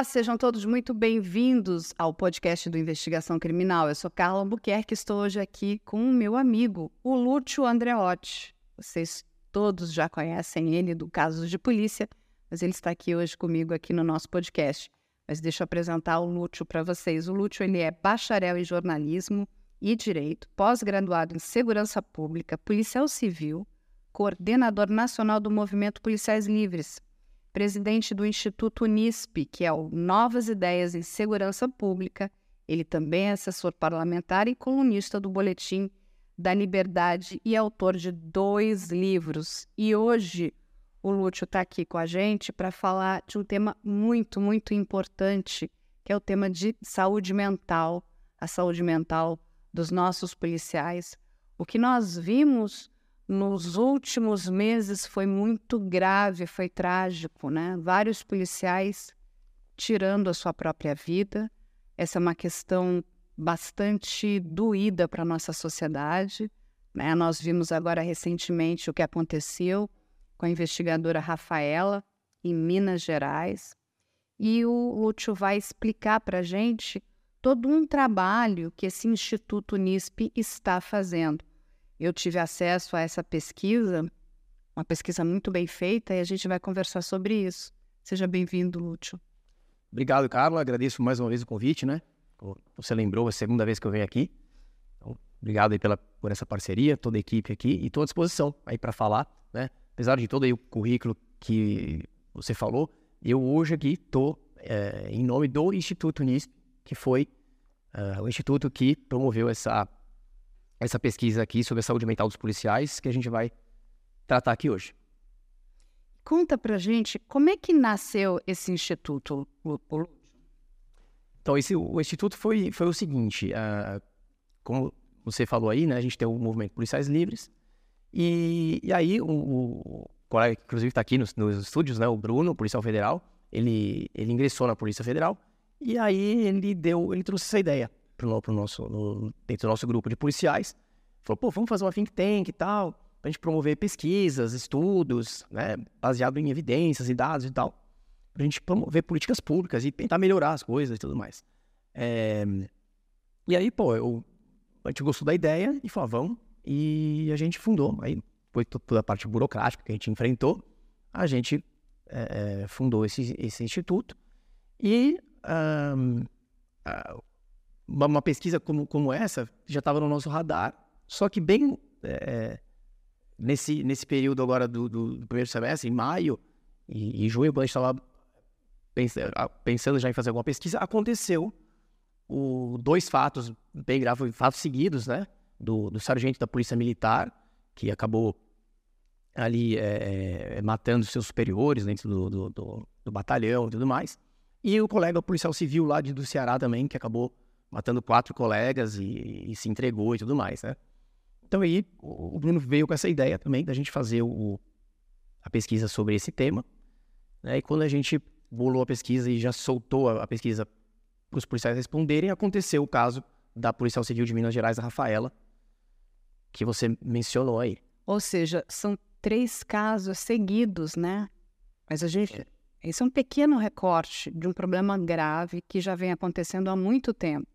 Olá, sejam todos muito bem-vindos ao podcast do Investigação Criminal. Eu sou Carla Albuquerque, estou hoje aqui com o meu amigo, o Lúcio Andreotti. Vocês todos já conhecem ele do Casos de Polícia, mas ele está aqui hoje comigo aqui no nosso podcast. Mas deixa eu apresentar o Lúcio para vocês. O Lúcio ele é bacharel em jornalismo e direito, pós-graduado em segurança pública, policial civil, coordenador nacional do Movimento Policiais Livres, presidente do Instituto Unisp, que é o Novas Ideias em Segurança Pública. Ele também é assessor parlamentar e colunista do Boletim da Liberdade e autor de dois livros. E hoje o Lúcio está aqui com a gente para falar de um tema muito, muito importante, que é o tema de saúde mental, a saúde mental dos nossos policiais. O que nós vimos nos últimos meses foi muito grave, foi trágico, né? Vários policiais tirando a sua própria vida. Essa é uma questão bastante doída para a nossa sociedade. Né? Nós vimos agora recentemente o que aconteceu com a investigadora Rafaela, em Minas Gerais. E o Lúcio vai explicar para a gente todo um trabalho que esse Instituto Unisp está fazendo. Eu tive acesso a essa pesquisa, uma pesquisa muito bem feita, e a gente vai conversar sobre isso. Seja bem-vindo, Lúcio. Obrigado, Carla. Agradeço mais uma vez o convite, né? Você lembrou, é a segunda vez que eu venho aqui. Então, obrigado aí pela, por essa parceria, toda a equipe aqui, e estou à disposição aí para falar, né? Apesar de todo o currículo que você falou, eu hoje aqui estou é, em nome do Instituto NISP, que foi uh, o instituto que promoveu essa essa pesquisa aqui sobre a saúde mental dos policiais que a gente vai tratar aqui hoje. Conta pra gente como é que nasceu esse instituto, Então, esse, o instituto foi, foi o seguinte, uh, como você falou aí, né, a gente tem o movimento Policiais Livres, e, e aí o, o colega que inclusive está aqui nos, nos, estúdios, né, o Bruno, policial federal, ele, ele ingressou na Polícia Federal, e aí ele deu, ele trouxe essa ideia pro, pro nosso, no, dentro do nosso grupo de policiais. Falou, pô, vamos fazer uma think tank e tal, pra gente promover pesquisas, estudos, né, baseado em evidências e dados e tal, pra gente promover políticas públicas e tentar melhorar as coisas e tudo mais. É... E aí, pô, eu, a gente gostou da ideia e falou, ah, vamos, e a gente fundou. Aí, depois toda a parte burocrática que a gente enfrentou, a gente é, fundou esse, esse instituto e um, uma, pesquisa como, como essa já estava no nosso radar, só que bem é, nesse, nesse período agora do, do, primeiro semestre, em maio e, e junho, quando a gente estava pensando, já em fazer alguma pesquisa, aconteceu o, dois fatos bem graves, fatos seguidos, né? Do, do sargento da Polícia Militar, que acabou ali é, é, matando seus superiores dentro do, do, do, do, batalhão e tudo mais. E o colega policial civil lá de, do Ceará também, que acabou matando quatro colegas e, e, se entregou e tudo mais, né? Então aí o Bruno veio com essa ideia também da gente fazer o, a pesquisa sobre esse tema, né? E quando a gente bolou a pesquisa e já soltou a, a pesquisa para os policiais responderem, aconteceu o caso da policial civil de Minas Gerais, a Rafaela, que você mencionou aí. Ou seja, são três casos seguidos, né? Mas a gente. É. Esse é um pequeno recorte de um problema grave que já vem acontecendo há muito tempo.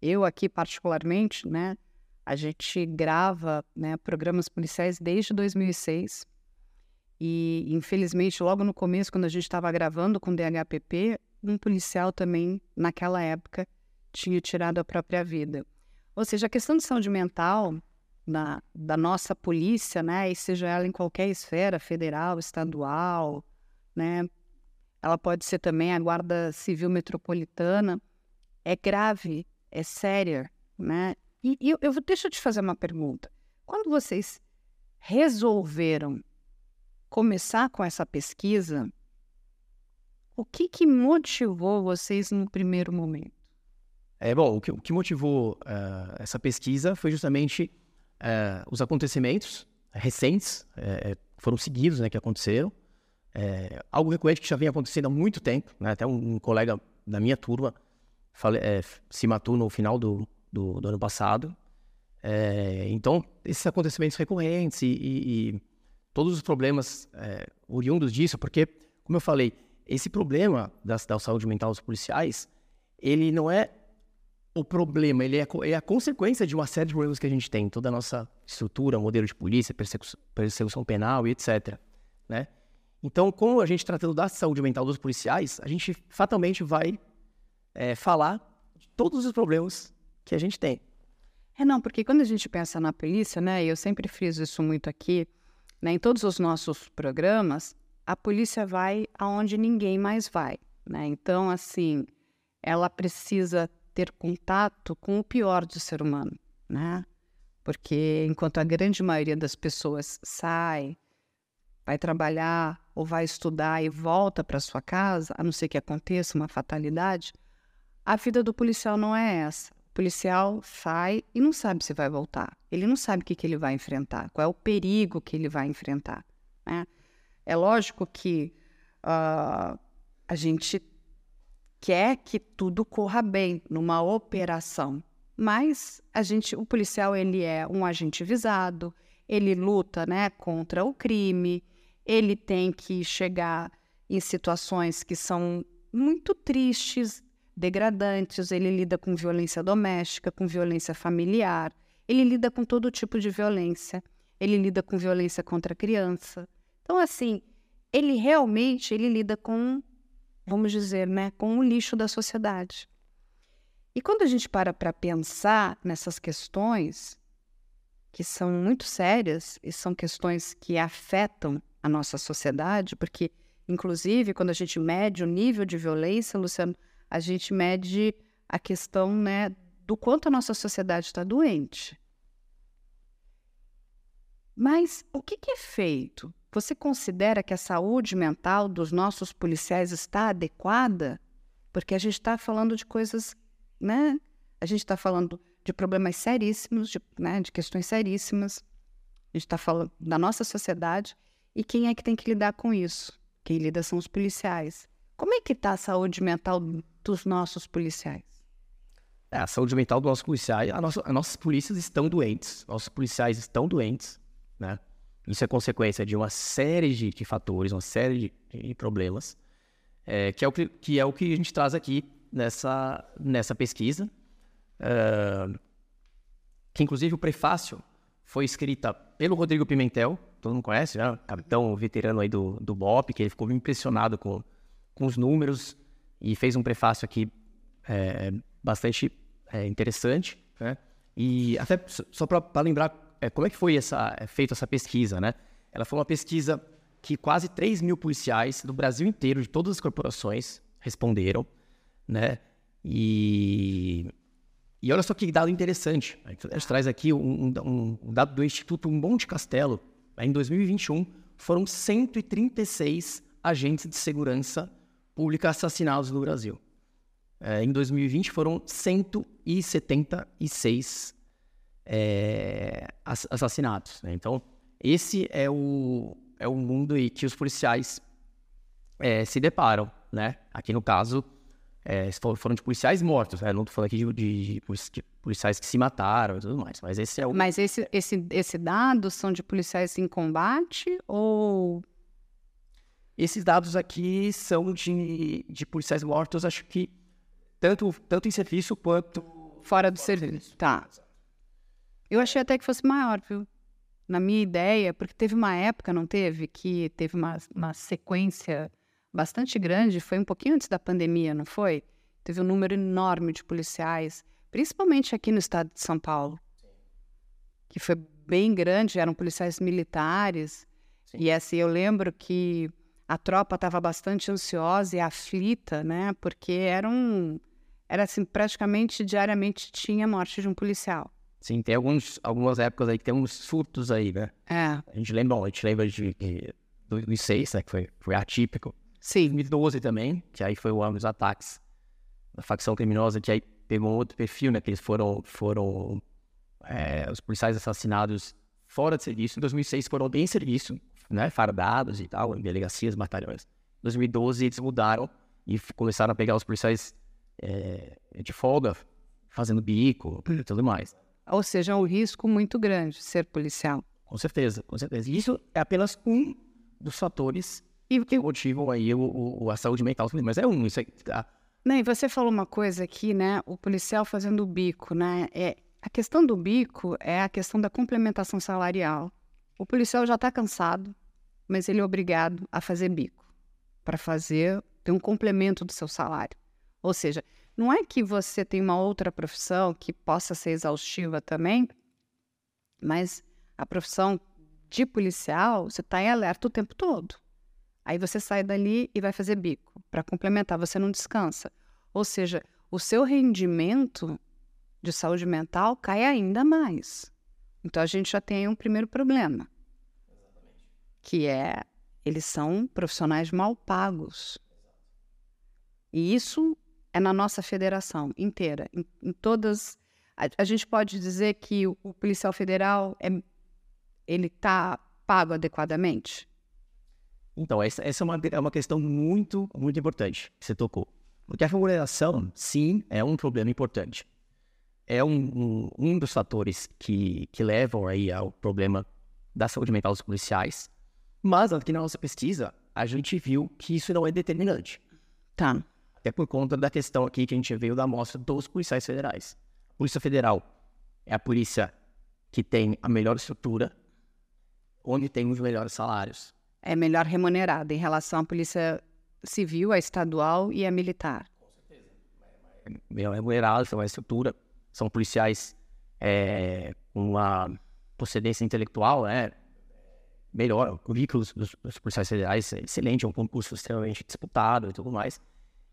Eu aqui particularmente, né, a gente grava né, programas policiais desde 2006 e infelizmente logo no começo, quando a gente estava gravando com o DHPP, um policial também naquela época tinha tirado a própria vida. Ou seja, a questão de saúde mental na, da nossa polícia, né, e seja ela em qualquer esfera, federal, estadual, né, ela pode ser também a Guarda Civil Metropolitana, é grave é séria, né? E, e eu, eu deixa eu te fazer uma pergunta. Quando vocês resolveram começar com essa pesquisa, o que, que motivou vocês no primeiro momento? É bom, o que, o que motivou uh, essa pesquisa foi justamente uh, os acontecimentos recentes, uh, foram seguidos, né, que aconteceram. algo recorrente que já vem acontecendo há muito tempo, né, até um, um colega da minha turma fale, é, se matou no final do, do, do ano passado. É, então, esses acontecimentos recorrentes e, e, e todos os problemas é, oriundos disso, porque, como eu falei, esse problema da, da saúde mental dos policiais, ele não é o problema, ele é, é, a consequência de uma série de problemas que a gente tem, toda a nossa estrutura, modelo de polícia, persecução, persecução penal e etc. Né? Então, como a gente tratando da saúde mental dos policiais, a gente fatalmente vai é, falar de todos os problemas que a gente tem. É, não, porque quando a gente pensa na polícia, né, e eu sempre friso isso muito aqui, né, em todos os nossos programas, a polícia vai aonde ninguém mais vai, né? Então, assim, ela precisa ter contato com o pior do ser humano, né? Porque enquanto a grande maioria das pessoas sai, vai trabalhar ou vai estudar e volta para sua casa, a não ser que aconteça uma fatalidade, a vida do policial não é essa. O policial sai e não sabe se vai voltar. Ele não sabe o que, que ele vai enfrentar, qual é o perigo que ele vai enfrentar. Né? É lógico que uh, a gente quer que tudo corra bem numa operação, mas a gente, o policial ele é um agente visado, ele luta, né, contra o crime, ele tem que chegar em situações que são muito tristes, degradantes, ele lida com violência doméstica, com violência familiar, ele lida com todo tipo de violência, ele lida com violência contra a criança. Então, assim, ele realmente ele lida com vamos dizer, né, com o lixo da sociedade. E quando a gente para para pensar nessas questões, que são muito sérias e são questões que afetam a nossa sociedade, porque, inclusive, quando a gente mede o nível de violência, Luciano, a gente mede a questão né, do quanto a nossa sociedade está doente. Mas o que, que é feito você considera que a saúde mental dos nossos policiais está adequada? Porque a gente está falando de coisas, né? A gente está falando de problemas seríssimos, de, né, de questões seríssimas. A gente está falando da nossa sociedade e quem é que tem que lidar com isso? Quem lida são os policiais. Como é que está a saúde mental dos nossos policiais? É, a saúde mental dos nossos policiais, a nossa, as nossas polícias estão doentes, nossos policiais estão doentes, né? Isso é consequência de uma série de, de fatores, uma série de, de problemas, é, que, é o que, que, é o que a gente traz aqui nessa, nessa pesquisa, uh, que inclusive o prefácio foi escrita pelo Rodrigo Pimentel, todo mundo conhece, né? capitão veterano aí do, do BOP, que ele ficou impressionado com, com os números e fez um prefácio aqui é, bastante é, interessante, né? E até só para lembrar é, como é que foi essa, é, feita essa pesquisa, né? Ela foi uma pesquisa que quase 3 mil policiais do Brasil inteiro, de todas as corporações, responderam, né? E, e olha só que dado interessante. A gente traz aqui um, um, um dado do Instituto Monte Castelo. Em 2021, foram 136 agentes de segurança pública assassinados no Brasil. É, em 2020, foram 176 é, assassinatos. Né? Então, esse é o, é o mundo em que os policiais é, se deparam. Né? Aqui no caso, é, foram de policiais mortos. Né? Não estou falando aqui de, de, de, policiais que se mataram e tudo mais. Mas esse é o. Mas esse, esse, esse dado são de policiais em combate ou. Esses dados aqui são de, de policiais mortos, acho que tanto, tanto em serviço quanto. Fora do serviço. Tá. Eu achei até que fosse maior, viu? Na minha ideia, porque teve uma época, não teve, que teve uma, uma sequência bastante grande, foi um pouquinho antes da pandemia, não foi? Teve um número enorme de policiais, principalmente aqui no estado de São Paulo, que foi bem grande, eram policiais militares. Sim. E assim, eu lembro que a tropa estava bastante ansiosa e aflita, né? Porque era um. Era assim, praticamente diariamente tinha morte de um policial. Sim, tem alguns, algumas épocas aí que tem uns surtos aí, né? É. A gente lembra, a gente lembra de, de 2006, né, que foi, foi atípico. Sim. 2012 também, que aí foi o ano dos ataques da facção criminosa, que aí pegou outro perfil, né, que eles foram, foram é, os policiais assassinados fora de serviço. Em 2006 foram bem em serviço, né, fardados e tal, em delegacias, batalhões. Em 2012 eles mudaram e começaram a pegar os policiais é, de folga, fazendo bico e tudo mais. Ou seja, é um risco muito grande ser policial. Com certeza, com certeza. E isso é apenas um dos fatores e que motivam aí o, o, a saúde mental. Mas é um, isso aí. Tá. Não, e você falou uma coisa aqui, né? O policial fazendo o bico, né? É, a questão do bico é a questão da complementação salarial. O policial já está cansado, mas ele é obrigado a fazer bico para fazer ter um complemento do seu salário. Ou seja, não é que você tem uma outra profissão que possa ser exaustiva também, mas a profissão de policial, você está em alerta o tempo todo. Aí você sai dali e vai fazer bico para complementar, você não descansa. Ou seja, o seu rendimento de saúde mental cai ainda mais. Então a gente já tem um primeiro problema, que é eles são profissionais mal pagos. E isso é na nossa federação inteira, em, em todas. A, a, gente pode dizer que o, o policial federal é, ele está pago adequadamente? Então, essa, essa é, uma, é uma questão muito, muito importante que você tocou. Porque a remuneração, sim, é um problema importante. É um, um, um dos fatores que, que levam aí ao problema da saúde mental dos policiais. Mas aqui na nossa pesquisa, a gente viu que isso não é determinante. Tá. Até por conta da questão aqui que a gente veio da amostra dos policiais federais. A Polícia Federal é a polícia que tem a melhor estrutura, onde tem os melhores salários. É melhor remunerada em relação à Polícia Civil, a estadual e a militar. Com certeza. Melhor remunerada, tem uma estrutura. São policiais é, com uma procedência intelectual, né? Melhor, o currículo dos, dos policiais federais é excelente, é um concurso extremamente disputado e tudo mais.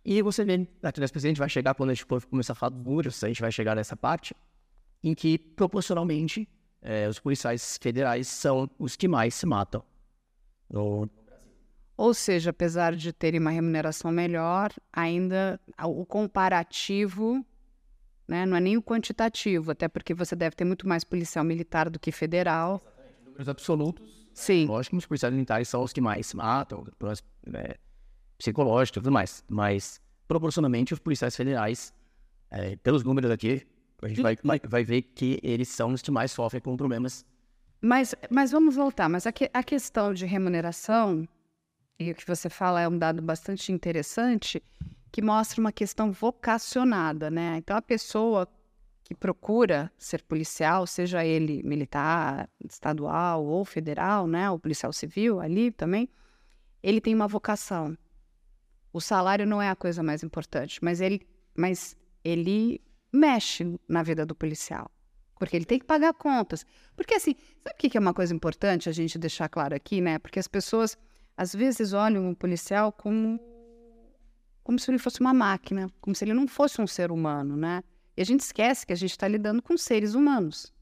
E você vê, aqui nesse a gente vai chegar, quando a gente for começar a falar dos números, a gente vai chegar nessa parte, em que, proporcionalmente, é, os policiais federais são os que mais se matam no Brasil. Ou seja, apesar de terem uma remuneração melhor, ainda o comparativo né, não é nem o quantitativo, até porque você deve ter muito mais policial militar do que federal. Exatamente, números absolutos. Sim. Lógico que os policiais militares são os que mais matam, né, psicológico e tudo mais. Mas, proporcionalmente, os policiais federais, é, pelos números aqui, a gente vai, vai, vai, ver que eles são os que mais sofrem com problemas. Mas, mas vamos voltar. Mas a, que, a questão de remuneração, e o que você fala é um dado bastante interessante, que mostra uma questão vocacionada, né? Então, a pessoa que procura ser policial, seja ele militar, estadual ou federal, né? O policial civil ali também, ele tem uma vocação. O salário não é a coisa mais importante, mas ele, mas ele mexe na vida do policial. Porque ele tem que pagar contas. Porque, assim, sabe o que é uma coisa importante a gente deixar claro aqui, né? Porque as pessoas, às vezes, olham o policial como, como se ele fosse uma máquina, como se ele não fosse um ser humano, né? E a gente esquece que a gente está lidando com seres humanos.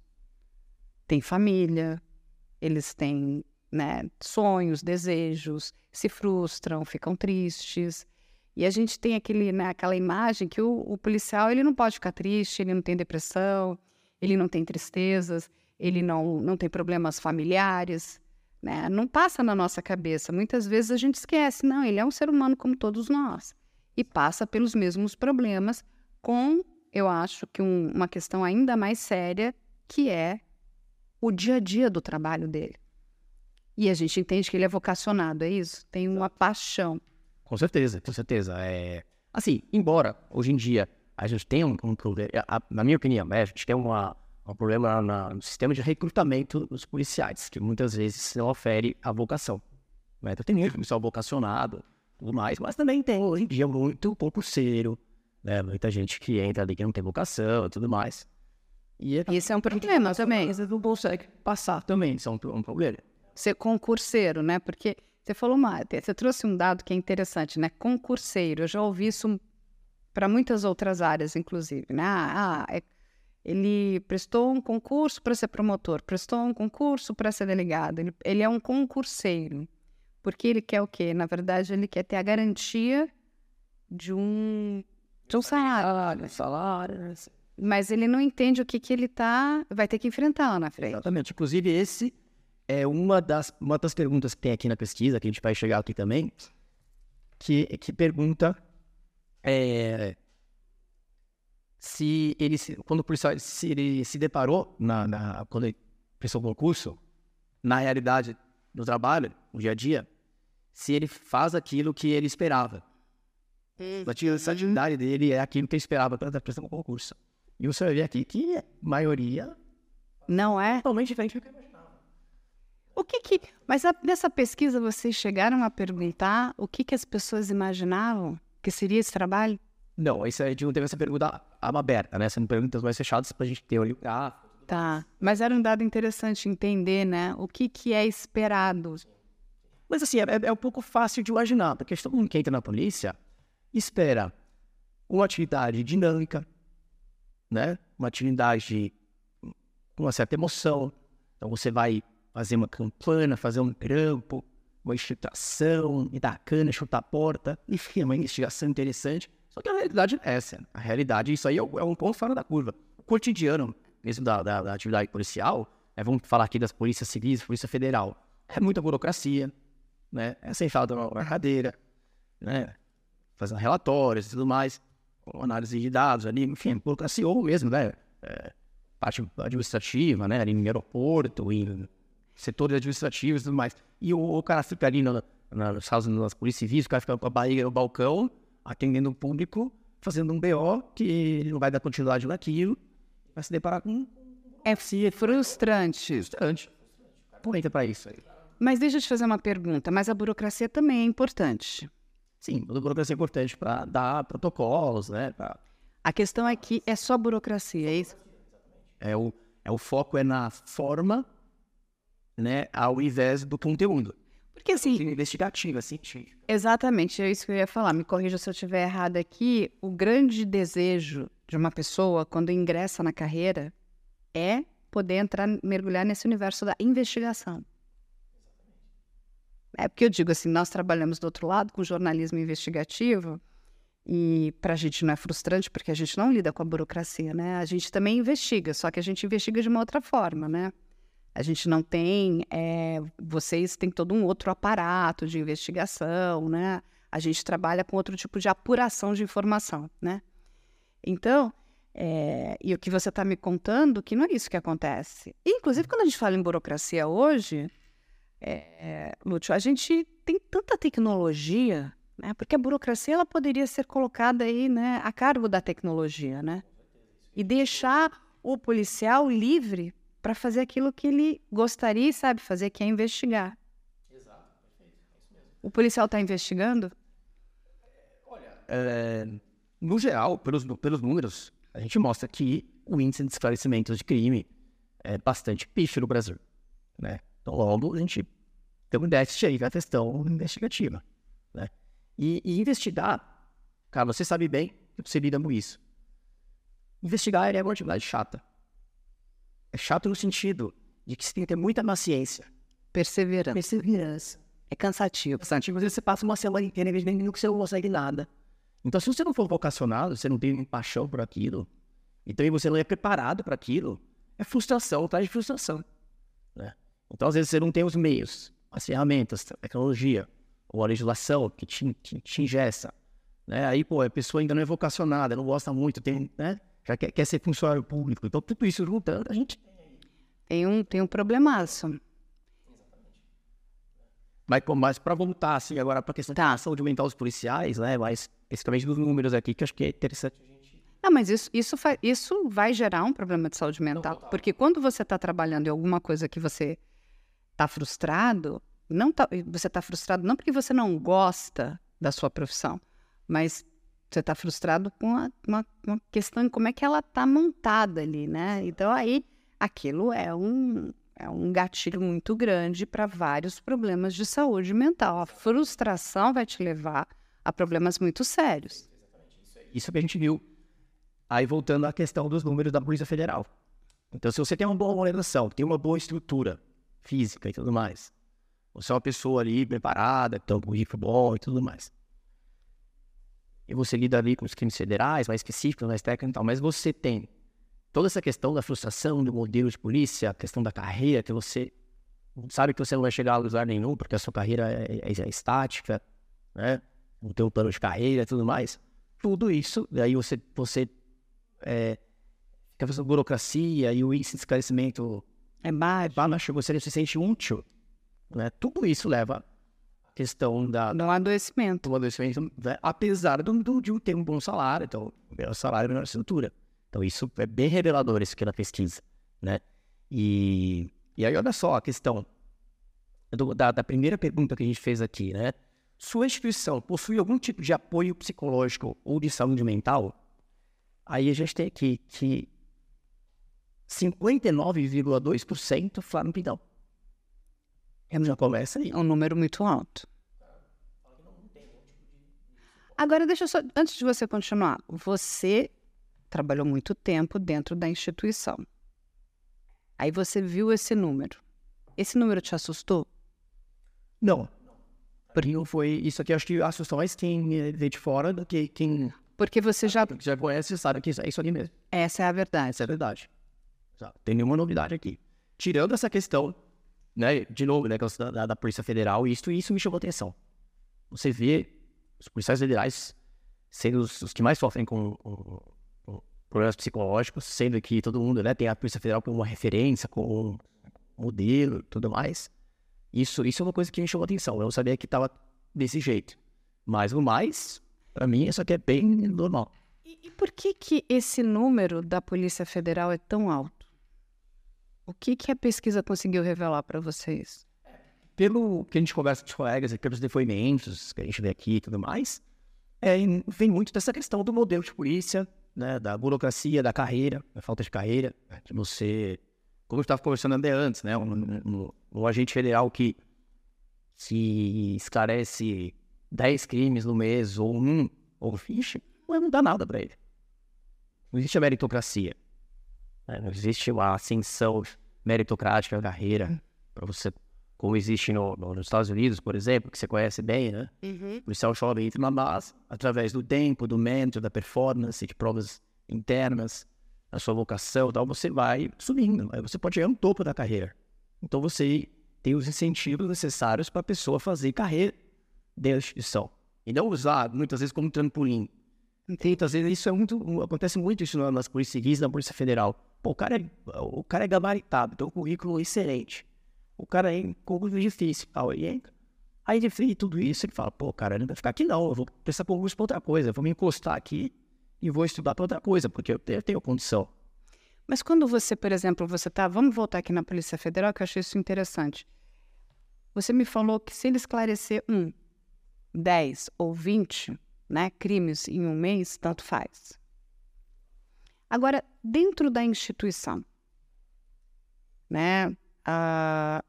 Tem família, eles têm né, sonhos, desejos, se frustram, ficam tristes. E a gente tem aquele, né, aquela imagem que o, o, policial ele não pode ficar triste, ele não tem depressão, ele não tem tristezas, ele não, não tem problemas familiares. Né? Não passa na nossa cabeça. Muitas vezes a gente esquece, não, ele é um ser humano como todos nós. E passa pelos mesmos problemas, com, eu acho que um, uma questão ainda mais séria, que é o dia a dia do trabalho dele. E a gente entende que ele é vocacionado, é isso? Tem uma paixão. Com certeza, com certeza. É... Assim, embora hoje em dia a gente tenha um, um problema, na minha opinião, né, a gente tem uma, um problema na, no sistema de recrutamento dos policiais, que muitas vezes não ofere a vocação. Né? Então tem muito policial vocacionado, tudo mais, mas também tem hoje em dia muito concurseiro, né? muita gente que entra ali que não tem vocação e tudo mais. E isso é um problema também. Você não consegue passar também, isso é um, um problema ser concurseiro, né? Porque você falou uma, você trouxe um dado que é interessante, né? Concurseiro. Eu já ouvi isso para muitas outras áreas, inclusive, né? Ah, é, ele prestou um concurso para ser promotor, prestou um concurso para ser delegado. Ele, ele é um concurseiro. Porque ele quer o quê? Na verdade, ele quer ter a garantia de um, de um salário. salário. Mas ele não entende o que, que ele tá, vai ter que enfrentar lá na frente. Exatamente. Inclusive, esse é uma das, uma das perguntas que tem aqui na pesquisa, que a gente vai chegar aqui também, que, que pergunta é, se ele, quando o policial se ele se deparou, na, na, quando ele prestou o concurso, na realidade do trabalho, no dia a dia, se ele faz aquilo que ele esperava. A atividade dele é aquilo que ele esperava para prestar um concurso. E você vai ver aqui que a maioria Não é? totalmente diferente do que eu imaginava. O que que... Mas a- nessa pesquisa vocês chegaram a perguntar o que que as pessoas imaginavam que seria esse trabalho? Não, isso a gente não teve essa pergunta aberta, né? Sendo perguntas mais fechadas pra gente ter ali o gráfico. Tá. Mas era um dado interessante entender, né? O que que é esperado. Mas assim, é, é um pouco fácil de imaginar, porque todo mundo que entra na polícia espera uma atividade dinâmica, né? Uma atividade com uma certa emoção. Então você vai fazer uma campana, fazer um grampo, uma infiltração, me dar cana, chutar a porta, enfim, é uma investigação interessante. Só que a realidade é essa. A realidade, isso aí é um é um ponto fora da curva. O cotidiano, mesmo da, da- da atividade policial, né, vamos falar aqui das polícias civis, polícia federal, é muita burocracia, né? É sentado na cadeira, né? Fazendo relatórios e tudo mais, com análise de dados ali, enfim, burocracia ou mesmo, né? É, parte administrativa, né? Ali no aeroporto, em setores administrativos e tudo mais. E o, o cara fica ali na, na, nas casas nas polícias civis, o cara fica com a barriga no balcão, atendendo o público, fazendo um BO que ele não vai dar continuidade naquilo, vai se deparar com É frustrante. frustrante. Aproveita para isso aí. Mas deixa eu te fazer uma pergunta. Mas a burocracia também é importante. Sim, a burocracia é importante para dar protocolos, né? pra- A questão é que é só burocracia, é isso? é, o, é o foco é na forma, né? Ao invés do conteúdo. Porque assim, Investigativa, científica. Exatamente, é isso que eu ia falar. Me corrija se eu estiver errado aqui. O grande desejo de uma pessoa quando ingressa na carreira é poder entrar, mergulhar nesse universo da investigação. É porque eu digo assim, nós trabalhamos do outro lado com jornalismo investigativo e para a gente não é frustrante porque a gente não lida com a burocracia, né? A gente também investiga, só que a gente investiga de uma outra forma, né? A gente não tem, é, vocês têm todo um outro aparato de investigação, né? A gente trabalha com outro tipo de apuração de informação, né? Então, é, e o que você está me contando, que não é isso que acontece. Inclusive, quando a gente fala em burocracia hoje, é, Lúcio, a gente tem tanta tecnologia, né? Porque a burocracia ela poderia ser colocada aí, né, a cargo da tecnologia, né? E deixar o policial livre para fazer aquilo que ele gostaria sabe fazer, que é investigar. O policial está investigando? É, no geral, pelos, pelos números, a gente mostra que o índice de esclarecimento de crime é bastante pífio no Brasil, né? Então, logo, a gente tem um déficit aí na questão investigativa, né? E, e investigar, cara, você sabe bem que você lida com isso. Investigar é uma atividade chata. É chato no sentido de que você tem que ter muita paciência. Perseverança. Perseverança. É cansativo. Cansativo, às vezes você passa uma semana inteira investindo que você não consegue nada. Então, se você não for vocacionado, você não tem paixão por aquilo, e também você não é preparado para aquilo, é frustração, traz frustração. Né? Então, às vezes, você não tem os meios, as ferramentas, a tecnologia, ou a legislação que te, que te ingessa. Né? Aí, pô, a pessoa ainda não é vocacionada, não gosta muito, tem, né? já quer, quer ser funcionário público. Então, tudo isso juntando, a gente Tem um, tem um problemaço. Mas, mas para voltar, assim, agora para a questão da saúde mental dos policiais, né? Mas especificamente dos números aqui, que eu acho que é interessante. Não, mas isso, isso, isso vai gerar um problema de saúde mental. Porque quando você está trabalhando em alguma coisa que você está frustrado, não tá, você está frustrado não porque você não gosta da sua profissão, mas você está frustrado com a- uma, uma questão de como é que ela está montada ali, né? Então aí aquilo é um, é um gatilho muito grande para vários problemas de saúde mental. A frustração vai te levar a problemas muito sérios. Isso que a gente viu. Aí voltando à questão dos números da Polícia Federal. Então, se você tem uma boa organização, tem uma boa estrutura física e tudo mais, você é uma pessoa ali preparada, tem um currículo bom e tudo mais. E você lida ali com os crimes federais, mais específicos, mais técnicos e tal, mas você tem toda essa questão da frustração do modelo de polícia, a questão da carreira, que você sabe que você não vai chegar a lugar nenhum, porque a sua carreira é, é- é estática, né? Não tem um plano de carreira e tudo mais. Tudo isso, e aí você, você é, fica fazendo burocracia e o índice de esclarecimento É baixo. lá, mas você se sente útil, né? Tudo isso leva a questão da, Do adoecimento. do adoecimento, né, apesar do, do, de ter um bom salário, então, melhor salário, melhor estrutura. Então, isso é bem revelador, isso aqui na pesquisa, né? E, e aí, olha só a questão do- da, da primeira pergunta que a gente fez aqui, né? Sua instituição possui algum tipo de apoio psicológico ou de saúde mental? Aí a gente tem aqui que 59,2% falaram que não. Já começa aí. É um número muito alto. Agora, deixa eu só. Antes de você continuar, você trabalhou muito tempo dentro da instituição. Aí você viu esse número. Esse número te assustou? Não. Porque não foi. Isso aqui acho que assustou mais quem eh, veio de fora do que quem Porque você já. já conhece sabe que isso é isso ali mesmo. Essa é a verdade. Essa é a verdade. Tem nenhuma novidade aqui. Tirando essa questão, né, de novo, né, questão da, da Polícia Federal, isso, isso me chamou atenção. Você vê os policiais federais sendo os, os que mais sofrem com, com- com problemas psicológicos, sendo que todo mundo né, tem a Polícia Federal como uma referência, como um modelo tudo mais. Isso, isso é uma coisa que me chamou atenção. Eu sabia que estava desse jeito. Mas o mais, para mim, isso aqui é bem normal. E, e por que, que esse número da Polícia Federal é tão alto? O que, que a pesquisa conseguiu revelar para vocês? pelo que a gente conversa com os colegas, pelos depoimentos que a gente vê aqui e tudo mais, é, vem muito dessa questão do modelo de polícia, né, da burocracia, da carreira, da falta de carreira, né, de você, como eu estava conversando até antes, né, um, um- um agente federal que se esclarece 10 crimes no mês ou um, ou fiche, não não dá nada para ele. Não existe a meritocracia. Né, Não existe a ascensão meritocrática da carreira para você como existe no- no- nos Estados Unidos, por exemplo, que você conhece bem, né? O policial jovem entra na base através do tempo, do mérito, da performance, de provas internas, da sua vocação, tal, você vai subindo, aí você pode chegar no topo da carreira. Então você tem os incentivos necessários para a pessoa fazer carreira dentro da instituição. E não usar, muitas vezes, como trampolim. Muitas vezes isso é muito. Acontece muito isso na- nas polícias civis, na Polícia Federal. Pô, o cara é, o cara é gabaritado, tem um currículo excelente. O cara é em concurso difícil, tal, ele entra. Aí ele fez tudo isso, ele fala, pô, cara, não vai ficar aqui não, eu vou prestar concurso para outra coisa, eu vou me encostar aqui e vou estudar para outra coisa, porque eu tenho, condição. Mas quando você, por exemplo, você tá, vamos voltar aqui na Polícia Federal, que eu achei isso interessante. Você me falou que se ele esclarecer um, 10 ou 20, né, crimes em um mês, tanto faz. Agora, dentro da instituição, né, ah,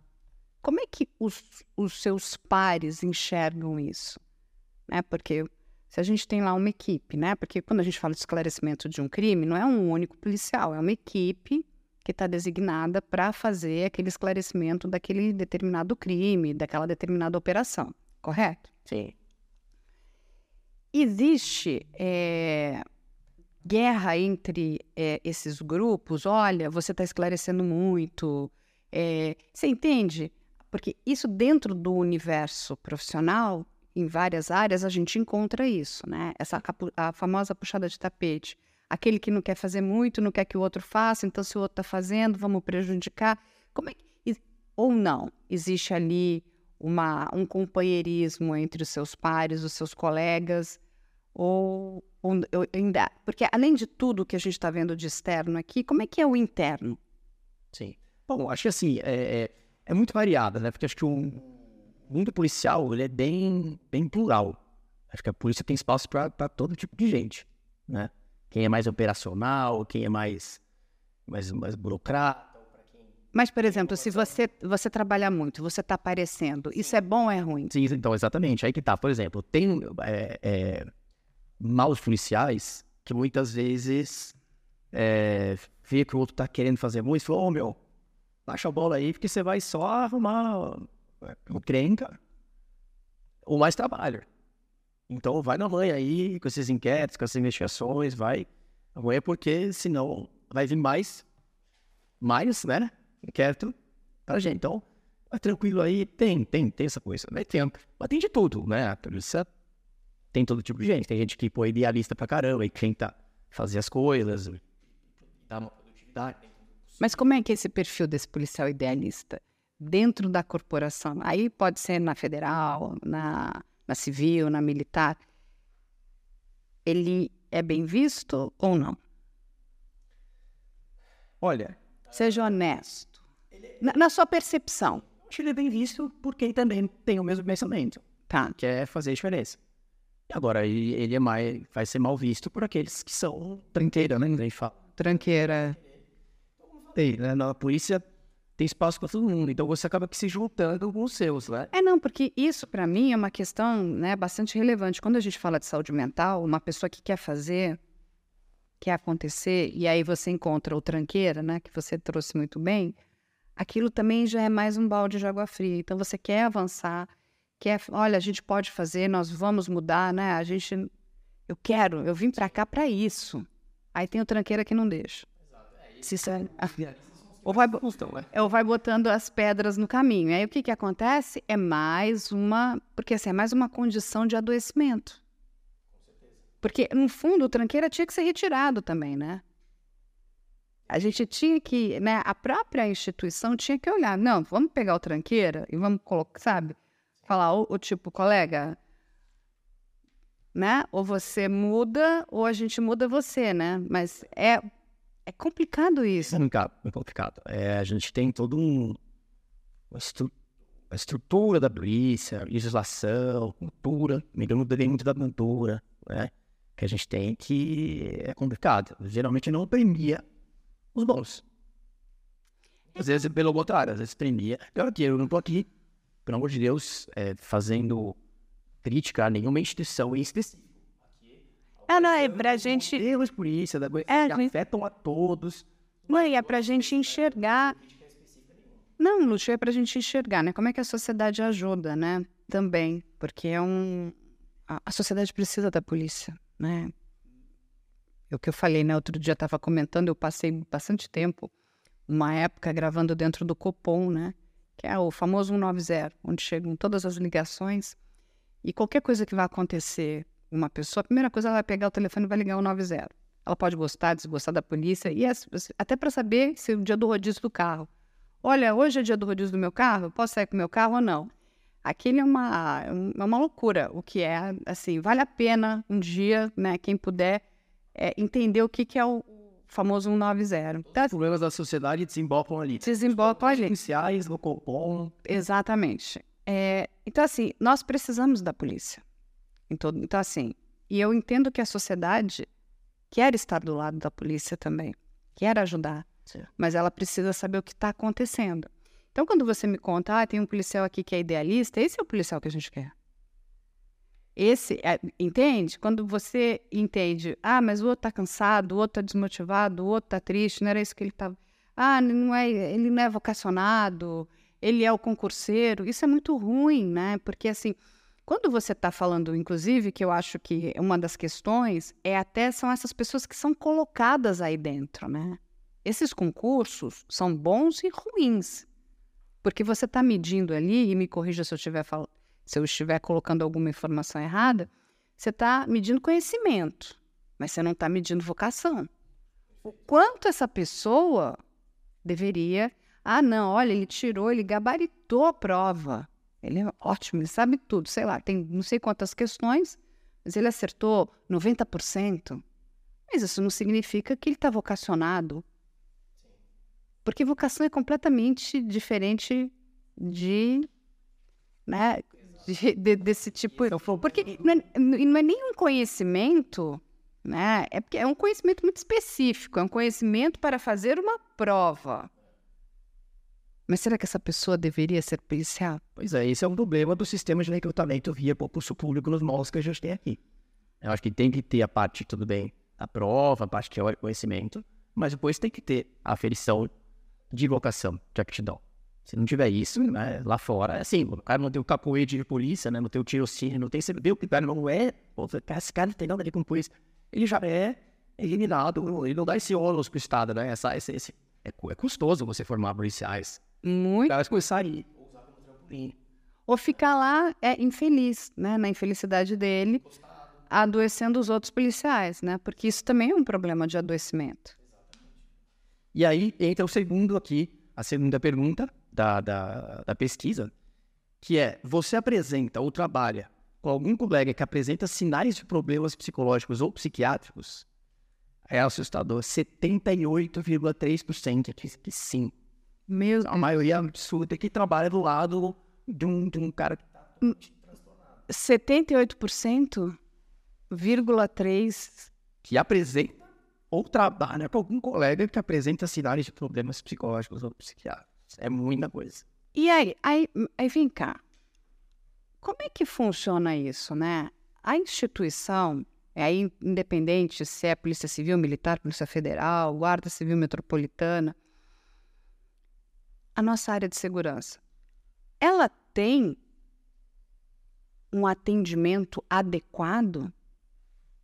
como é que os, os seus pares enxergam isso? Né, porque se a gente tem lá uma equipe, né? Porque quando a gente fala de esclarecimento de um crime, não é um único policial, é uma equipe que está designada para fazer aquele esclarecimento daquele determinado crime, daquela determinada operação, correto? Sim. Existe eh, guerra entre eh, esses grupos? Olha, você está esclarecendo muito. eh, você entende? Porque isso dentro do universo profissional, em várias áreas, a gente encontra isso, né? Essa capu- a famosa puxada de tapete. Aquele que não quer fazer muito, não quer que o outro faça, então se o outro está fazendo, vamos prejudicar. Como é que. Ou não? Existe ali uma, um companheirismo entre os seus pares, os seus colegas, ou, ou ainda. Porque além de tudo que a gente está vendo de externo aqui, como é que é o interno? Sim. Bom, acho que assim, é, é, é muito variada, né? Porque acho que o mundo policial, ele é bem, bem plural. Acho que a polícia tem espaço para todo tipo de gente, né? Quem é mais operacional, quem é mais, mais, mais burocrata. Mas, por exemplo, se você, você trabalha muito, você está aparecendo, isso é bom ou é ruim? Sim, então, exatamente. Aí que tá. Por exemplo, tem é, é, maus policiais que muitas vezes é, vê que o outro tá querendo fazer muito e fala, ô meu, baixa a bola aí, porque você vai só arrumar é, um encrenca ou mais trabalho. Então vai na manhã aí, com esses inquéritos, com essas investigações, vai amanhã, porque senão vai vir mais, mais, né, inquérito pra gente. Então, vai tranquilo aí, tem, tem, tem essa coisa, né, tem, mas tem de tudo, né, a polícia tem todo tipo de gente, tem gente que, pô, é idealista pra caramba e tenta fazer as coisas, dar uma produtividade. Mas como é que é esse perfil desse policial idealista? dentro da corporação, aí pode ser na federal, na, na civil, na militar, ele é bem visto ou não? Olha, Seja honesto. Na, na sua percepção. ele é bem visto por quem também tem o mesmo pensamento, Tá. que é fazer diferença. E agora, ele, ele é mais, vai ser mal visto por aqueles que são tranqueira, né? Ninguém fala. Tranqueira. Tem, né? Na polícia tem espaço para todo mundo, então você acaba que se juntando com os seus, né? É, não, porque isso para mim é uma questão né, bastante relevante. Quando a gente fala de saúde mental, uma pessoa que quer fazer, quer acontecer, e aí você encontra o tranqueira, né, que você trouxe muito bem, aquilo também já é mais um balde de água fria. Então você quer avançar, quer, olha, a gente pode fazer, nós vamos mudar, né? A gente, eu quero, eu vim para cá para isso. Aí tem o tranqueira que não deixa. Se isso é- ou vai, bo- ou vai botando as pedras no caminho. Aí o que, que acontece? É mais uma. Porque assim, é mais uma condição de adoecimento. Porque, no fundo, o tranqueira tinha que ser retirado também, né? A gente tinha que, né? A própria instituição tinha que olhar. Não, vamos pegar o tranqueira e vamos colocar, sabe? Falar, o, o tipo, colega, né? Ou você muda, ou a gente muda você, né? Mas é, é complicado isso. É complicado. É complicado. É, a gente tem todo um uma, estru- uma estrutura da polícia, legislação, cultura, me lembro muito da cultura, né? Que a gente tem que é complicado. Geralmente não premia os bons. Às vezes, pelo contrário, às vezes premia. Eu aqui, eu não tô aqui, pelo amor de Deus, é, fazendo crítica a nenhuma instituição em específico. É, não, é pra gente. Erros polícia, da, É, que gente- afetam a todos. Não, e é pra gente enxergar. Não, Lúcio, é pra gente enxergar, né? Como é que a sociedade ajuda, né? Também. Porque é um. A, sociedade precisa da polícia, né? É o que eu falei, né? Outro dia eu estava comentando, eu passei bastante tempo, uma época gravando dentro do Copom, né? Que é o famoso 190, onde chegam todas as ligações. E qualquer coisa que vai acontecer uma pessoa, a primeira coisa ela vai pegar o telefone e vai ligar o 190. Ela pode gostar, desgostar da polícia, e as- até para saber se é o dia do rodízio do carro. Olha, hoje é dia do rodízio do meu carro, posso sair com o meu carro ou não? Aquilo é uma, é uma loucura, o que é, assim, vale a pena um dia, né, quem puder, é, entender o que, que é o famoso 190. Então, Os problemas da sociedade desembocam ali. desemboca ali. Policiais, no Copom. Exatamente. É, então, assim, nós precisamos da polícia. Então, então, assim, e eu entendo que a sociedade quer estar do lado da polícia também, quer ajudar, mas ela precisa saber o que está acontecendo. Então, quando você me conta, ah, tem um policial aqui que é idealista, esse é o policial que a gente quer. Esse, é, entende? Quando você entende, ah, mas o outro está cansado, o outro está desmotivado, o outro está triste, não era isso que ele estava. Ah, não é, ele não é vocacionado, ele é o concurseiro. Isso é muito ruim, né? Porque, assim, quando você está falando, inclusive, que eu acho que uma das questões é até são essas pessoas que são colocadas aí dentro, né? Esses concursos são bons e ruins. Porque você está medindo ali, e me corrija se eu estiver se eu estiver colocando alguma informação errada, você está medindo conhecimento, mas você não está medindo vocação. O quanto essa pessoa deveria. Ah, não, olha, ele tirou, ele gabaritou a prova. Ele é ótimo, ele sabe tudo. Sei lá, tem não sei quantas questões, mas ele acertou 90%. Mas isso não significa que ele está vocacionado. Porque vocação é completamente diferente de. Né, de- de- desse tipo. Porque não é, não é nem um conhecimento, né? É porque é um conhecimento muito específico, é um conhecimento para fazer uma prova. Mas será que essa pessoa deveria ser policial? Pois é, esse é um problema do sistema de recrutamento via concurso público nos moldes que a gente tem aqui. Eu acho que tem que ter a parte, tudo bem, a prova, a parte teórica, conhecimento, mas depois tem que ter a aferição de vocação, de aptidão. Se não tiver isso, né, lá fora, é assim, o cara não tem o capoeira de polícia, né, não tem o tirocínio, não tem, vê o que o cara não é, esse cara não tem nada a ver com polícia, ele já é eliminado, ele não dá esse ônus pro Estado, né, essa, esse, esse, é, é custoso você formar policiais. Os Muito. caras começarem a ir, usar como trampolim, Ou ficar lá é infeliz, né? Na infelicidade dele, adoecendo os outros policiais, né? Porque isso também é um problema de adoecimento. E aí entra o segundo aqui, a segunda pergunta da, da, da pesquisa, que é você apresenta ou trabalha com algum colega que apresenta sinais de problemas psicológicos ou psiquiátricos, é assustador. 78,3% diz que sim. Meu A maioria absurda que trabalha do lado de um, de um cara que tá 78%, vírgula 3 que apresenta ou trabalha com algum colega que apresenta sinais de problemas psicológicos ou psiquiátricos. É muita coisa. E aí, aí, aí vem cá. Como é que funciona isso, né? A instituição, é aí independente se é Polícia Civil, Militar, Polícia Federal, Guarda Civil Metropolitana, a nossa área de segurança, ela tem um atendimento adequado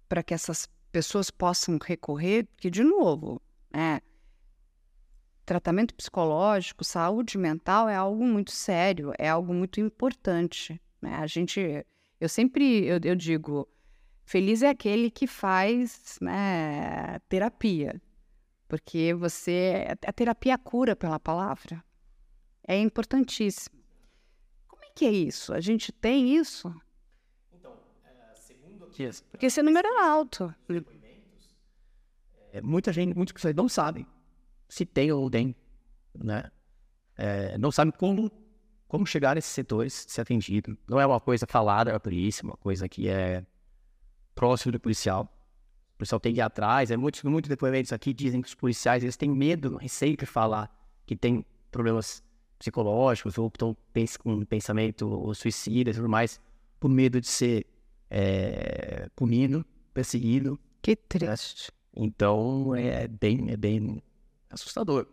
para que essas pessoas possam recorrer? Porque, de novo, é, tratamento psicológico, saúde mental é algo muito sério, é algo muito importante. Né? A gente, eu sempre, eu, eu digo, feliz é aquele que faz né, terapia, porque você, a terapia cura pela palavra, é importantíssimo. Como é que é isso? A gente tem isso? Que as- Porque esse número é alto. é, muita gente, muitas pessoas não sabem se tem ou tem, né? É, não sabem como, como chegar nesses setores, ser atendido. Não é uma coisa falada da polícia, uma coisa que é próximo do policial. O policial tem que ir atrás. É muitos, muitos depoimentos aqui dizem que os policiais eles têm medo, receio de falar que tem problemas psicológicos ou estão com pensamento suicida e tudo mais, por medo de ser é, punido, perseguido. Que triste. Então é bem, é bem assustador.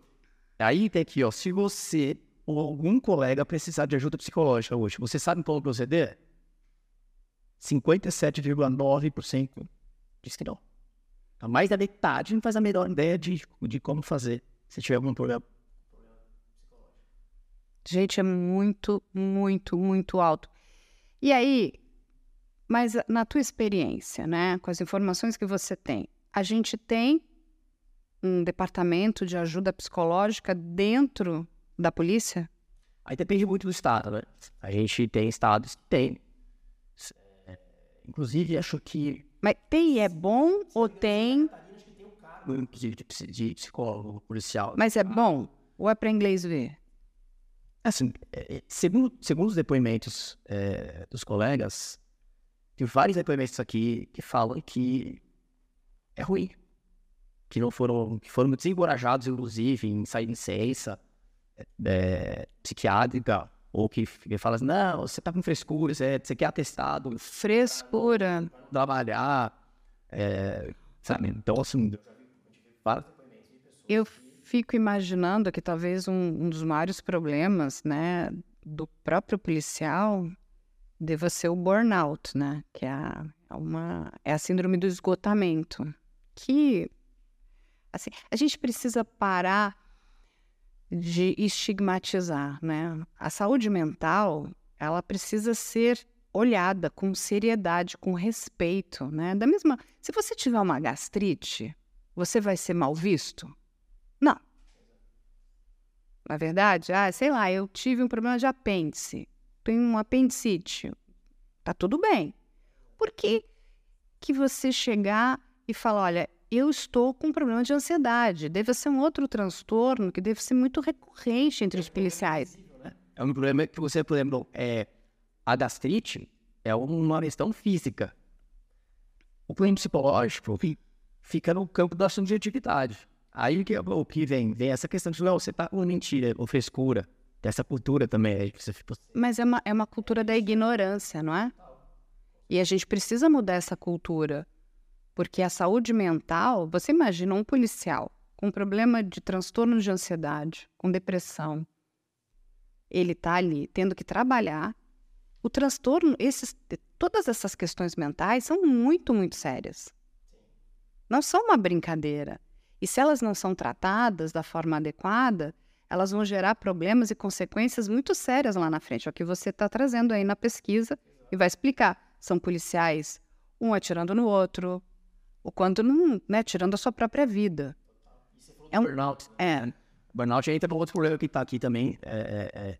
Aí tem aqui, ó, se você ou algum colega precisar de ajuda psicológica hoje, você sabe como proceder? 57,9% diz que não. A mais da metade não faz a menor ideia de, de como fazer se tiver algum problema. Gente, é muito, muito, muito alto. E aí, mas na tua experiência, né, com as informações que você tem, a gente tem um departamento de ajuda psicológica dentro da polícia? Aí depende muito do estado, né? A gente tem estados que tem. É, Inclusive, acho que Mas tem é bom ou tem, inclusive de, de psicólogo policial. mas é bom ou é para inglês ver? Assim, é, é, segundo, segundo os depoimentos é, dos colegas, tem vários depoimentos aqui que falam que é ruim. Que não foram, que foram desencorajados, inclusive, em sair de licença é, psiquiátrica, ou que, que fala assim, não, você tá com frescura, você, você quer atestado, Frescura. trabalhar, é, sabe? Então, assim, vários Eu fico imaginando que talvez um, um dos maiores problemas, né, do próprio policial deva ser o burnout, né, que é é uma é a síndrome do esgotamento, que assim, a gente precisa parar de estigmatizar, né? A saúde mental, ela precisa ser olhada com seriedade, com respeito, né? Da mesma, se você tiver uma gastrite, você vai ser mal visto? Não. Na verdade, ah, sei lá, eu tive um problema de apêndice, tenho um apendicite. Tá tudo bem. Por que, que você chegar e falar, olha, eu estou com um problema de ansiedade, deve ser um outro transtorno que deve ser muito recorrente entre os policiais. É um problema que você, por exemplo, é, a gastrite é uma questão física. O problema psicológico fi- fica no campo da subjetividade. Aí que, o que vem? Vem essa questão de, não, você tá com mentira ou frescura. Dessa cultura também. Mas é uma, é uma cultura da ignorância, não é? E a gente precisa mudar essa cultura. Porque a saúde mental, você imagina um policial com problema de transtorno de ansiedade, com depressão. Ele está ali tendo que trabalhar. O transtorno, esses, todas essas questões mentais são muito, muito sérias. Não são uma brincadeira. E se elas não são tratadas da forma adequada, elas vão gerar problemas e consequências muito sérias lá na frente. É o que você está trazendo aí na pesquisa e vai explicar. São policiais, um atirando no outro, o quanto não, né, tirando a sua própria vida. É um, burnout. é, Burnout entra para outro problema que está aqui também, é, é, é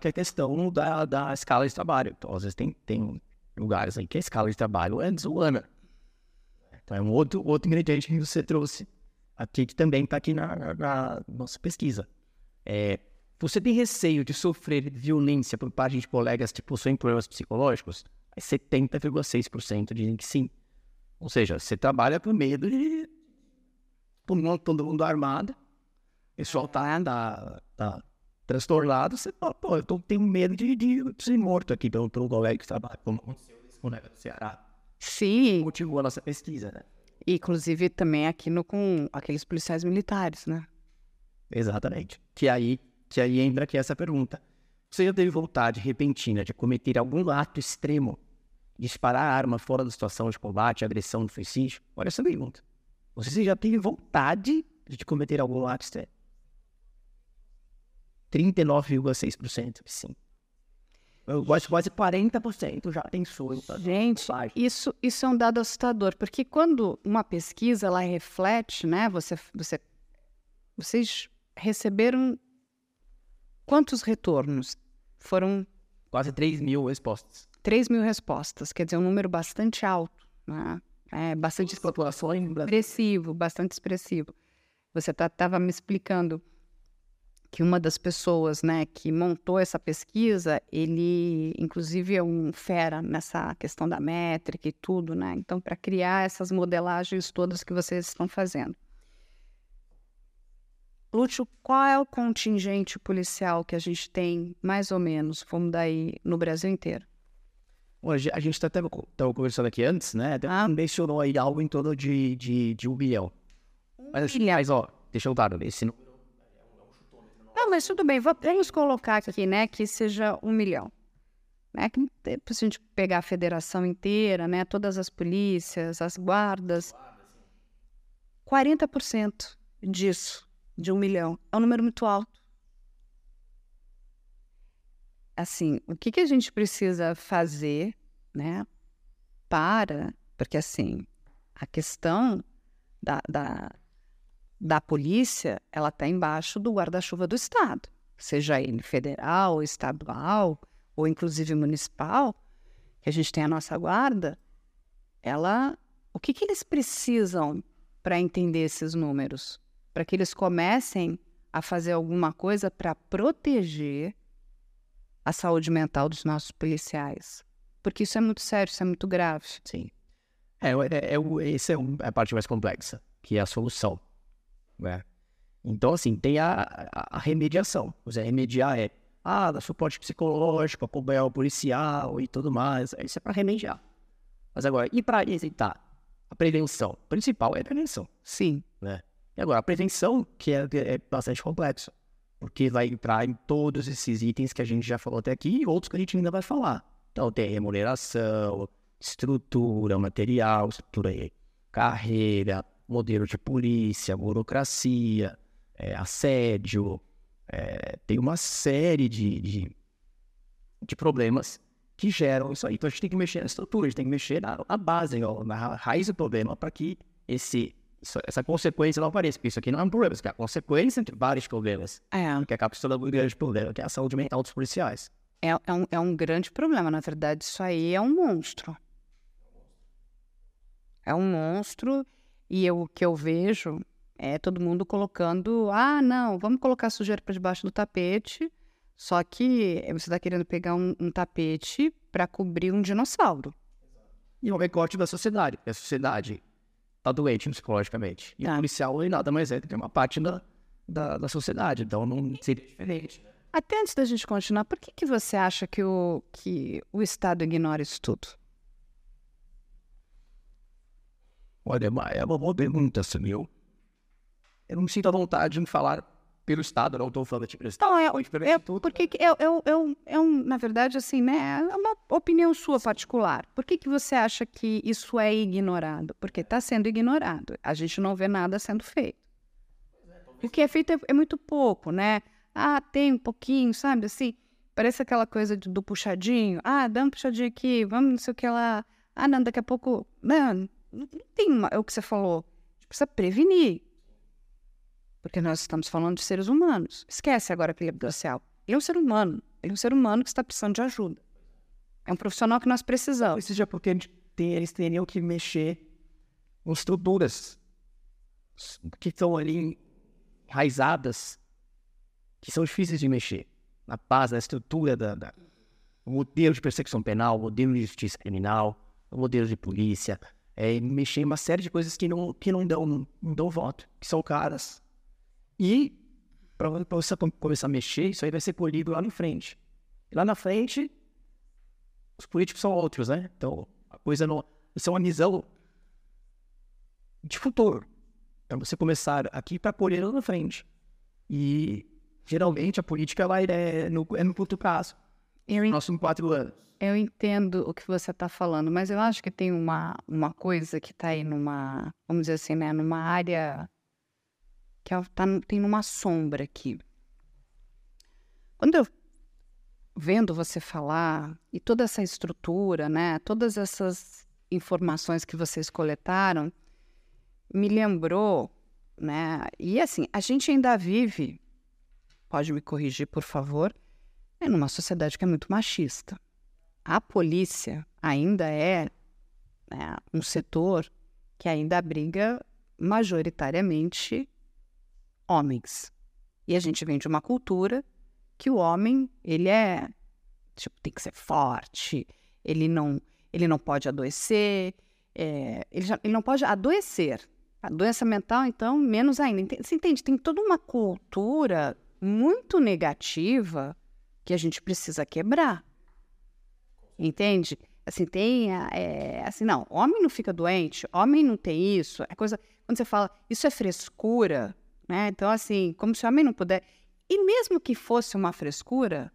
que é a questão da, da escala de trabalho. Então, às vezes tem, tem lugares aí que a escala de trabalho é desumana. Então, é um outro, outro ingrediente que você trouxe aqui, que também está aqui na, na, na, nossa pesquisa. É, você tem receio de sofrer violência por parte de colegas que possuem problemas psicológicos? 70,6% dizem que sim. Ou seja, você trabalha por medo de todo mundo, todo mundo armado, o pessoal tá, tá, tá transtornado, você fala, pô, eu tô, tenho medo de, de ser morto aqui pelo, pelo colega que trabalha, como aconteceu com o colega do Ceará. Sim. Motivou a nossa pesquisa, né? Inclusive também aqui no, com aqueles policiais militares, né? Exatamente. Que aí, que aí entra aqui essa pergunta. Você já teve vontade repentina de cometer algum ato extremo, disparar a arma fora da situação de combate, agressão, suicídio? Olha essa pergunta. Você já teve vontade de cometer algum ato extremo? 39,6%, sim. Eu gosto quase 40% já pensou. Tá? Gente, isso, isso é um dado assustador, porque quando uma pesquisa ela reflete, né? Você, você, vocês receberam quantos retornos? Foram quase 3 mil respostas. 3 mil respostas, quer dizer, um número bastante alto, né? É bastante expressivo, bastante expressivo. Você estava tá, me explicando que uma das pessoas né, que montou essa pesquisa, ele inclusive é um fera nessa questão da métrica e tudo, né? Então, para criar essas modelagens todas que vocês estão fazendo. Lúcio, qual é o contingente policial que a gente tem, mais ou menos, vamos daí, no Brasil inteiro? Hoje, a gente estava tá conversando aqui antes, né? Ah. Mencionou aí algo em torno de, de, de um bilhão. Um mas, bilhão. mas, ó, deixa eu dar, esse número não, mas tudo bem, vamos colocar aqui, né, que seja um milhão. Né, que se a gente pegar a federação inteira, né, todas as polícias, as guardas, 40% disso, de um milhão, é um número muito alto. Assim, o que, que a gente precisa fazer, né, para, porque assim, a questão da, da da polícia, ela está embaixo do guarda-chuva do Estado, seja ele federal, estadual ou inclusive municipal, que a gente tem a nossa guarda, ela, o que, que eles precisam para entender esses números? Para que eles comecem a fazer alguma coisa para proteger a saúde mental dos nossos policiais. Porque isso é muito sério, isso é muito grave. Sim. É, é, é, essa é a parte mais complexa, que é a solução. Né? Então, assim, tem a, a, a remediação. Você remediar é, ah, dar suporte psicológico, acompanhar o policial e tudo mais. Isso é para remediar. Mas agora, e para evitar? A prevenção. O principal é a prevenção. Sim. Né? E agora, a prevenção, que é, é bastante complexa. Porque vai entrar em todos esses itens que a gente já falou até aqui e outros que a gente ainda vai falar. Então, tem remuneração, estrutura, material, estrutura aí, carreira, modelo de polícia, burocracia, é, assédio, é, tem uma série de, de, de, problemas que geram isso aí. Então a gente tem que mexer na estrutura, a gente tem que mexer na, na base, na raiz do problema, para que esse, essa consequência não apareça. Porque isso aqui não é um problema, isso é a consequência de vários problemas. É. Que acaba se tornando um grande problema, que é a saúde mental dos policiais. É, é, um, é um grande problema, na verdade, isso aí é um monstro. É um monstro e eu, o que eu vejo é todo mundo colocando, ah, não, vamos colocar sujeira para debaixo do tapete. Só que você está querendo pegar um, um tapete para cobrir um dinossauro. E o recorte da sociedade. A sociedade está doente psicologicamente. E tá. o policial é nada mais é do que uma parte da, da, da sociedade. Então não seria diferente. Até antes da gente continuar, por que, que você acha que o, que o Estado ignora isso tudo? Olha, é uma boa pergunta, Samuel. Eu não me sinto à vontade de falar pelo Estado, não estou falando de Estado. Não, é, é porque é, é, é, é, um, na verdade, assim, né, é uma opinião sua particular. Por que, que você acha que isso é ignorado? Porque está sendo ignorado. A gente não vê nada sendo feito. O que é feito é, é, muito pouco, né? Ah, tem um pouquinho, sabe, assim, parece aquela coisa do, do puxadinho. Ah, dá um puxadinho aqui, vamos não sei o que lá. Ah, não, daqui a pouco... Não, não tem uma, é o que você falou. A gente precisa prevenir. Porque nós estamos falando de seres humanos. Esquece agora que ele é policial. Ele é um ser humano. Ele é um ser humano que está precisando de ajuda. É um profissional que nós precisamos. Isso já porque tem, eles teriam que mexer com estruturas que estão ali enraizadas, que são difíceis de mexer. Na base, da estrutura da, da o modelo de perseguição penal, o modelo de justiça criminal, o modelo de polícia, é, mexer em uma série de coisas que não, que não, dão, não dão voto, que são caras. E para você começar a mexer, isso aí vai ser polido lá na frente. E lá na frente, os políticos são outros, né? Então, a coisa não. Isso é uma visão de futuro. Então, você começar aqui para polir lá na frente. E, geralmente, a política ela é, no, é no curto prazo. Eu, Próximo quatro anos. Eu entendo o que você está falando, mas eu acho que tem uma, uma coisa que está aí numa, vamos dizer assim, né, numa área que é, tá, tem numa sombra aqui. Quando eu vendo você falar e toda essa estrutura, né, todas essas informações que vocês coletaram, me lembrou, né, e assim, a gente ainda vive, pode me corrigir, por favor, é numa sociedade que é muito machista. A polícia ainda é né, um setor que ainda abriga majoritariamente homens. E a gente vem de uma cultura que o homem, ele é, tipo, tem que ser forte, ele não, ele não pode adoecer, é, ele, já, ele não pode adoecer. A doença mental, então, menos ainda. Você entende? Tem toda uma cultura muito negativa que a gente precisa quebrar. Entende? Assim, tem. É, assim, não, homem não fica doente, homem não tem isso. É coisa. Quando você fala, isso é frescura, né? Então, assim, como se o homem não puder. E mesmo que fosse uma frescura,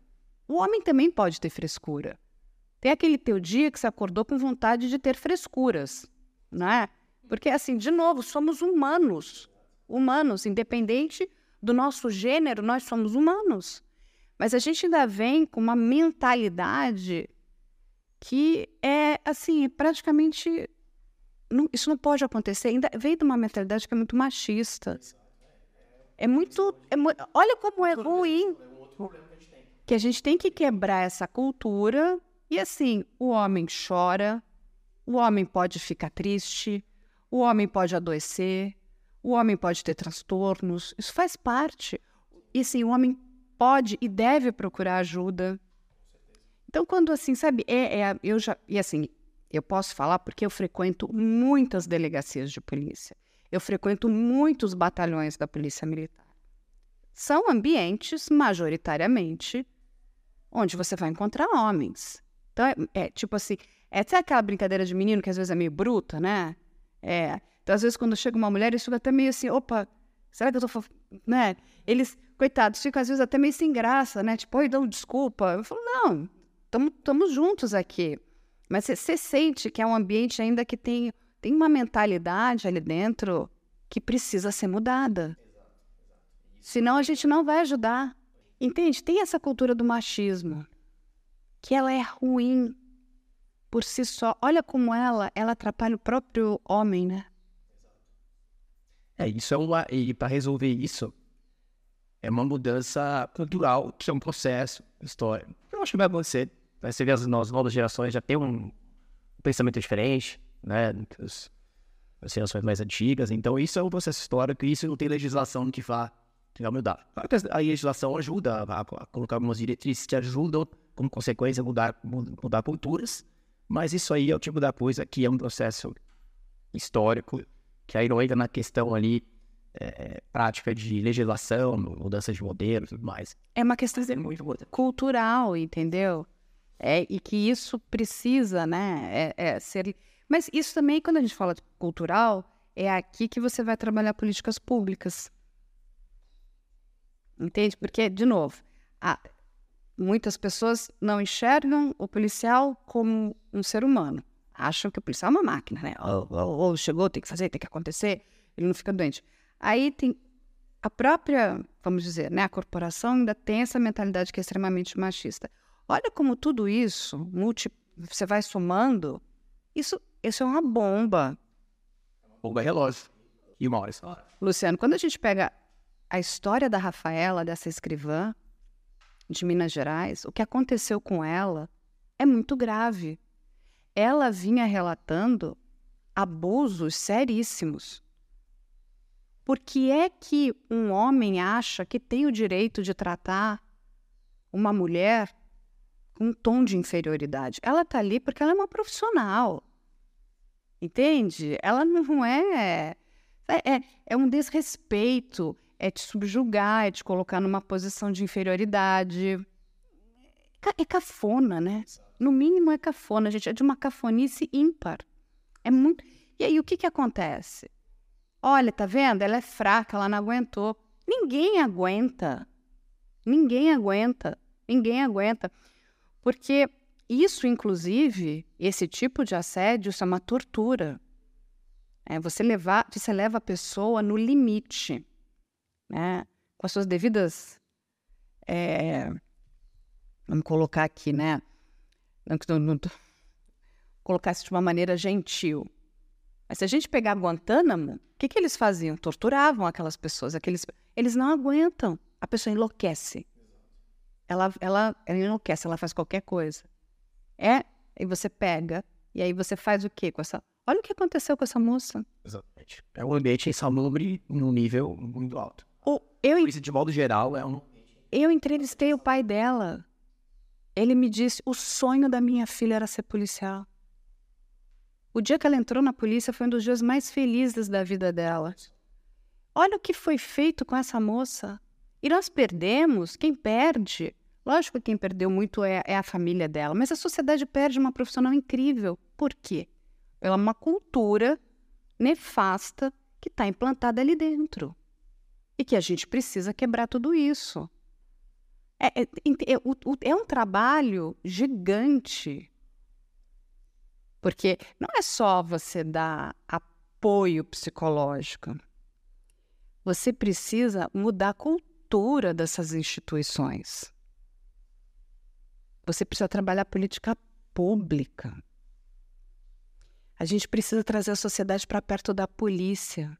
o homem também pode ter frescura. Tem aquele teu dia que você acordou com vontade de ter frescuras, né? Porque, assim, de novo, somos humanos. Humanos, independente do nosso gênero, nós somos humanos. Mas a gente ainda vem com uma mentalidade que é, assim, praticamente. Não, isso não pode acontecer. Ainda vem de uma mentalidade que é muito machista. É muito. É, olha como é ruim. Que a gente tem que quebrar essa cultura. E assim, o homem chora, o homem pode ficar triste, o homem pode adoecer, o homem pode ter transtornos. Isso faz parte. E assim, o homem pode e deve procurar ajuda. Então, quando assim, sabe, é, é, eu já, e assim, eu posso falar porque eu frequento muitas delegacias de polícia, eu frequento muitos batalhões da Polícia Militar. São ambientes, majoritariamente, onde você vai encontrar homens. Então, é, é tipo assim, é até aquela brincadeira de menino que às vezes é meio bruta, né? É. Então, às vezes, quando chega uma mulher, eles ficam até meio assim, opa, será que eu tô. Né? Eles coitados, ficam às vezes até meio sem graça, né? Tipo, oi, dão desculpa. Eu falo, não, estamos juntos aqui. Mas você sente que é um ambiente ainda que tem, tem uma mentalidade ali dentro que precisa ser mudada. Senão a gente não vai ajudar. Entende? Tem essa cultura do machismo, que ela é ruim por si só. Olha como ela, ela atrapalha o próprio homem, né? É, isso é uma. E para resolver isso, é uma mudança cultural, que é um processo histórico. Eu acho que vai acontecer. Vai ser as novas gerações já têm um pensamento diferente, né? As, as gerações mais antigas. Então, isso é um processo histórico e isso não tem legislação que vá, que vai mudar. A legislação ajuda a, a, colocar algumas diretrizes que ajudam, como consequência, a mudar, mudar culturas. Mas isso aí é o tipo da coisa que é um processo histórico, que aí não entra na questão ali é, prática de legislação, mudança de modelo e tudo mais. É uma questão muito cultural, entendeu? É, e que isso precisa, né, é, é ser... Mas isso também, quando a gente fala de cultural, é aqui que você vai trabalhar políticas públicas. Entende? Porque, de novo, a, muitas pessoas não enxergam o policial como um ser humano. Acham que o policial é uma máquina, né? Ou, ou, ou chegou, tem que fazer, tem que acontecer, ele não fica doente. Aí tem a própria, vamos dizer, né, a corporação ainda tem essa mentalidade que é extremamente machista. Olha como tudo isso, multi, você vai somando, isso, isso é uma bomba. Bomba relógio. E uma hora só. Luciano, quando a gente pega a história da Rafaela, dessa escrivã de Minas Gerais, o que aconteceu com ela é muito grave. Ela vinha relatando abusos seríssimos. Por que é que um homem acha que tem o direito de tratar uma mulher com um tom de inferioridade? Ela está ali porque ela é uma profissional. Entende? Ela não é. É, é, um desrespeito, é te subjugar, é te colocar numa posição de inferioridade. É cafona, né? No mínimo é cafona, gente. É de uma cafonice ímpar. É muito. E aí, o que, que acontece? Olha, tá vendo? Ela é fraca, ela não aguentou. Ninguém aguenta. Ninguém aguenta. Ninguém aguenta. Porque isso, inclusive, esse tipo de assédio, isso é uma tortura. É, você, levar, você leva a pessoa no limite, né? com as suas devidas. É, vamos colocar aqui, né? Não, não, colocar isso de uma maneira gentil. Mas se a gente pegar Guantánamo, o que, que eles faziam? Torturavam aquelas pessoas. Aqueles, eles não aguentam. A pessoa enlouquece. Ela, ela, ela enlouquece, ela faz qualquer coisa. É, e você pega, e aí você faz o quê com essa. Olha o que aconteceu com essa moça. Exatamente. É um ambiente insalubre num nível muito alto. O, eu, Isso, de modo geral, é um. Eu entrevistei o pai dela. Ele me disse: o sonho da minha filha era ser policial. O dia que ela entrou na polícia foi um dos dias mais felizes da vida dela. Olha o que foi feito com essa moça. E nós perdemos, quem perde Lógico que quem perdeu muito é, é, a família dela, mas a sociedade perde uma profissional incrível. Por quê? Pela uma cultura nefasta que está implantada ali dentro. E que a gente precisa quebrar tudo isso. É, é, é, é um trabalho gigante. Porque não é só você dar apoio psicológico. Você precisa mudar a cultura dessas instituições. Você precisa trabalhar política pública. A gente precisa trazer a sociedade para perto da polícia.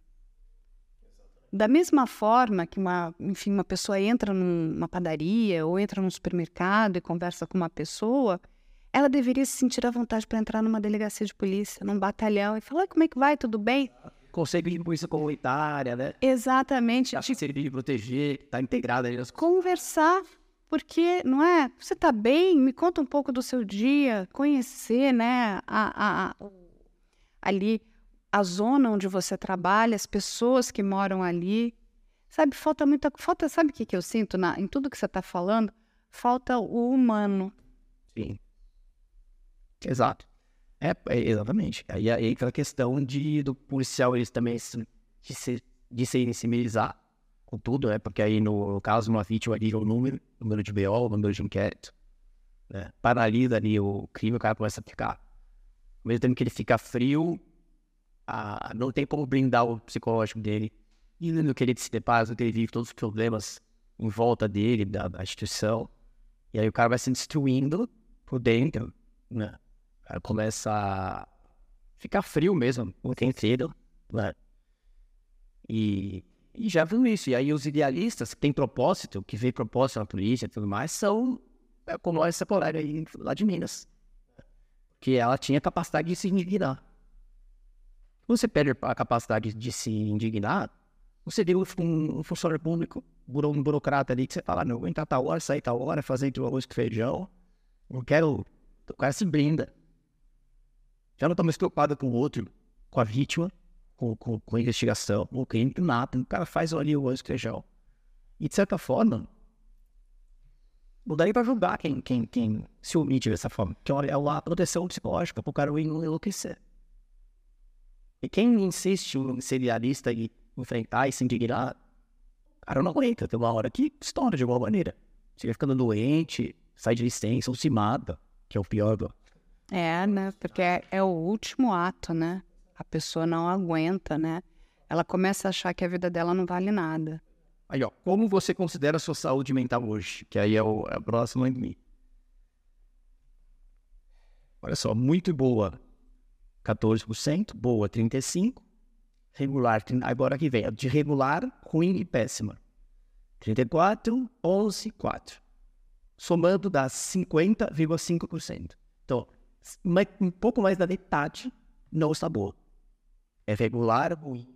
Da mesma forma que uma, enfim, uma pessoa entra numa padaria ou entra num supermercado e conversa com uma pessoa, ela deveria se sentir à vontade para entrar numa delegacia de polícia, num batalhão e falar: como é que vai? Tudo bem? Conceito de polícia comunitária, né? Exatamente. Tá servir de proteger, tá integrada nas Conversar porque, não é? Você está bem? Me conta um pouco do seu dia, conhecer, né, a, a, a, ali a zona onde você trabalha, as pessoas que moram ali. Sabe, falta muita. Falta, sabe o que, que eu sinto na, em tudo que você está falando? Falta o humano. Sim. Exato. É, é exatamente. Aí, aí aquela questão de, do policial eles também de se, de se sensibilizar com tudo, né? Porque aí, no, caso, uma vítima liga o número, o número de BO, o número de inquérito, né? Paralisa ali o crime, o cara começa a ficar. Ao mesmo tempo que ele fica frio, a, não tem como blindar o psicológico dele. E no que ele se depara, no que ele vive todos os problemas em volta dele, da, da instituição. E aí o cara vai se destruindo por dentro, né? O cara começa a ficar frio mesmo, o tempo inteiro, né? E e já viu isso. E aí os idealistas que têm propósito, que vê propósito na polícia e tudo mais, são é, como essa colega aí lá de Minas. Que ela tinha capacidade de se indignar. Você perde a capacidade de se indignar, você vê um, um funcionário público, um burocrata ali, que você fala, não, vou entrar tal hora, sair tal hora, fazer entre o arroz com feijão. Não quero. O cara se brinda. Já não está mais preocupado com o outro, com a vítima com, com, com investigação, com crime, nada. O cara faz ali o esquejão. E de certa forma, não daí para julgar quem, quem, quem se omite dessa forma. Que olha, é uma proteção psicológica para o cara não enlouquecer. E quem insiste em ser idealista e enfrentar e se indignar, cara não aguenta. Tem uma hora que estoura de alguma maneira. Você vai ficando doente, sai de licença ou se mata, que é o pior do. É, né? Porque é, é o último ato, né? A pessoa não aguenta, né? Ela começa a achar que a vida dela não vale nada. Aí, ó, como você considera a sua saúde mental hoje? Que aí é, o, é a próxima de mim. Olha só, muito boa, 14%, boa, 35%, regular, agora que vem, de regular, ruim e péssima, 34, 11, 4. Somando dá 50,5%. Então, um pouco mais da metade não está boa. É regular, ruim.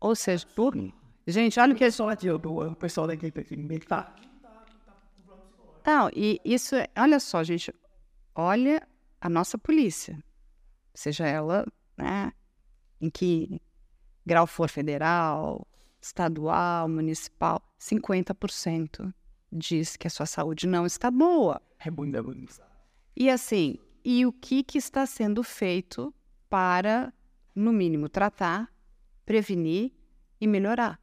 Ou seja, por... gente, olha o que é só o pessoal daqui tá. Não, e isso é, olha só, gente, olha a nossa polícia, seja ela, né, em que grau for federal, estadual, municipal, 50% diz que a sua saúde não está boa. É muito, é muito. E assim, e o que, que está sendo feito para, no mínimo, tratar, prevenir e melhorar?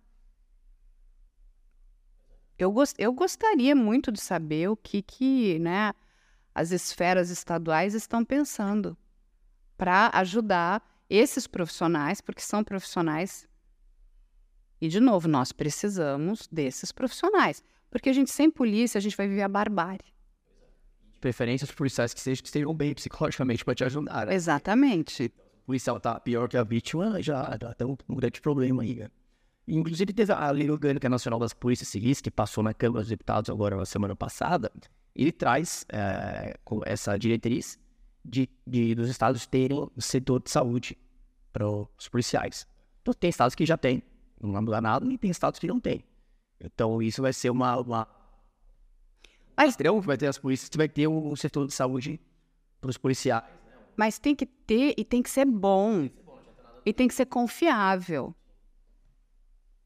Eu, gost, eu gostaria muito de saber o que, que né, as esferas estaduais estão pensando para ajudar esses profissionais, porque são profissionais. E, de novo, nós precisamos desses profissionais. Porque a gente, sem polícia, a gente vai viver a barbárie. De preferência, os policiais que, sejam, que estejam bem psicologicamente para te ajudar. Né? Exatamente. O policial tá pior que a vítima, já, já tem um grande problema aí. Né? Inclusive, teve a Lei Orgânica Nacional das Polícias Civis, que passou na Câmara dos Deputados agora na semana passada, ele traz é, essa diretriz de, de, dos estados terem o setor de saúde para os policiais. Então, tem estados que já tem, não vai mudar nada, e tem estados que não tem. Então, isso vai ser uma. uma... Mas que vai ter as polícias, vai ter um setor de saúde para os policiais. Mas tem que ter e tem que ser bom. E tem que ser confiável.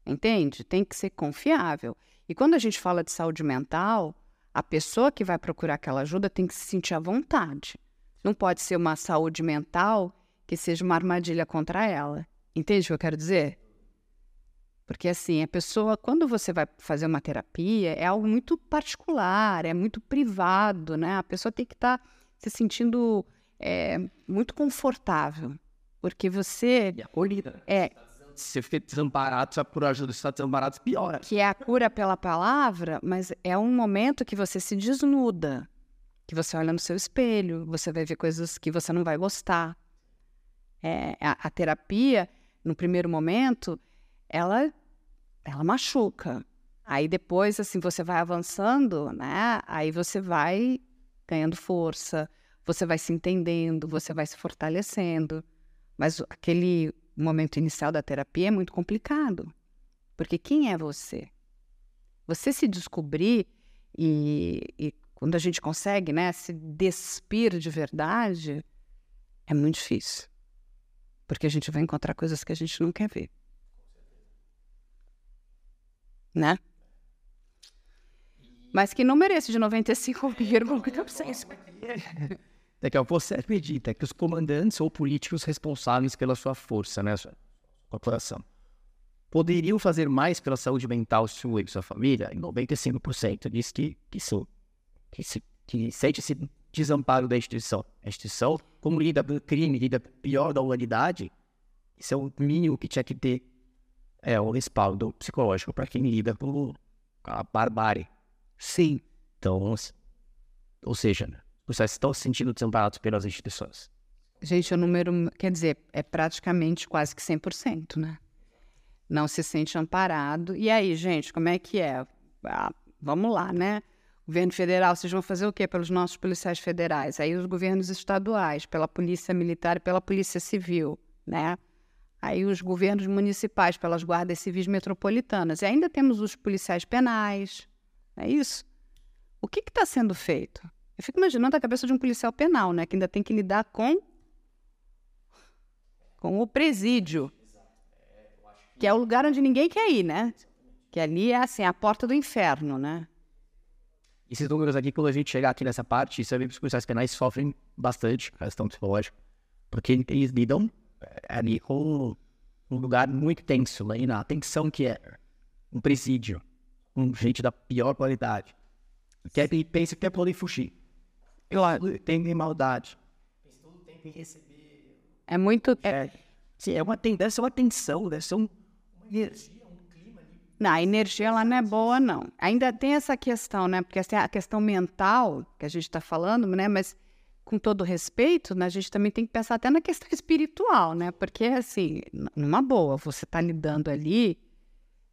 Entende? Tem que ser confiável. E quando a gente fala de saúde mental, a pessoa que vai procurar aquela ajuda tem que se sentir à vontade. Não pode ser uma saúde mental que seja uma armadilha contra ela. Entende o que eu quero dizer? Porque assim, a pessoa, quando você vai fazer uma terapia, é algo muito particular, é muito privado, né? A pessoa tem que estar tá se sentindo é, muito confortável. Porque você. E acolhida. É, se você fica desamparado, só por ajuda, está desamparado, piora. Que é a cura pela palavra, mas é um momento que você se desnuda, que você olha no seu espelho, você vai ver coisas que você não vai gostar. É, a, a terapia, no primeiro momento, ela, ela machuca. Aí depois, assim, você vai avançando, né? Aí você vai ganhando força, você vai se entendendo, você vai se fortalecendo. Mas aquele momento inicial da terapia é muito complicado. Porque quem é você? Você se descobrir e, e quando a gente consegue né, se despir de verdade, é muito difícil. Porque a gente vai encontrar coisas que a gente não quer ver. Né? Mas que número é esse de 95,5%? A pouco você acredita que os comandantes ou políticos responsáveis pela sua força, né, sua corporação, poderiam fazer mais pela saúde mental sua e sua família? E 95% diz que, que que, se, que sente esse desamparo da instituição. A instituição, como lida com crime, lida pior da humanidade, isso é o mínimo que tinha que ter é, o respaldo psicológico para quem lida com a barbárie. Sim. Então, ou seja, vocês estão se sentindo desamparados pelas instituições? Gente, o número, quer dizer, é praticamente quase que 100%, né? Não se sente amparado. E aí, gente, como é que é? Ah, vamos lá, né? Governo federal, vocês vão fazer o quê pelos nossos policiais federais? Aí os governos estaduais, pela polícia militar e pela polícia civil, né? Aí os governos municipais, pelas guardas civis metropolitanas. E ainda temos os policiais penais, é isso? O que está sendo feito? Eu fico imaginando a cabeça de um policial penal, né? Que ainda tem que lidar com com o presídio, que é o lugar onde ninguém quer ir, né? Que ali é assim a porta do inferno, né? Esses números aqui, quando a gente chegar aqui nessa parte, você vê que os policiais penais sofrem bastante a questão psicológica, porque eles lidam é, ali com um lugar muito tenso, né? na tensão que é um presídio, com gente da pior qualidade, que é, pensa que é poder fugir. Claro, tem maldade. É muito. É, é, sim, é uma tendência, é uma tensão, deve ser um, uma energia, um clima ali. Não, a energia lá não é boa, não. Ainda tem essa questão, né? Porque assim, a questão mental que a gente está falando, né? Mas com todo respeito, né, a gente também tem que pensar até na questão espiritual, né? Porque, assim, numa boa, você está lidando ali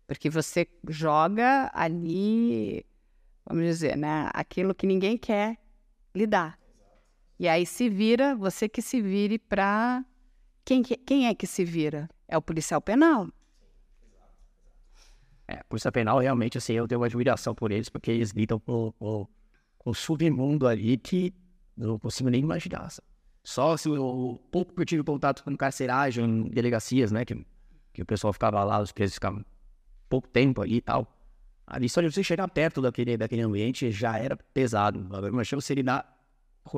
Porque você joga ali, vamos dizer, né, aquilo que ninguém quer lidar. E aí se vira, você que se vire para quem, quem é que se vira? É o policial penal. É, polícia penal, realmente, assim, eu tenho uma admiração por eles, porque eles lidam com, um submundo ali que não consigo nem imaginar. Só se o pouco que eu tive contato com carceragem, em delegacias, né, que, que o pessoal ficava lá, os presos ficavam pouco tempo ali e tal. Ali só de você chegar perto daquele, daquele ambiente já era pesado. Imagina você lidar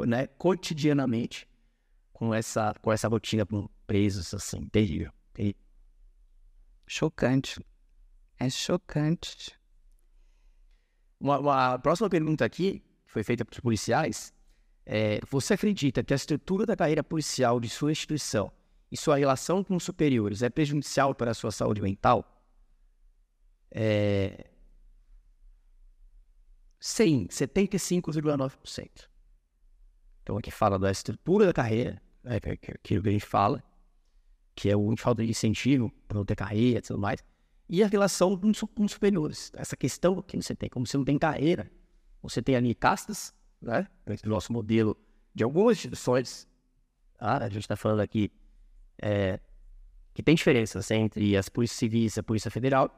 né, cotidianamente com essa, com essa rotina com presos, assim, terrível, terrível. Chocante. É chocante. Uma, uma próxima pergunta aqui, que foi feita para os policiais, é, você acredita que a estrutura da carreira policial de sua instituição e sua relação com os superiores é prejudicial para a sua saúde mental? É... Sim, 75,9%. Então aqui fala da estrutura da carreira, né, é aquilo que a gente fala, que é o falta de incentivo para não ter carreira e tudo mais, e a relação com, os superiores. Essa questão que você tem, como você não tem carreira, você tem ali castas, né? Esse nosso modelo de algumas instituições, tá? a gente está falando aqui é, que tem diferenças entre as polícias civis e a Polícia Federal,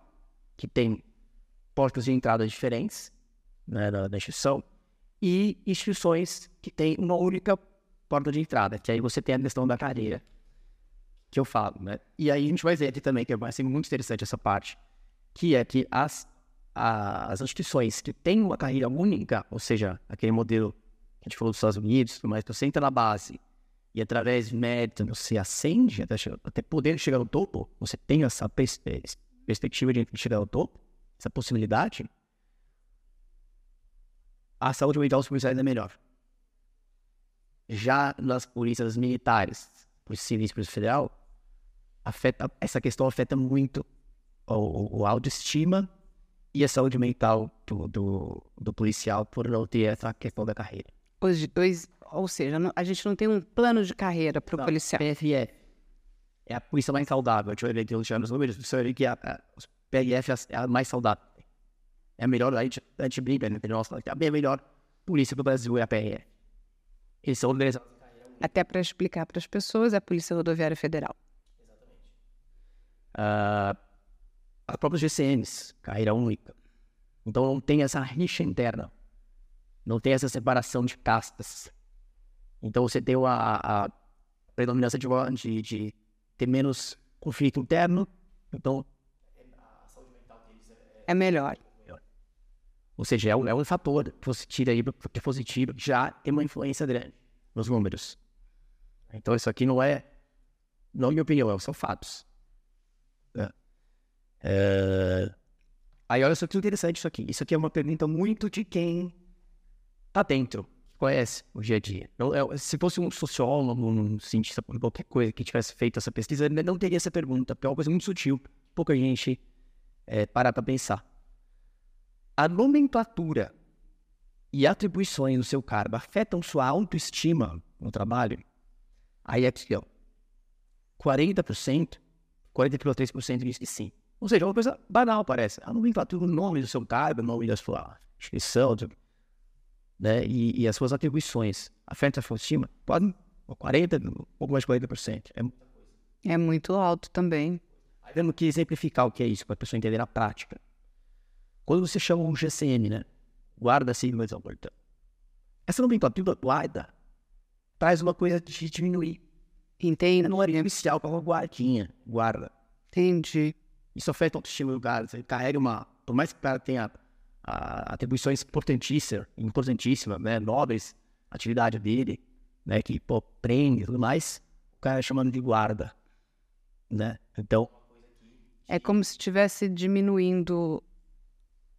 que tem portas de entrada diferentes né, da, da instituição, e instituições que têm uma única porta de entrada, que aí você tem a questão da carreira, que eu falo, né? E aí a gente vai ver aqui também, que vai ser muito interessante essa parte, que é que as, as instituições que têm uma carreira única, ou seja, aquele modelo que a gente falou dos Estados Unidos, mas você entra na base e através de mérito você ascende até, até poder chegar ao topo, você tem essa pers perspectiva de chegar ao topo, essa possibilidade, a saúde mental dos policiais é melhor. Já nas polícias militares, polícia civil e polícia federal, afeta, essa questão afeta muito o, o autoestima e a saúde mental do, do, do, policial por não ter essa questão da carreira. Pois, dois, ou seja, a gente não tem um plano de carreira para o policial. PFE é a polícia mais saudável. Deixa eu ver aqui os números. Você ver que a, a, PRF é a mais saudável. É a melhor, a gente, a gente entre nós, a melhor polícia do Brasil é a PRF. Eles são organizados. Até para explicar para as pessoas, é a Polícia Rodoviária Federal. Exatamente. Uh, as próprias GCMs, carreira única. Então não tem essa rixa interna. Não tem essa separação de castas. Então você tem a, a predominância de, de, de, ter menos conflito interno. Então a saúde mental deles é, é melhor. Ou seja, é um, é um fator que você tira aí, que é positivo, já tem uma influência grande nos números. Então, isso aqui não é, não é minha opinião, são fatos. É. É... Aí, olha só que interessante isso aqui. Isso aqui é uma pergunta muito de quem tá dentro, conhece o dia a dia. É, se fosse um sociólogo, um cientista, qualquer coisa que tivesse feito essa pesquisa, ele não teria essa pergunta, porque é uma coisa muito sutil. Pouca gente é, para para pensar a nomenclatura e atribuições do seu cargo afetam sua autoestima no trabalho, aí é ó, 40%, 40,3% diz que sim. Ou seja, é uma coisa banal, parece. A nomenclatura, o nome do seu cargo, o nome da sua inscrição, né, e, e, as suas atribuições afetam a sua autoestima, pode 40, um pouco mais de 40%. É muita coisa. É muito alto também. Aí temos que exemplificar o que é isso, para a pessoa entender na prática. Quando você chama um GCN, né? Guarda de Albertão. Essa nomenclatura guarda traz uma coisa de diminuir. Entende? Não é inicial, é uma guardinha. Guarda. Entendi. Isso afeta o autoestima do cara. Você carrega uma. Por mais que o cara tenha a, atribuições importantíssimas, importantíssimas, né? Nobres, atividade dele, né? Que, pô, prende e tudo mais, o cara é chamando de guarda. Né? Então. É como se estivesse diminuindo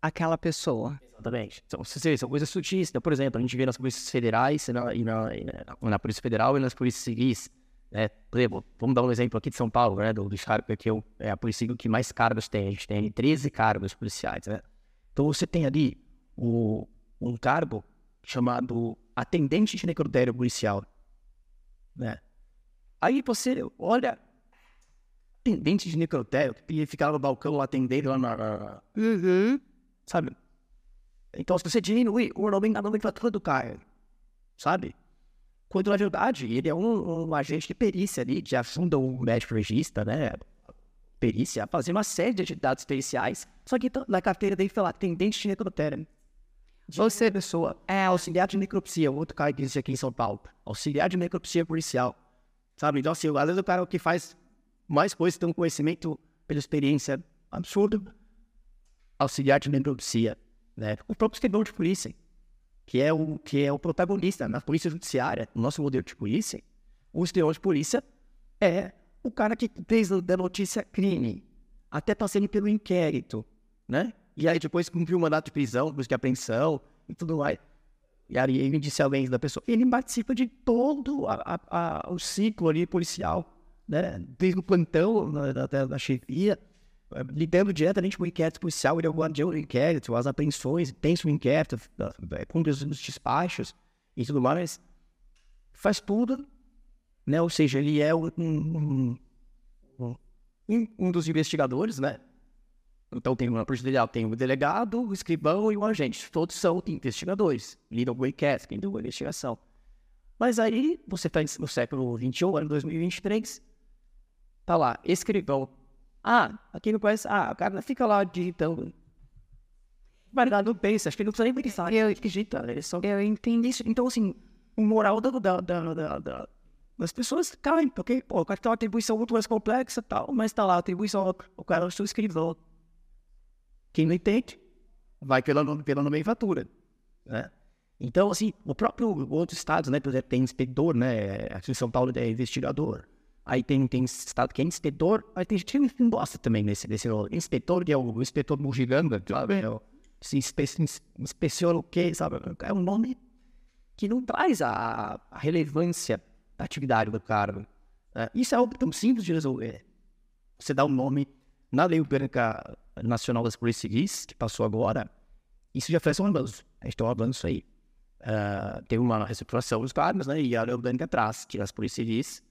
aquela pessoa. Exatamente. Então, são coisas sutis. Então, por exemplo, a gente vê nas polícias federais, na, e na, e na, Polícia Federal e nas polícias civis. Né? Por exemplo, vamos dar um exemplo aqui de São Paulo, né? do, do que é a polícia que mais cargos tem. A gente tem 13 cargos policiais. Né? Então, você tem ali o, um cargo chamado atendente de necrotério policial. Né? Aí você olha atendente de necrotério, que ficava no balcão atendendo lá na. Uhum. Sabe? Então, se você diminui o nome, a nomenclatura do cara, sabe? Quando na verdade ele é um, um agente de perícia ali, que afunda o médico legista, né? Perícia, fazer uma série de atividades periciais, só que na carteira dele foi lá, atendente de necrotério. Você, pessoa, é auxiliar de necropsia, outro cara que existe aqui em São Paulo, auxiliar de necropsia policial, sabe? Então, assim, às vezes o cara que faz mais coisas, tem um conhecimento pela experiência absurdo, auxiliar de necropsia, né? O próprio escritor de polícia, que é o, que é o protagonista na polícia judiciária, no nosso modelo de polícia, o escritor de polícia é o cara que fez da notícia crime, até passando pelo inquérito, né? E aí depois cumpriu o mandato de prisão, busca de apreensão e tudo mais. E aí ele disse além da pessoa. Ele participa de todo a, a, a, o ciclo ali policial, né? Desde o plantão até da chefia, lidando diretamente com o inquérito policial, ele é o guardião do inquérito, as apreensões, pensa o inquérito, cumpre os despachos e tudo mais. Faz tudo, né? Ou seja, ele é um, um, um, dos investigadores, né? Então tem uma procedurial, tem o delegado, o escribão e o agente. Todos são investigadores, lidam com o inquérito, lidam com a investigação. Mas aí você está no século XXI, ano 2023, tá lá, escribão. Ah, aqui não conhece. Ah, o cara fica lá digitando. Mas não pensa, acho que não precisa nem pensar. Eu, digita, ele só... eu entendi. Isso, então, assim, o moral da, da, da, da, da as pessoas caem, porque pô, o cara tem uma atribuição muito mais complexa e tal, mas tá lá a atribuição, o cara é o seu escrivão. Quem não entende, vai pela, pela nomenclatura, né? Então, assim, o próprio outros estados, né, por exemplo, tem inspetor, né, aqui em São Paulo é investigador, aí tem, tem estado que é inspetor, aí tem gente que não gosta também desse, desse inspetor, que é o, inspetor Mugiganga, sabe, é se inspe, inspeciona o quê, sabe, é um nome que não traz a, a relevância da atividade do cargo. Né? Isso é algo tão simples de resolver. Você dá um nome na Lei Orgânica Nacional das Polícias Civis, que passou agora, isso já faz um avanço. A gente tem um avanço aí. Uh, uma reestruturação dos cargos, né? E a Lei Orgânica traz que as Polícias Civis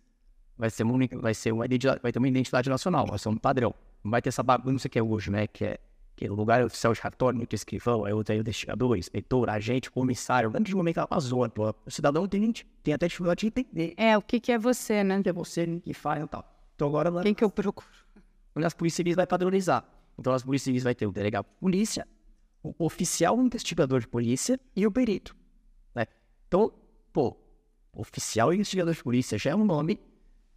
vai ser uma, vai ser uma identidade, vai ter uma identidade nacional, vai ser um padrão. Não vai ter essa bagunça que é hoje, né? Que é que o lugar oficial de cartório, muito escrivão, é o investigador, inspetor, agente, comissário, antes de momento é pô. O cidadão tem, tem até dificuldade de entender. É, o que, que é você, né? Que é você que faz e tal. Então agora... Quem que eu procuro? As polícias civis vai padronizar. Então as polícias civis vai ter o delegado de polícia, o oficial investigador de polícia e o perito. Né? Então, pô, oficial investigador de polícia já é um nome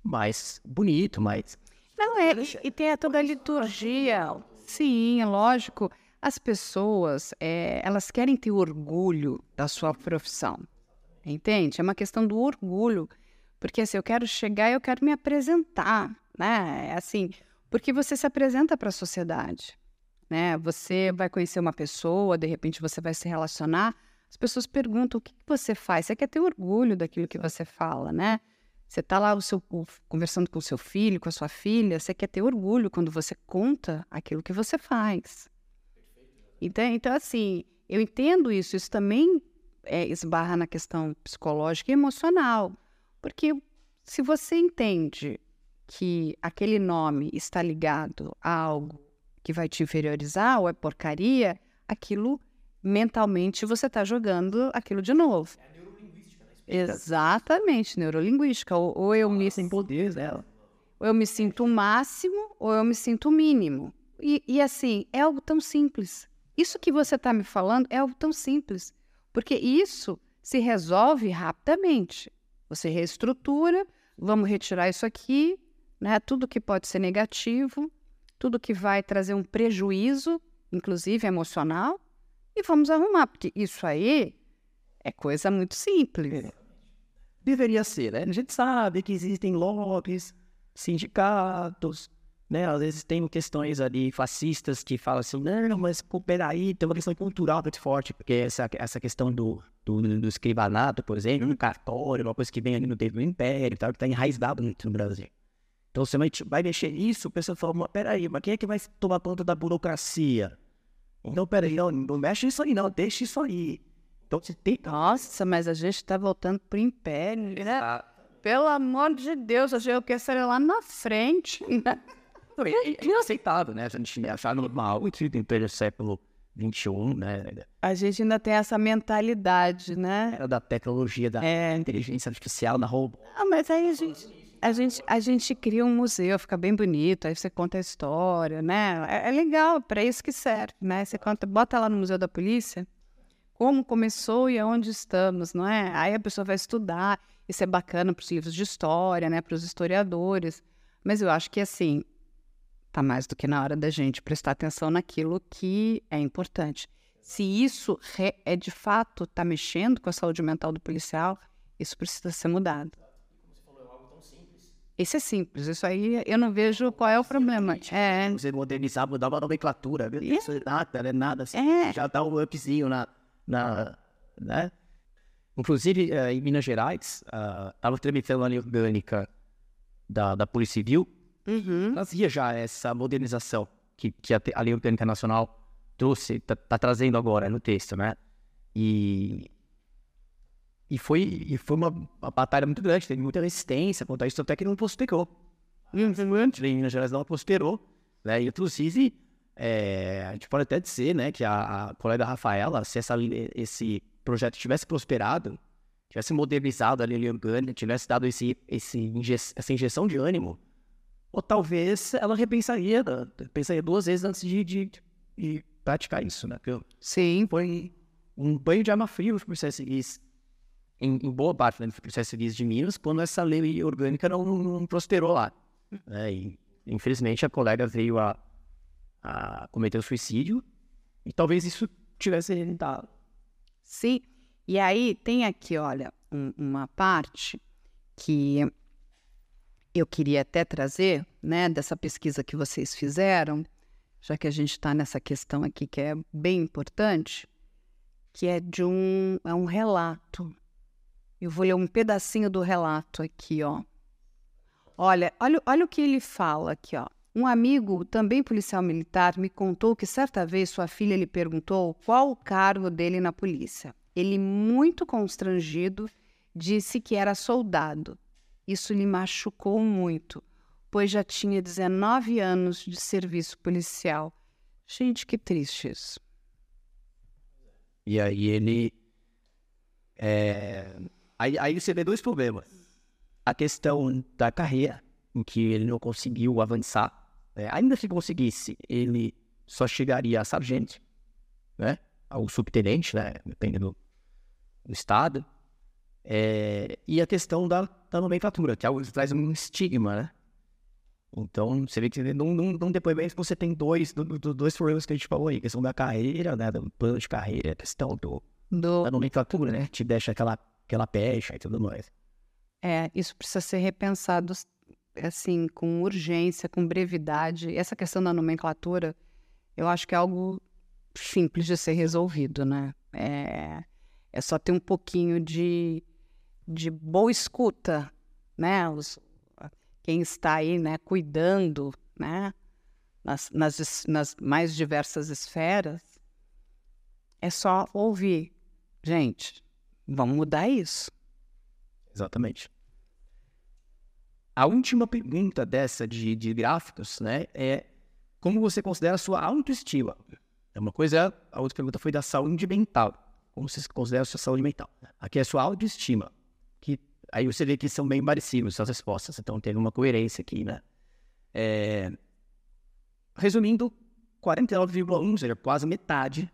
mais bonito, mais... Não, é, e tem toda a liturgia Sim, é lógico. As pessoas, é, elas querem ter orgulho da sua profissão, entende? É uma questão do orgulho, porque assim, eu quero chegar e eu quero me apresentar, né? É assim, porque você se apresenta para a sociedade, né? Você vai conhecer uma pessoa, de repente você vai se relacionar, as pessoas perguntam o que você faz, você quer ter orgulho daquilo que você fala, né? Você está lá o seu, conversando com o seu filho, com a sua filha, você quer ter orgulho quando você conta aquilo que você faz. Então, então assim, eu entendo isso. Isso também é, esbarra na questão psicológica e emocional. Porque se você entende que aquele nome está ligado a algo que vai te inferiorizar ou é porcaria, aquilo mentalmente você está jogando aquilo de novo. É Exatamente, neurolinguística. Ou, ou eu me sem poderes dela. Ou eu me sinto o máximo, ou eu me sinto o mínimo. E, e assim, é algo tão simples. Isso que você está me falando é algo tão simples. Porque isso se resolve rapidamente. Você reestrutura, vamos retirar isso aqui, né? Tudo que pode ser negativo, tudo que vai trazer um prejuízo, inclusive emocional, e vamos arrumar, porque isso aí é coisa muito simples. Deveria ser, né? A gente sabe que existem lobbies, sindicatos, né? Às vezes tem questões ali fascistas que falam assim, não, mas pô, peraí, tem uma questão cultural muito forte, porque essa, essa questão do, do, do escrivanato, por exemplo, um cartório, uma coisa que vem ali no tempo do Império, tal, que está enraizado muito no Brasil. Então, você vai, vai mexer nisso, o pessoal fala, mas peraí, mas quem é que vai tomar conta da burocracia? Então, peraí, não, não mexe isso aí não, deixa isso aí. Então, tem... Nossa, mas a gente está voltando para o Império, né? Pelo amor de Deus, eu quero ser lá na frente. Né? É, é aceitável, né? A gente achar normal o pleno século XXI, né? A gente ainda tem essa mentalidade, né? Era da tecnologia, da é. inteligência artificial, da roubo. Ah, mas aí a gente... A gente, a gente cria um museu, fica bem bonito, aí você conta a história, né? É, é legal, para isso que serve, né? Você conta, bota lá no Museu da Polícia como começou e aonde estamos, não é? Aí a pessoa vai estudar, isso é bacana para os livros de história, né? Para os historiadores. Mas eu acho que, assim, tá mais do que na hora da gente prestar atenção naquilo que é importante. Se isso é de fato está mexendo com a saúde mental do policial, isso precisa ser mudado. Isso é simples, isso aí eu não vejo qual é o problema. É. Você modernizar, mudar uma nomenclatura, isso é nada, não é nada assim. É. Já dá um upzinho na, na, né? Inclusive, uh, em Minas Gerais, estava uh, tramitando a lei orgânica da, da Polícia Civil, uhum. trazia já essa modernização que, que a, a lei orgânica nacional trouxe, está tá trazendo agora no texto, né? E, e foi, e foi uma, uma, batalha muito grande, teve muita resistência contra isso, até que não prosperou. Infelizmente, em Minas Gerais não prosperou, né? E inclusive, é, a gente pode até dizer, né, que a, a colega Rafaela, se essa, esse projeto tivesse prosperado, tivesse modernizado a lei orgânica, tivesse dado esse, esse inje essa injeção de ânimo, ou talvez ela repensaria, pensaria duas vezes antes de, de, de praticar isso, né? Sim. Foi um banho de arma fria para os policiais civis em, em, boa parte né, dos processos civis de Minas, quando essa lei orgânica não, não prosperou lá. Né? E, infelizmente, a colega veio a, a cometer o suicídio e talvez isso tivesse evitado. Sim. E aí tem aqui, olha, um, uma parte que eu queria até trazer, né, dessa pesquisa que vocês fizeram, já que a gente está nessa questão aqui que é bem importante, que é de um, é um relato eu vou ler um pedacinho do relato aqui, ó. Olha, olha, olha o que ele fala aqui, ó. Um amigo, também policial militar, me contou que certa vez sua filha lhe perguntou qual o cargo dele na polícia. Ele, muito constrangido, disse que era soldado. Isso lhe machucou muito, pois já tinha 19 anos de serviço policial. Gente, que triste isso. E aí ele é, Aí, aí você vê dois problemas. A questão da carreira, em que ele não conseguiu avançar. Né? Ainda se conseguisse, ele só chegaria a sargento, né? Ao subtenente, né? Dependendo do, estado. É, e a questão da, da nomenclatura, que é algo que traz um estigma, né? Então, você vê que num, num, num depoimento você tem dois, do, do, dois problemas que a gente falou aí. A questão da carreira, né? Do plano de carreira, a questão do, do... da nomenclatura, né? Te deixa aquela aquela pecha e tudo mais. É, isso precisa ser repensado assim, com urgência, com brevidade. Essa questão da nomenclatura, eu acho que é algo simples de ser resolvido, né? É, é só ter um pouquinho de, de boa escuta, né? Os, quem está aí, né, cuidando, né? Nas, nas, nas mais diversas esferas, é só ouvir. Gente, Vamos mudar isso. Exatamente. A última pergunta dessa de, de gráficos, né, é como você considera a sua autoestima? É uma coisa, a outra pergunta foi da saúde mental. Como você considera a sua saúde mental? Aqui é a sua autoestima. Que, aí você vê que são bem parecidos as respostas, então tem uma coerência aqui, né? É, resumindo, 49,1, ou seja, quase metade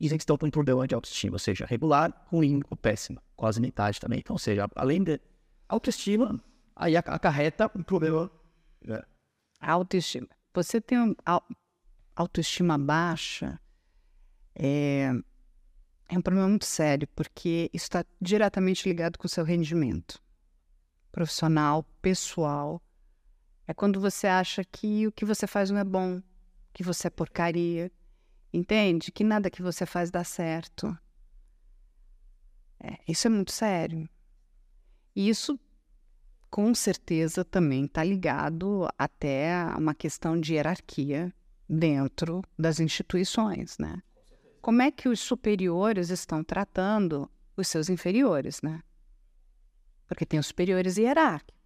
dizem que estão com um problema de autoestima, ou seja, regular, ruim ou péssima, quase metade também. Então, ou seja, além de autoestima, aí acarreta um problema. Né? Autoestima. Você tem um, autoestima baixa, é, é um problema muito sério, porque isso está diretamente ligado com o seu rendimento profissional, pessoal. É quando você acha que o que você faz não é bom, que você é porcaria, Entende? Que nada que você faz dá certo. É, isso é muito sério. E isso, com certeza, também está ligado até a uma questão de hierarquia dentro das instituições, né? Como é que os superiores estão tratando os seus inferiores, né? Porque tem os superiores hierárquicos.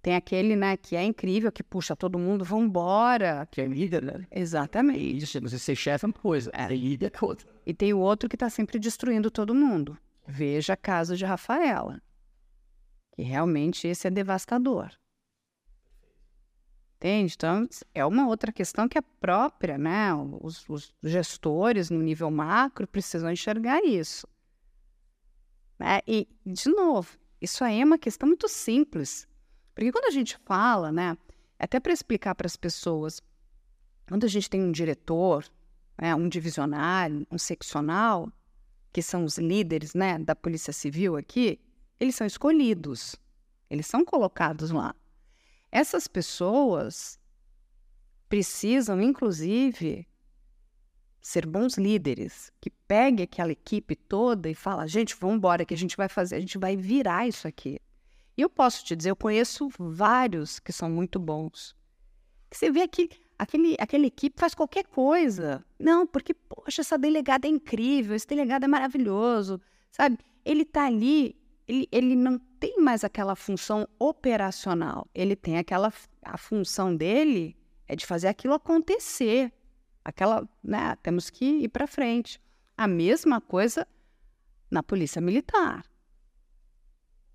tem aquele, né, que é incrível, que puxa todo mundo, vambora. Que é líder, né? Exatamente. Isso, você ser chefe é uma coisa, é líder é outra. E tem o outro que está sempre destruindo todo mundo. Veja a casa de Rafaela. Que realmente esse é devastador. Entende? Então, é uma outra questão que é própria, né? Os, os gestores no nível macro precisam enxergar isso. Né? E, de novo, isso aí é uma questão muito simples. Porque quando a gente fala, né? Até para explicar para as pessoas, quando a gente tem um diretor, né, um divisionário, um seccional, que são os líderes né, da Polícia Civil aqui, eles são escolhidos, eles são colocados lá. Essas pessoas precisam, inclusive, ser bons líderes, que pegue aquela equipe toda e fala, gente, vamos embora que a gente vai fazer, a gente vai virar isso aqui. E eu posso te dizer, eu conheço vários que são muito bons. Que você vê que aquele, aquela equipe faz qualquer coisa. Não, porque, poxa, essa delegada é incrível, esse delegado é maravilhoso, sabe? Ele está ali, ele, ele não tem mais aquela função operacional. Ele tem aquela. A função dele é de fazer aquilo acontecer. Aquela, né? Temos que ir para frente. A mesma coisa na polícia militar.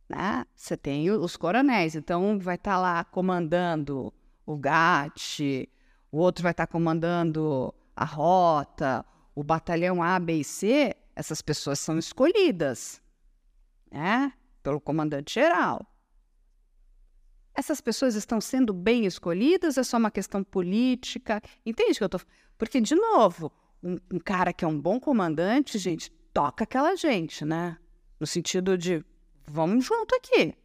Né? Você tem os coronéis, então um vai estar tá lá comandando o GAT, o outro vai estar tá comandando a rota, o batalhão A, B e C. Essas pessoas são escolhidas, né? pelo comandante geral. Essas pessoas estão sendo bem escolhidas? É só uma questão política? Entende que eu estou? Porque de novo, um, um, cara que é um bom comandante, gente, toca aquela gente, né? No sentido de vamos junto aqui.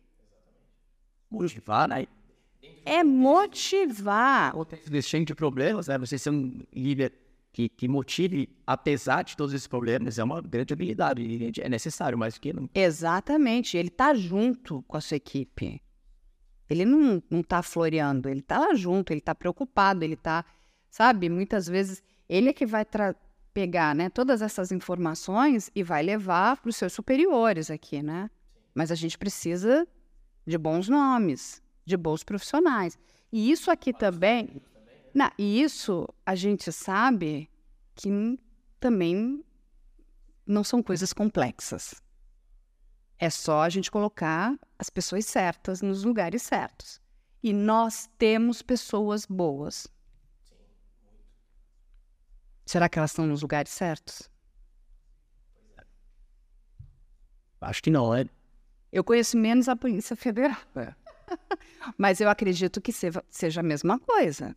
Motivar, né? É motivar. Deixando de problemas, né? Você ser um líder que, que motive, apesar de todos esses problemas, é uma grande habilidade, é necessário, mais do que não. Exatamente, ele está junto com a sua equipe. Ele não, não tá floreando, ele está lá junto, ele está preocupado, ele está, sabe, muitas vezes ele é que vai pegar, né, todas essas informações e vai levar para os seus superiores aqui, né? Mas a gente precisa de bons nomes, de bons profissionais. E isso aqui também não, e isso a gente sabe que também não são coisas complexas. É só a gente colocar as pessoas certas nos lugares certos. E nós temos pessoas boas. Será que elas estão nos lugares certos? Acho que não, é. Eu conheço menos a Polícia Federal. É. Mas eu acredito que seja a mesma coisa.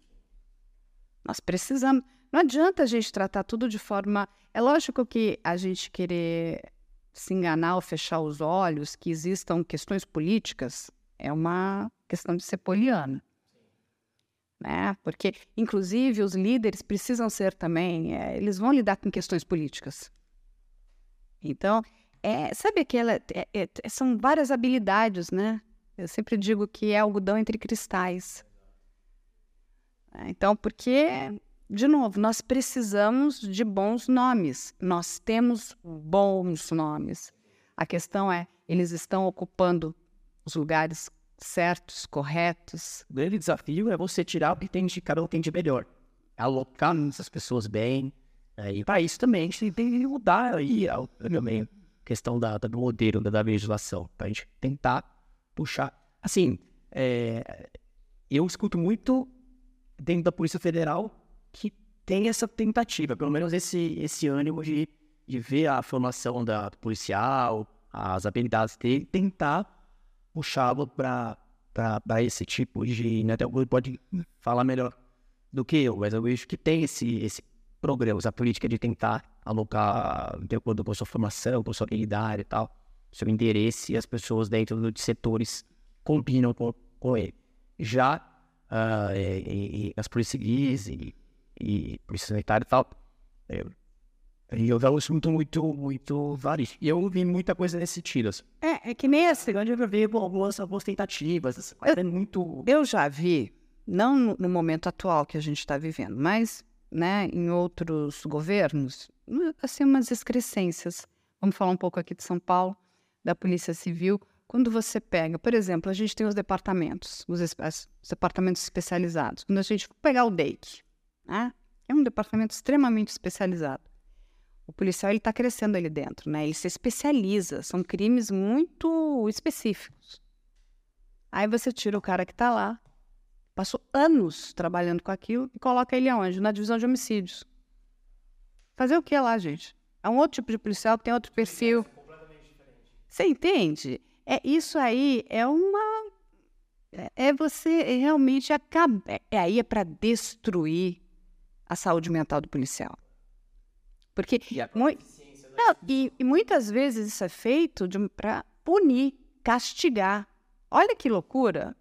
Nós precisamos. Não adianta a gente tratar tudo de forma. É lógico que a gente querer se enganar ou fechar os olhos que existam questões políticas é uma questão de ser poliana. Né? Porque, inclusive, os líderes precisam ser também, é, eles vão lidar com questões políticas. Então, é, sabe aquela. É, é, são várias habilidades, né? Eu sempre digo que é algodão entre cristais. É, então, porque, de novo, nós precisamos de bons nomes. Nós temos bons nomes. A questão é, eles estão ocupando os lugares certos, corretos. O grande desafio é você tirar o que tem de cada um tem de melhor. Alocar essas pessoas bem. Né? E para isso também a gente tem que mudar aí também a questão da, do modelo da, da legislação. Para a gente tentar puxar. Assim, é, eu escuto muito dentro da Polícia Federal que tem essa tentativa, pelo menos esse, esse ânimo de, de ver a formação da policial, as habilidades dele, tentar puxá-lo para esse tipo de. Né, até o pode falar melhor do que eu, mas eu vejo que tem esse, esse programa, essa política de tentar alocar de acordo com a sua formação, com a sua habilidade e tal, seu interesse, e as pessoas dentro de setores combinam com, com ele. Já uh, e, e, as polícias civis e, e polícia sanitária e tal. Eu, e eu vejo isso muito, muito, muito vários. E eu vi muita coisa nesse sentido. Assim. É, é que nem esse. Onde eu vi algumas, algumas tentativas. Eu, é muito... eu já vi, não no, no momento atual que a gente está vivendo, mas né, em outros governos, assim, umas excrescências. Vamos falar um pouco aqui de São Paulo, da Polícia Civil, quando você pega, por exemplo, a gente tem os departamentos, os, os departamentos especializados. Quando a gente for pegar o DEIC, né? É um departamento extremamente especializado. O policial está crescendo ali dentro, né? Ele se especializa, são crimes muito específicos. Aí você tira o cara que está lá, passou anos trabalhando com aquilo e coloca ele aonde? Na divisão de homicídios. Fazer o que lá, gente? É um outro tipo de policial, tem outro perfil. Você entende? É isso aí é uma é, é você realmente acaba é aí é para destruir a saúde mental do policial. Porque e, não, e, e muitas vezes isso é feito para punir, castigar. Olha que loucura.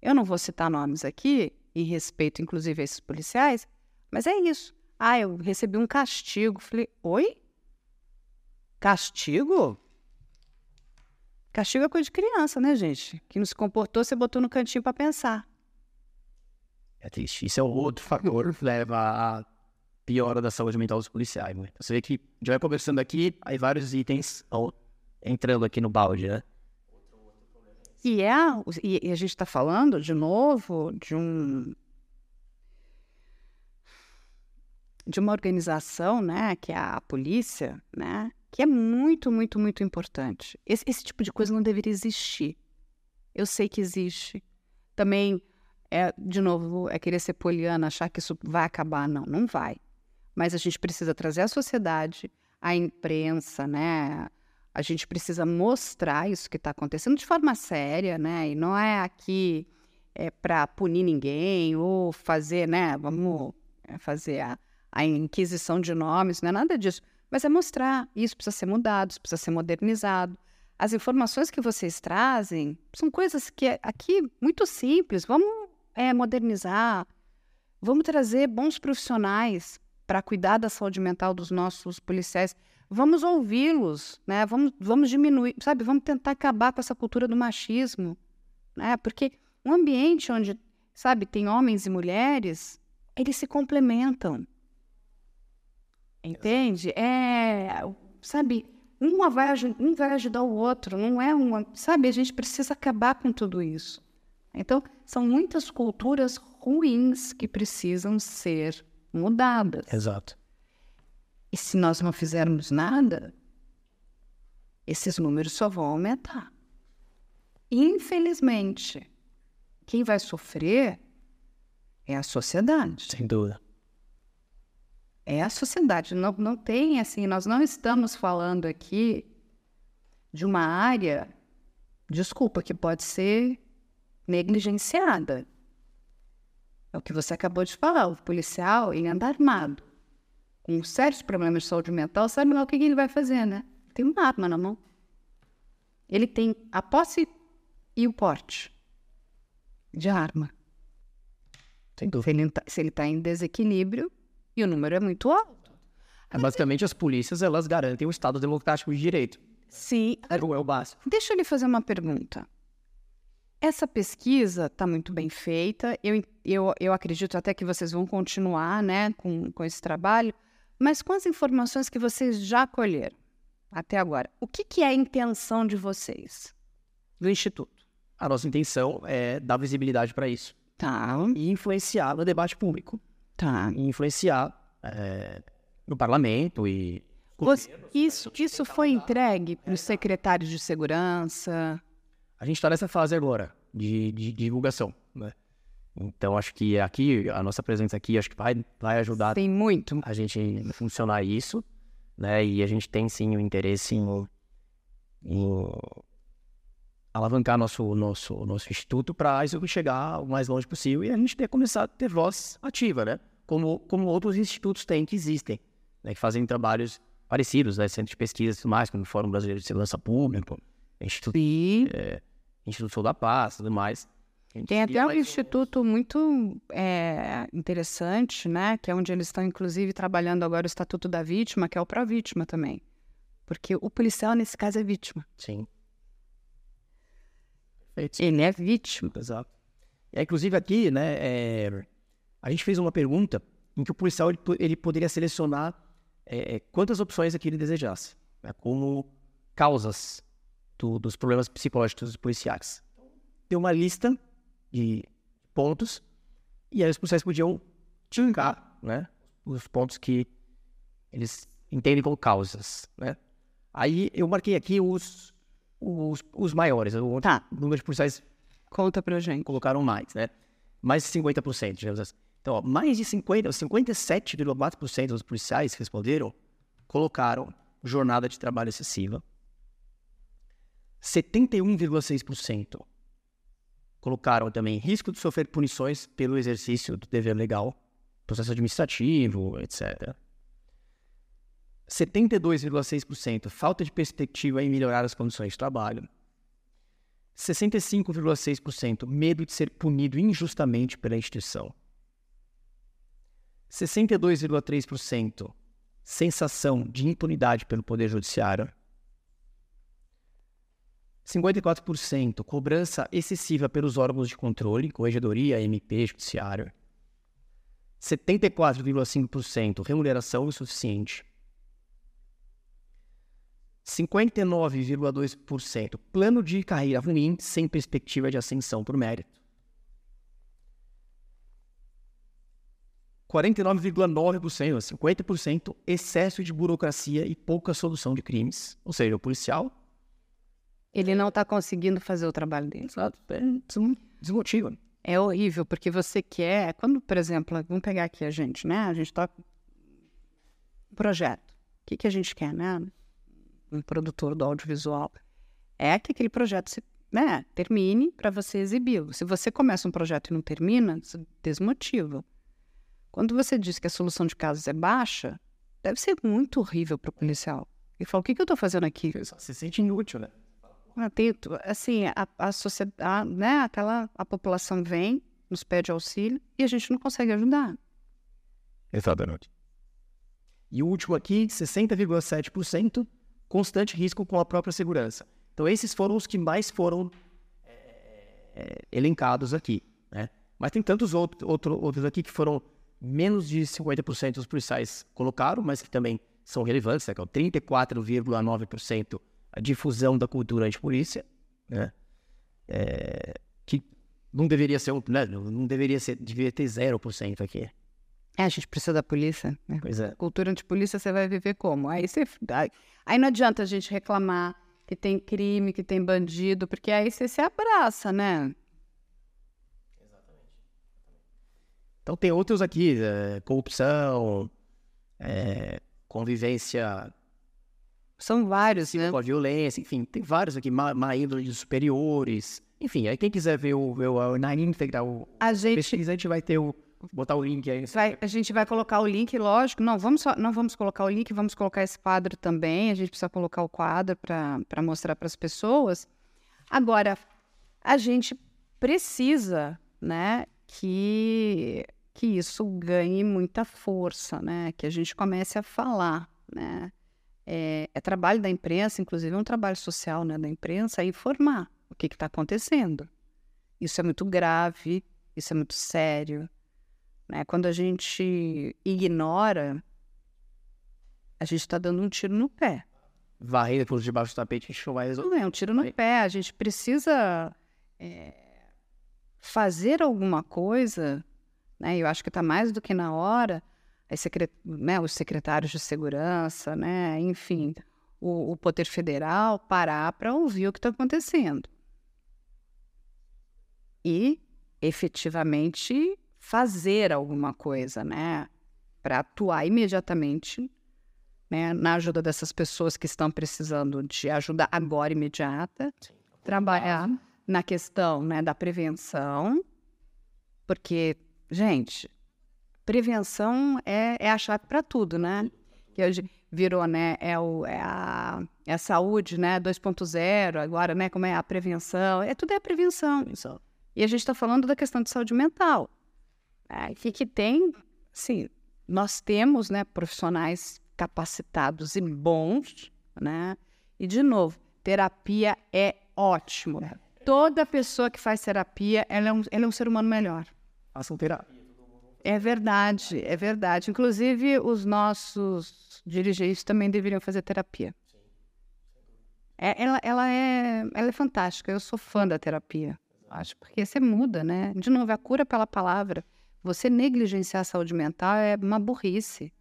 Eu não vou citar nomes aqui, em respeito inclusive a esses policiais, mas é isso. Ah, eu recebi um castigo. Falei, oi? Castigo? Castigo é coisa de criança, né, gente? Que não se comportou, você botou no cantinho para pensar. É triste. Isso é outro fator que leva à piora da saúde mental dos policiais. Né? Você vê que já vai conversando aqui, aí vários itens entrando aqui no balde, né? E, é, e a gente está falando, de novo, de um de uma organização, né, que é a polícia, né, que é muito, muito, muito importante. Esse, esse tipo de coisa não deveria existir. Eu sei que existe. Também é, de novo, é querer ser poliana, achar que isso vai acabar. Não, não vai. Mas a gente precisa trazer a sociedade, a imprensa, né? A gente precisa mostrar isso que está acontecendo de forma séria, né? E não é aqui é, para punir ninguém ou fazer, né? Vamos é, fazer a, a inquisição de nomes, não é nada disso. Mas é mostrar, isso precisa ser mudado, isso precisa ser modernizado. As informações que vocês trazem são coisas que aqui muito simples. Vamos é, modernizar, vamos trazer bons profissionais para cuidar da saúde mental dos nossos policiais. Vamos ouvi-los, né? Vamos, vamos diminuir, sabe? Vamos tentar acabar com essa cultura do machismo, né? Porque um ambiente onde, sabe, tem homens e mulheres, eles se complementam. Entende? É, sabe, uma vai, um vai ajudar o outro, não é uma. Sabe, a gente precisa acabar com tudo isso. Então, são muitas culturas ruins que precisam ser mudadas. Exato. E se nós não fizermos nada, esses números só vão aumentar. Infelizmente, quem vai sofrer é a sociedade. Sem dúvida é a sociedade. Não, não tem assim, nós não estamos falando aqui de uma área, desculpa, que pode ser negligenciada. É o que você acabou de falar. O policial, ele anda armado, com sérios problemas de saúde mental, sabe lá o que ele vai fazer, né? Tem uma arma na mão. Ele tem a posse e o porte de arma. Sem dúvida. Se ele está tá em desequilíbrio, e o número é muito alto. É, basicamente, as polícias, elas garantem o Estado democrático de direito. Sim. É o básico. Deixa eu lhe fazer uma pergunta. Essa pesquisa está muito bem feita. Eu, eu, eu acredito até que vocês vão continuar né, com, com esse trabalho. Mas com as informações que vocês já colheram até agora, o que, que é a intenção de vocês, do Instituto? A nossa intenção é dar visibilidade para isso. Tá. E influenciar no debate público. Tá. E influenciar é, no parlamento e. Você, isso, isso foi entregue para os secretários de segurança? A gente está nessa fase agora de, de, de divulgação, né? Então acho que aqui a nossa presença aqui acho que vai, vai ajudar tem muito a gente funcionar isso, né? E a gente tem sim o interesse em, em alavancar nosso nosso nosso instituto para isso chegar o mais longe possível e a gente ter começado a ter voz ativa, né? Como, como outros institutos têm, que existem, né, que fazem trabalhos parecidos, né, centros de pesquisa e tudo mais, como o Fórum Brasileiro de Segurança Pública, Instituto, é, Instituto Sul da Paz tudo mais. Tem até um instituto muito é, interessante, né? Que é onde eles estão, inclusive, trabalhando agora o Estatuto da Vítima, que é o pró-vítima também. Porque o policial, nesse caso, é vítima. Sim. Perfeito. Ele é vítima. Exato. É, inclusive, aqui, né, é, a gente fez uma pergunta em que o policial ele, ele poderia selecionar é, é quantas opções aqui ele desejasse, né, como causas do, dos problemas psicológicos dos policiais. Tem uma lista de pontos e aí os policiais podiam tincar, né, os pontos que eles entendem como causas, né. Aí eu marquei aqui os, os, os maiores, o Tá. número de policiais Conta pra gente. colocaram mais, né? Mais de 50%, digamos assim. Então, ó, mais de 50, 57,4% dos policiais que responderam colocaram jornada de trabalho excessiva. 71,6% colocaram também risco de sofrer punições pelo exercício do dever legal, processo administrativo, etc. 72,6% falta de perspectiva em melhorar as condições de trabalho. 65,6% medo de ser punido injustamente pela instituição. 62,3% sensação de impunidade pelo Poder Judiciário. 54% cobrança excessiva pelos órgãos de controle, corregedoria, MP, Judiciário. 74,5% remuneração insuficiente. 59,2% plano de carreira ruim sem perspectiva de ascensão por mérito. 49,9%, 50% excesso de burocracia e pouca solução de crimes. Ou seja, o policial Ele não tá conseguindo fazer o trabalho dele. sabe, é, desmo- desmotiva. É horrível, porque você quer. Quando, por exemplo, vamos pegar aqui a gente, né? A gente toca um projeto. O que, que a gente quer, né? Um produtor do audiovisual. É que aquele projeto se, né, termine para você exibi-lo. Se você começa um projeto e não termina, isso desmotiva. Quando você diz que a solução de casos é baixa, deve ser muito horrível para o policial. Ele fala: o que, que eu estou fazendo aqui? Se sente inútil, né? Ah, tem tu- assim, a, a sociedade, né, aquela, a população vem, nos pede auxílio e a gente não consegue ajudar. Exatamente. E o último aqui, 60,7%, constante risco com a própria segurança. Então, esses foram os que mais foram é, elencados aqui. Né? Mas tem tantos outro, outro, outros aqui que foram menos de 50% dos policiais colocaram, mas que também são relevantes, né? que é o 34,9% a difusão da cultura antipolícia, né? É, que não deveria ser, né? não deveria ser, deveria ter 0% aqui. É, a gente precisa da polícia. Né? Pois é. Cultura antipolícia você vai viver como? Aí, você, aí não adianta a gente reclamar que tem crime, que tem bandido, porque aí você se abraça, né? Então tem outros aqui, é, corrupção, é, convivência São vários, né? com a violência, enfim, tem vários aqui, má, má índole de superiores, enfim, aí quem quiser ver o, ver o na íntegra, o A gente pesquisa, a gente vai ter o, botar o link aí. vai, a gente vai colocar o link, lógico. Não vamos, só, não vamos colocar o link, vamos colocar esse quadro também. A gente precisa colocar o quadro para mostrar para as pessoas. Agora, a gente precisa, né, que, que isso ganhe muita força, né, que a gente comece a falar, né. É, é trabalho da imprensa, inclusive é um trabalho social, né, da imprensa, informar o que está acontecendo. Isso é muito grave, isso é muito sério, né? Quando a gente ignora, a gente está dando um tiro no pé. Varrendo por debaixo do tapete, vai resolver. Não é um tiro no pé. A gente precisa é, fazer alguma coisa, né? Eu acho que está mais do que na hora. as secre- né, os secretários de segurança, né? Enfim, o, o poder federal parar para ouvir o que está acontecendo e efetivamente fazer alguma coisa, né? Para atuar imediatamente né, na ajuda dessas pessoas que estão precisando de ajuda agora imediata, trabalhar na questão né, da prevenção, porque, gente, prevenção é, é a chave para tudo, né? Que hoje virou, né? É, o, é, a, é a saúde, né? 2.0, agora, né? Como é a prevenção? É tudo é a prevenção. E a gente está falando da questão de saúde mental. É, que, que tem, sim, nós temos né, profissionais capacitados e bons, né? E, de novo, terapia é ótimo. Toda pessoa que faz terapia, ela é um, ela é um ser humano melhor. Façam terapia. É verdade, é verdade. Inclusive, os nossos dirigentes também deveriam fazer terapia. É, ela, ela, é, ela é fantástica. Eu sou fã da terapia. Acho, porque você muda, né? De novo, a cura pela palavra. Você negligenciar a saúde mental é uma burrice.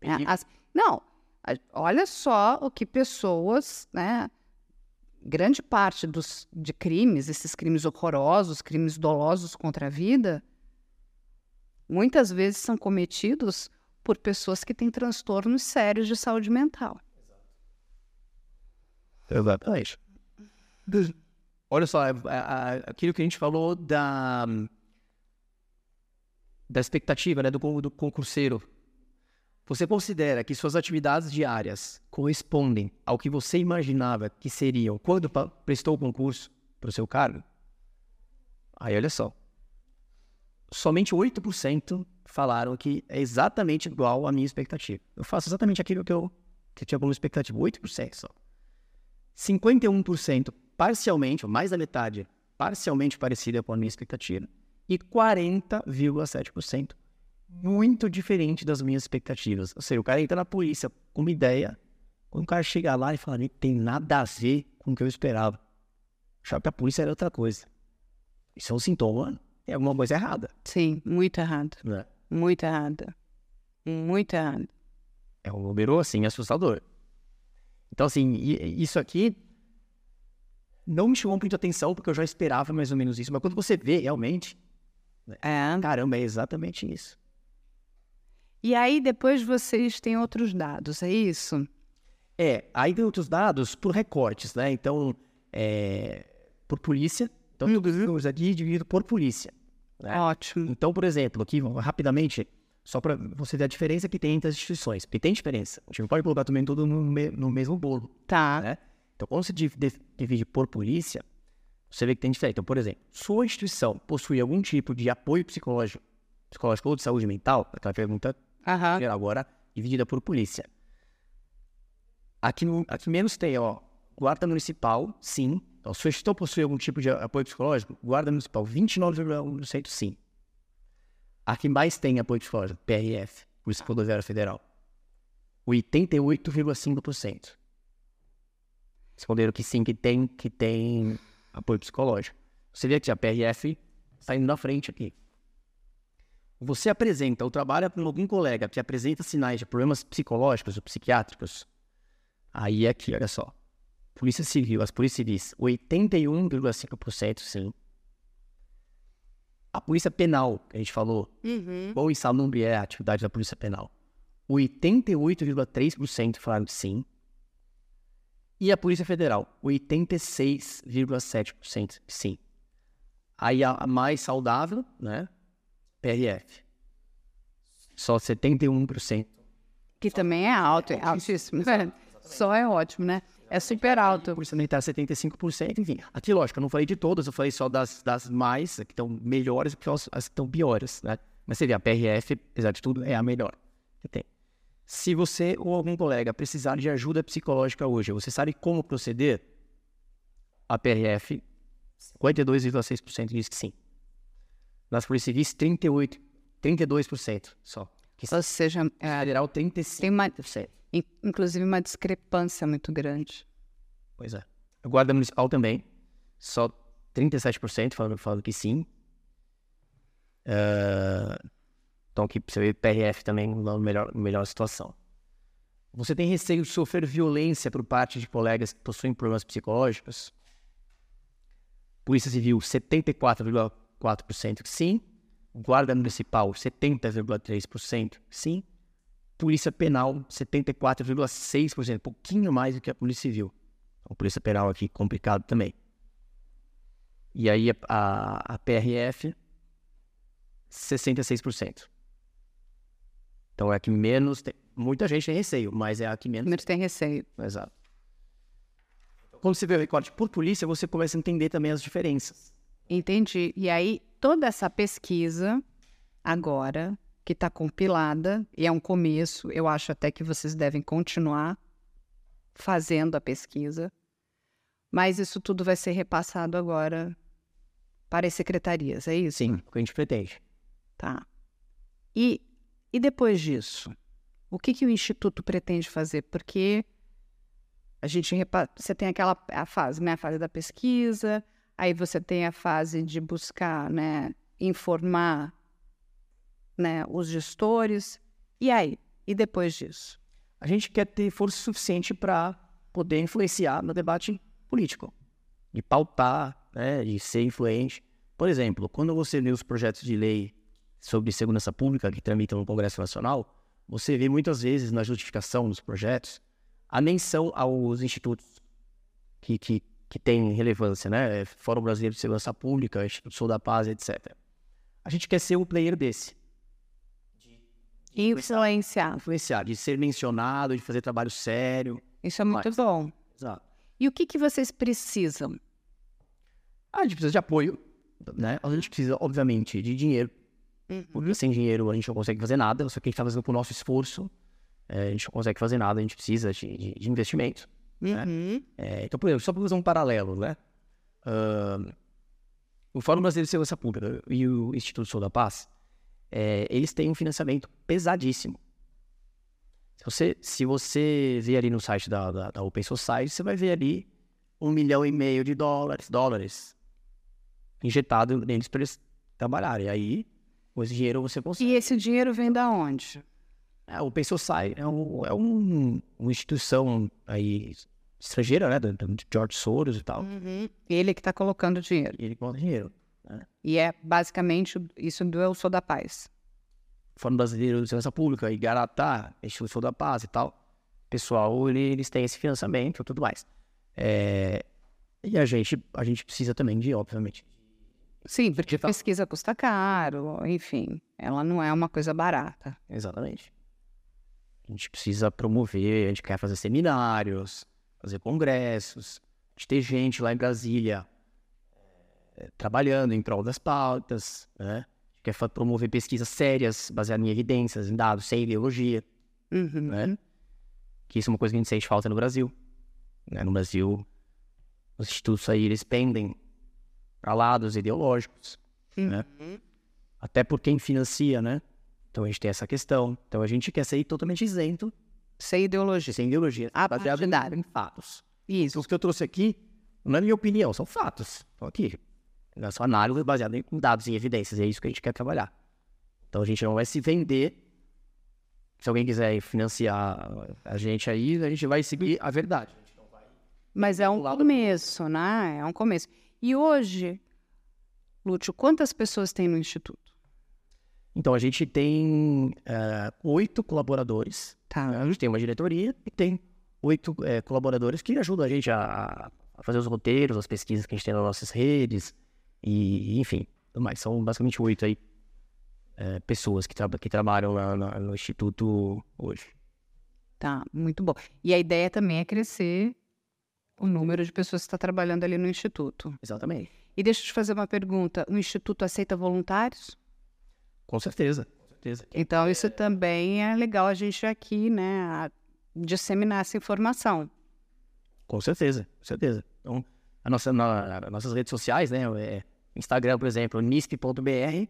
É, as- não, olha só o que pessoas, né? Grande parte dos, de crimes, esses crimes horrorosos, crimes dolosos contra a vida, muitas vezes são cometidos por pessoas que têm transtornos sérios de saúde mental. Exatamente. Olha só, é- é- é- aquilo que a gente falou da, da expectativa né, do, do concurseiro. Você considera que suas atividades diárias correspondem ao que você imaginava que seriam quando prestou o concurso para o seu cargo? Aí olha só. Somente 8% falaram que é exatamente igual à minha expectativa. Eu faço exatamente aquilo que eu, que eu tinha como expectativa. 8% só. 51% parcialmente, ou mais da metade, parcialmente parecida com a minha expectativa, e 40,7% muito diferente das minhas expectativas. Ou seja, o cara entra na polícia com uma ideia, quando o cara chega lá e fala, não tem nada a ver com o que eu esperava. Achava que a polícia era outra coisa. Isso é um sintoma, tem alguma coisa errada. Sim, muito errado. Né? Muito errada. Muito errado. É um número, assim, assustador. Então, assim, isso aqui não me chamou muita atenção, porque eu já esperava mais ou menos isso. Mas quando você vê, realmente, É. caramba, é exatamente isso. E aí depois vocês têm outros dados, é isso? É, aí tem outros dados por recortes, né? Então, é, por polícia. Então, todos os números aqui dividido por polícia. né? Ótimo. Então, por exemplo, aqui, rapidamente, só para você ver a diferença que tem entre as instituições. Porque tem diferença. A gente não pode colocar também tudo no, me- no mesmo bolo. Tá. né? Então, quando você div- div- divide por polícia, você vê que tem diferença. Então, por exemplo, sua instituição possui algum tipo de apoio psicológico, psicológico ou de saúde mental, aquela pergunta Geral agora, dividida por polícia. Aqui, aqui menos tem, ó, guarda municipal, sim. Então, sua instituição possui algum tipo de apoio psicológico, guarda municipal, 29,1% sim. Aqui mais tem apoio psicológico, PRF, Polícia Rodoviária Federal, 88,5%. Responderam que sim, que tem, que tem apoio psicológico. Você vê que a PRF está indo na frente aqui. Você apresenta ou trabalha com algum colega que apresenta sinais de problemas psicológicos ou psiquiátricos, aí é aqui, olha só. Polícia Civil, as polícias civis, 81,5% sim. A Polícia Penal, que a gente falou, Uhum. qual insalubre é a atividade da Polícia Penal? 88,3% falaram que sim. E a Polícia Federal, 86,7% que sim. Aí a mais saudável, né? PRF. Só 71%. Que também é alto, é altíssimo. É, Só é ótimo, né? É super alto. Polícia Militar 75%, enfim. Aqui, lógico, eu não falei de todas, eu falei só das, das mais, que estão melhores, porque as, as que estão piores, né? Mas você vê, a PRF, apesar de tudo, é a melhor que tem. Se você ou algum colega precisar de ajuda psicológica hoje, você sabe como proceder? A PRF, 52,6% diz que sim. Nas polícias civis, 38, 32% só. Que. Ou seja, é, Federal, 35%. tem uma, in- inclusive uma discrepância muito grande. Pois é. A Guarda Municipal também, só 37% falando, falando que sim. Ah, então aqui você vê PRF também na melhor, melhor situação. Você tem receio de sofrer violência por parte de colegas que possuem problemas psicológicos? Polícia Civil, 74,4% que sim. Guarda Municipal, 70,3% que sim. Polícia Penal, 74,6%, um pouquinho mais do que a Polícia Civil. A Polícia Penal aqui complicado também. E aí a, a, a PRF, 66%. Então é a que menos tem. Muita gente tem receio, mas é a que menos. Primeiro tem receio. Exato. Quando você vê o recorte por polícia, você começa a entender também as diferenças. Entendi. E aí, toda essa pesquisa, agora, que está compilada, e é um começo, eu acho até que vocês devem continuar fazendo a pesquisa, mas isso tudo vai ser repassado agora para as secretarias, é isso? Sim, o que a gente pretende. Tá. E, e depois disso, o que, que o Instituto pretende fazer? Porque a gente repa- você tem aquela a fase, né, a fase da pesquisa, aí você tem a fase de buscar, né, informar, né, os gestores. E aí? E depois disso? A gente quer ter força suficiente para poder influenciar no debate político, de pautar, né, de ser influente. Por exemplo, quando você lê os projetos de lei sobre segurança pública que tramitam no Congresso Nacional, você vê muitas vezes na justificação dos projetos a menção aos institutos que, que, que têm relevância, né? Fórum Brasileiro de Segurança Pública, Instituto da Paz, etc. A gente quer ser um player desse, Influenciar. influenciar, de ser mencionado, de fazer trabalho sério. Isso é muito Mais. bom. Exato. E o que, que vocês precisam? A gente precisa de apoio, né? A gente precisa, obviamente, de dinheiro. Porque sem dinheiro a gente não consegue fazer nada. Só que a gente está fazendo com o nosso esforço. é, a gente não consegue fazer nada, a gente precisa de, de, de investimento. Né? Uhum. É, então, por exemplo, só para fazer um paralelo, né? Ahn, o Fórum Brasileiro de Segurança Pública e o Instituto Sou da Paz, é, eles têm um financiamento pesadíssimo. Se você, se você ver ali no site da, da, da Open Society, você vai ver ali um milhão e meio de dólares, dólares injetado neles para eles trabalharem. Aí, com esse dinheiro você consegue. E esse dinheiro vem da onde? É, o Open Society é, um, é um, uma instituição aí estrangeira, né? Do George Soros e tal. Ele que está colocando dinheiro. Ele bota dinheiro. E é basicamente isso do Eu Sou da Paz. Fórum Brasileiro de Segurança Pública, Igaratá, Instituto da Paz e tal. Pessoal, ele- eles têm esse financiamento e tudo mais. É, e a gente, a gente precisa também de, obviamente. Sim, porque pesquisa custa caro, enfim, ela não é uma coisa barata. Exatamente. A gente precisa promover, a gente quer fazer seminários, fazer congressos, a gente ter gente lá em Brasília eh, trabalhando em prol das pautas, né? A gente quer promover pesquisas sérias, baseadas em evidências, em dados, sem ideologia. Uhum. né? Que isso é uma coisa que a gente sente falta no Brasil. né? No Brasil, os institutos aí, eles pendem para lados ideológicos, né? Até por quem financia, né? Então a gente tem essa questão. Então a gente quer ser totalmente isento, Sem ideologia. sem ideologia, Ah, baseado em, partidário. em fatos. Isso. Então, o que eu trouxe aqui não é minha opinião, são fatos. Estão aqui. É só análise baseada em dados e evidências, é isso que a gente quer trabalhar. Então a gente não vai se vender. Se alguém quiser financiar a gente aí, a gente vai seguir a verdade. Mas é um começo, né? É um começo. E hoje, Lúcio, quantas pessoas tem no Instituto? Então a gente tem eh, oito colaboradores. Tá. A gente tem uma diretoria e tem oito eh, colaboradores que ajudam a gente a, a fazer os roteiros, as pesquisas que a gente tem nas nossas redes, e enfim, tudo mais. São basicamente oito aí eh, pessoas que, traba- que trabalham lá no Instituto hoje. Tá, muito bom. E a ideia também é crescer o número de pessoas que está trabalhando ali no Instituto. Exatamente. E deixa eu te fazer uma pergunta: o Instituto aceita voluntários? Com certeza. Com certeza. Então, isso também é legal a gente aqui, né, a- disseminar essa informação. Com certeza, com certeza. Então, a nossa, na, as nossas redes sociais, né? é, Instagram, por exemplo, nisp.br.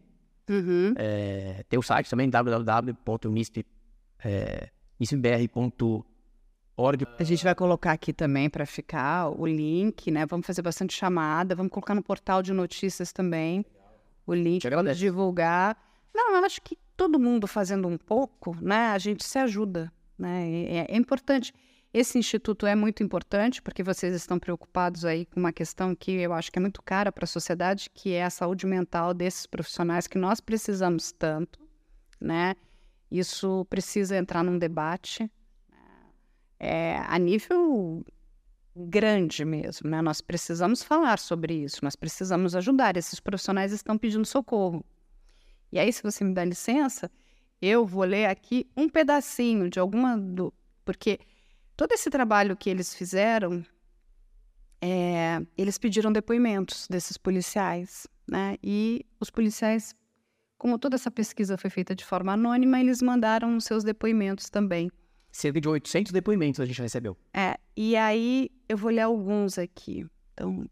Uhum. É, tem o site também, www.nisp, é. A gente vai colocar aqui também para ficar o link, né? Vamos fazer bastante chamada, vamos colocar no portal de notícias também o link para divulgar. Não, eu acho que todo mundo fazendo um pouco, né? A gente se ajuda, né? É, é importante. Esse instituto é muito importante porque vocês estão preocupados aí com uma questão que eu acho que é muito cara para a sociedade, que é a saúde mental desses profissionais que nós precisamos tanto, né? Isso precisa entrar num debate é, a nível grande mesmo, né? Nós precisamos falar sobre isso, nós precisamos ajudar. Esses profissionais estão pedindo socorro. E aí, se você me dá licença, eu vou ler aqui um pedacinho de alguma do, porque todo esse trabalho que eles fizeram, é, eles pediram depoimentos desses policiais, né? E os policiais, como toda essa pesquisa foi feita de forma anônima, eles mandaram os seus depoimentos também. Cerca de 800 depoimentos a gente recebeu. É, e aí eu vou ler alguns aqui. Então,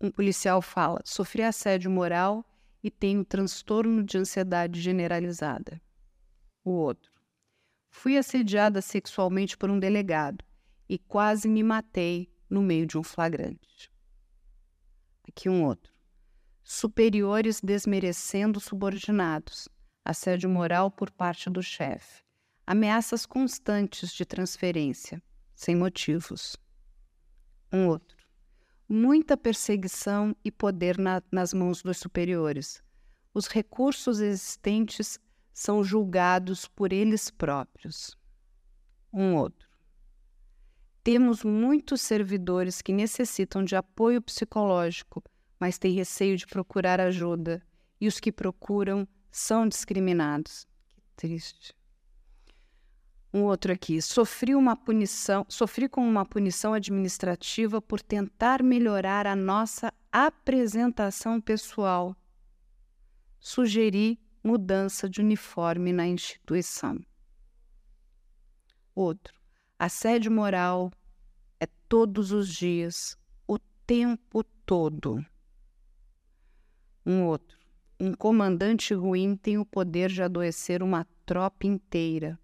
um policial fala: sofri assédio moral e tenho transtorno de ansiedade generalizada. O outro: fui assediada sexualmente por um delegado e quase me matei no meio de um flagrante. Aqui um outro. Superiores desmerecendo subordinados, assédio moral por parte do chefe, ameaças constantes de transferência, sem motivos. Um outro. Muita perseguição e poder na, nas mãos dos superiores. Os recursos existentes são julgados por eles próprios. Um outro. Temos muitos servidores que necessitam de apoio psicológico, mas têm receio de procurar ajuda, e os que procuram são discriminados. Que triste. Um outro aqui. Sofri uma punição, sofri com uma punição administrativa por tentar melhorar a nossa apresentação pessoal. Sugeri mudança de uniforme na instituição. Outro. Assédio moral é todos os dias, o tempo todo. Um outro. Um comandante ruim tem o poder de adoecer uma tropa inteira,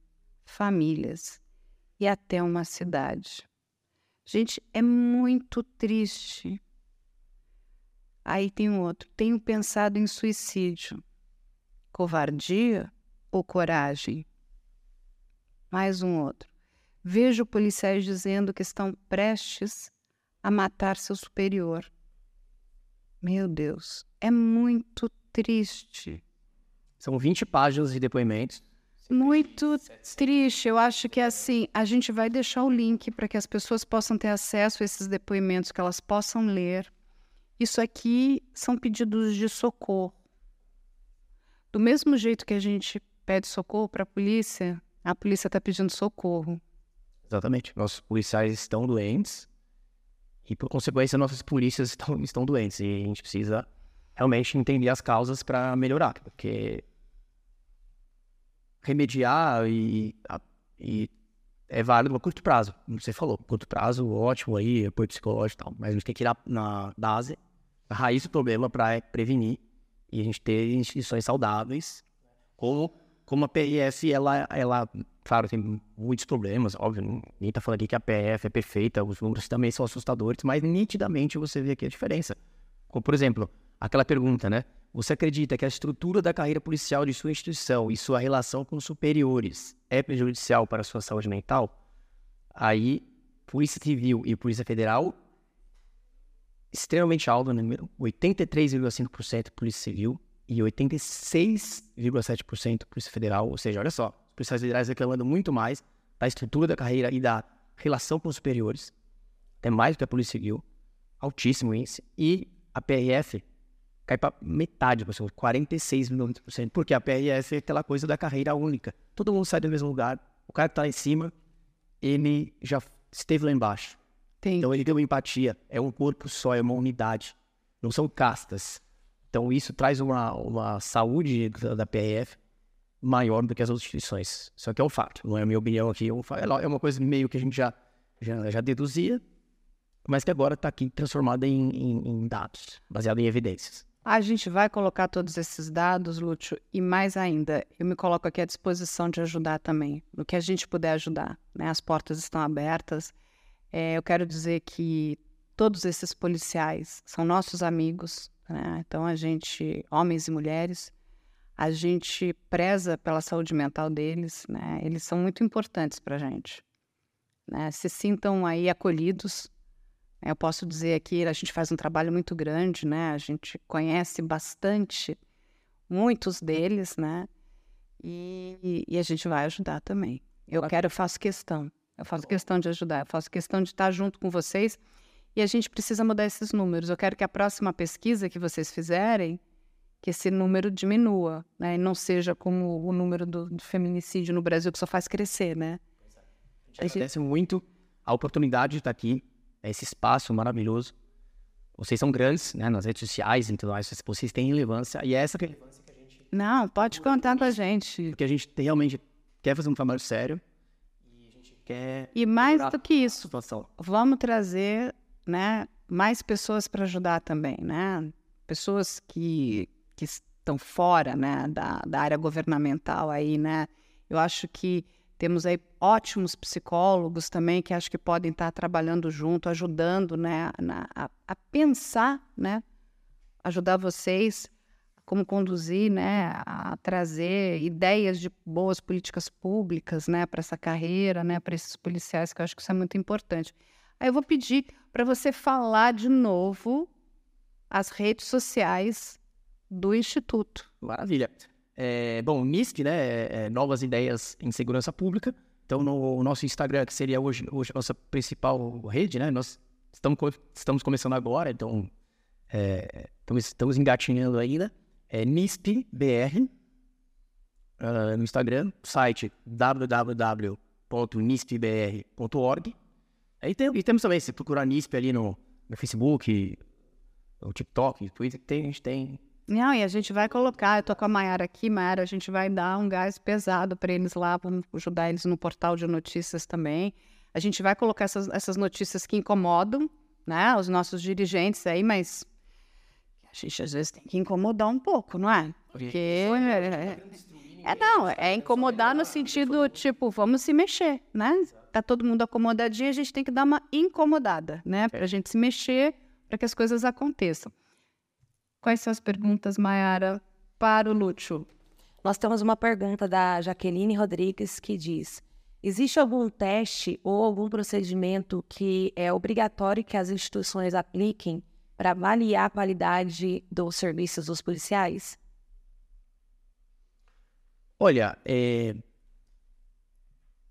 famílias e até uma cidade. Gente, é muito triste. Aí tem um outro. Tenho pensado em suicídio. Covardia ou coragem? Mais um outro. Vejo policiais dizendo que estão prestes a matar seu superior. Meu Deus, é muito triste. São 20 páginas de depoimentos. Muito triste. Eu acho que assim, a gente vai deixar o link para que as pessoas possam ter acesso a esses depoimentos, que elas possam ler. Isso aqui são pedidos de socorro. Do mesmo jeito que a gente pede socorro para a polícia, a polícia está pedindo socorro. Exatamente. Nossos policiais estão doentes e, por consequência, nossas polícias estão, estão doentes. E a gente precisa realmente entender as causas para melhorar, porque remediar e, e é válido a curto prazo. Como você falou, curto prazo, ótimo aí, apoio psicológico e tal. Mas a gente tem que ir na, base, na raiz do problema para prevenir e a gente ter instituições saudáveis, como, como a PIF, ela, ela Claro, tem muitos problemas, óbvio, ninguém está falando aqui que a PF é perfeita, os números também são assustadores, mas nitidamente você vê aqui a diferença. Como, por exemplo, aquela pergunta, né? Você acredita que a estrutura da carreira policial de sua instituição e sua relação com os superiores é prejudicial para a sua saúde mental? Aí, Polícia Civil e Polícia Federal, extremamente alto número, 83,5% Polícia Civil e 86,7% Polícia Federal, ou seja, olha só, policiais federais reclamando muito mais da estrutura da carreira e da relação com os superiores, até mais do que a Polícia Civil, altíssimo índice, e a PRF cai para metade, 46,9%, porque a PRF é aquela coisa da carreira única. Todo mundo sai do mesmo lugar, o cara que está lá em cima, ele já esteve lá embaixo. Tem. Então ele tem uma empatia, é um corpo só, é uma unidade, não são castas. Então isso traz uma, uma saúde da, da PRF maior do que as outras instituições. Isso aqui é um fato, não é a minha opinião aqui. É, é uma coisa meio que a gente já, já, já deduzia, mas que agora está aqui transformada em, em, em dados, baseado em evidências. A gente vai colocar todos esses dados, Lúcio, e mais ainda, eu me coloco aqui à disposição de ajudar também, no que a gente puder ajudar. Né? As portas estão abertas. É, eu quero dizer que todos esses policiais são nossos amigos, né? então a gente, homens e mulheres, a gente preza pela saúde mental deles, né? Eles são muito importantes para a gente. Né? Se sintam aí acolhidos. Né? Eu posso dizer aqui, a gente faz um trabalho muito grande, né? A gente conhece bastante muitos deles, né? E, e a gente vai ajudar também. Eu quero, eu faço questão. Eu faço questão de ajudar, eu faço questão de estar junto com vocês. E a gente precisa mudar esses números. Eu quero que a próxima pesquisa que vocês fizerem que esse número diminua, né? E não seja como o número do, do feminicídio no Brasil, que só faz crescer, né? A gente agradece muito a oportunidade de estar aqui, esse espaço maravilhoso. Vocês são grandes, né, nas redes sociais e tudo mais, vocês têm relevância, e é essa relevância que a gente... Não, pode contar com a gente. Porque a gente realmente quer fazer um trabalho sério, e a gente quer... E mais do que isso, vamos trazer, né, mais pessoas para ajudar também, né? Pessoas que que estão fora né, da, da área governamental aí, né? Eu acho que Temos aí ótimos psicólogos também que acho que podem estar trabalhando junto, ajudando né, na, a, a pensar, né, ajudar vocês como conduzir, né, a trazer ideias de boas políticas públicas, né, para essa carreira, né, para esses policiais, que eu acho que isso é muito importante. Aí eu vou pedir para você falar de novo as redes sociais do Instituto. Maravilha. É, bom, NISP, né, é, é, Novas Ideias em Segurança Pública. Então, no nosso Instagram, que seria hoje, hoje a nossa principal rede, né, nós estamos, estamos começando agora, então é, estamos, estamos engatinhando ainda é NISPBR uh, ah, no Instagram, site www.nispbr.org. Aí tem, e temos também, se procurar NISP ali no, no Facebook, no TikTok, no Twitter, tem, a gente tem. Não, e a gente vai colocar, eu tô com a Mayara aqui, Mayara, a gente vai dar um gás pesado para eles lá, vamos ajudar eles no portal de notícias também. A gente vai colocar essas, essas notícias que incomodam, né, os nossos dirigentes aí, mas a gente às vezes tem que incomodar um pouco, não é? Porque. É, é, não, é incomodar no sentido, tipo, vamos se mexer, né? Tá todo mundo acomodadinho, a gente tem que dar uma incomodada, né? Pra gente se mexer, para que as coisas aconteçam. Quais são as perguntas, Mayara, para o Lúcio? Nós temos uma pergunta da Jaqueline Rodrigues que diz: Existe algum teste ou algum procedimento que é obrigatório que as instituições apliquem para avaliar a qualidade dos serviços dos policiais? Olha, é...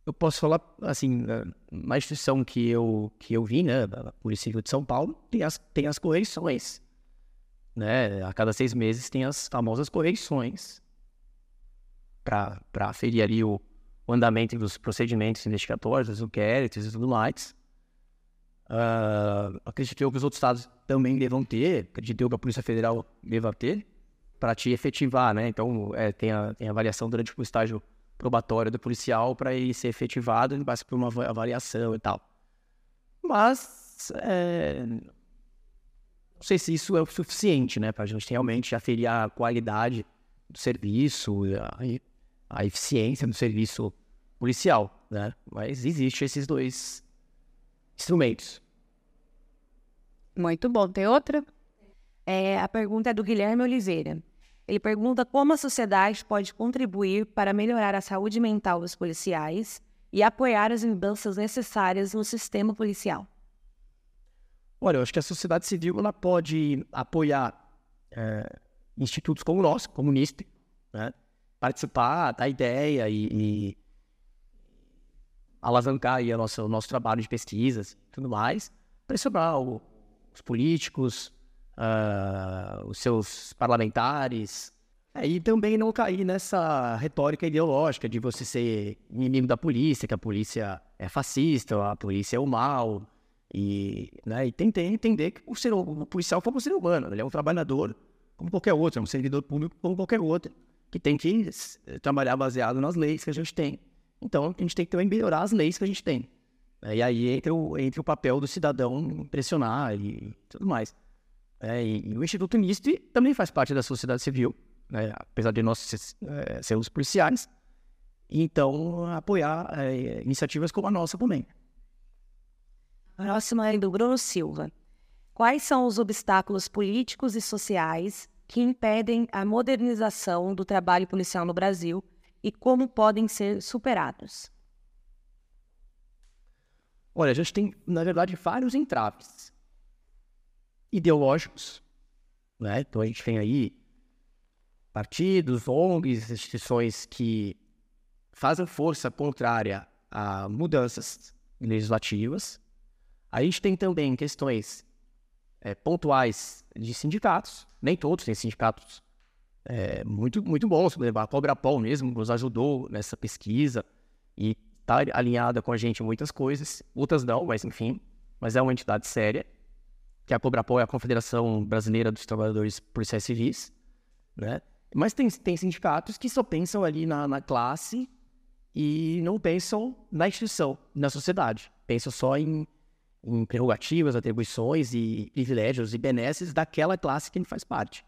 eu posso falar assim, na instituição que eu que eu vi, né, a Polícia Civil de São Paulo, tem as tem as correições, né? A cada seis meses tem as famosas correições para para aferir ali o, o andamento dos procedimentos investigatórios, dos inquéritos e tudo mais. Uh, acredito eu que os outros estados também devam ter, acredito eu que a Polícia Federal deva ter, para te efetivar, né? Então, é, tem, a, tem a avaliação durante o estágio probatório do policial para ele ser efetivado, ele passa por uma avaliação e tal. Mas, é, não sei se isso é o suficiente, né? Para a gente realmente aferir a qualidade do serviço, a, a eficiência do serviço policial, né? Mas existe esses dois instrumentos. Muito bom. Tem outra? É, a pergunta é do Guilherme Oliveira. Ele pergunta como a sociedade pode contribuir para melhorar a saúde mental dos policiais e apoiar as mudanças necessárias no sistema policial. Olha, eu acho que a sociedade civil ela pode apoiar é, institutos como o nosso, NISP, né? participar, dar ideia e, e alavancar aí a nossa, o nosso trabalho de pesquisas e tudo mais, pressionar o, os políticos, uh, os seus parlamentares, é, e também não cair nessa retórica ideológica de você ser inimigo da polícia, que a polícia é fascista, a polícia é o mal, e, né, e tentar entender que o, ser, o policial como um ser humano, ele é um trabalhador como qualquer outro, é um servidor público como qualquer outro, que tem que trabalhar baseado nas leis que a gente tem. Então, a gente tem que também melhorar as leis que a gente tem. É, e aí entra o, entra o papel do cidadão pressionar e tudo mais. É, e, o Instituto NIST também faz parte da sociedade civil, né, apesar de nós é, sermos policiais. Então, apoiar é, iniciativas como a nossa também. Próxima é do Bruno Silva. Quais são os obstáculos políticos e sociais que impedem a modernização do trabalho policial no Brasil e como podem ser superados? Olha, a gente tem, na verdade, vários entraves ideológicos. Né? Então a gente tem aí partidos, ONGs, instituições que fazem força contrária a mudanças legislativas. A gente tem também questões é, pontuais de sindicatos. Nem todos têm sindicatos é, muito, muito bons. A Cobrapol mesmo nos ajudou nessa pesquisa e está alinhada com a gente em muitas coisas. Outras não, mas enfim. Mas é uma entidade séria. Que a Cobrapol é a Confederação Brasileira dos Trabalhadores Policiais Civis. Né? Mas tem, tem sindicatos que só pensam ali na, na classe e não pensam na instituição, na sociedade. Pensam só em, em prerrogativas, atribuições e privilégios e benesses daquela classe que ele faz parte,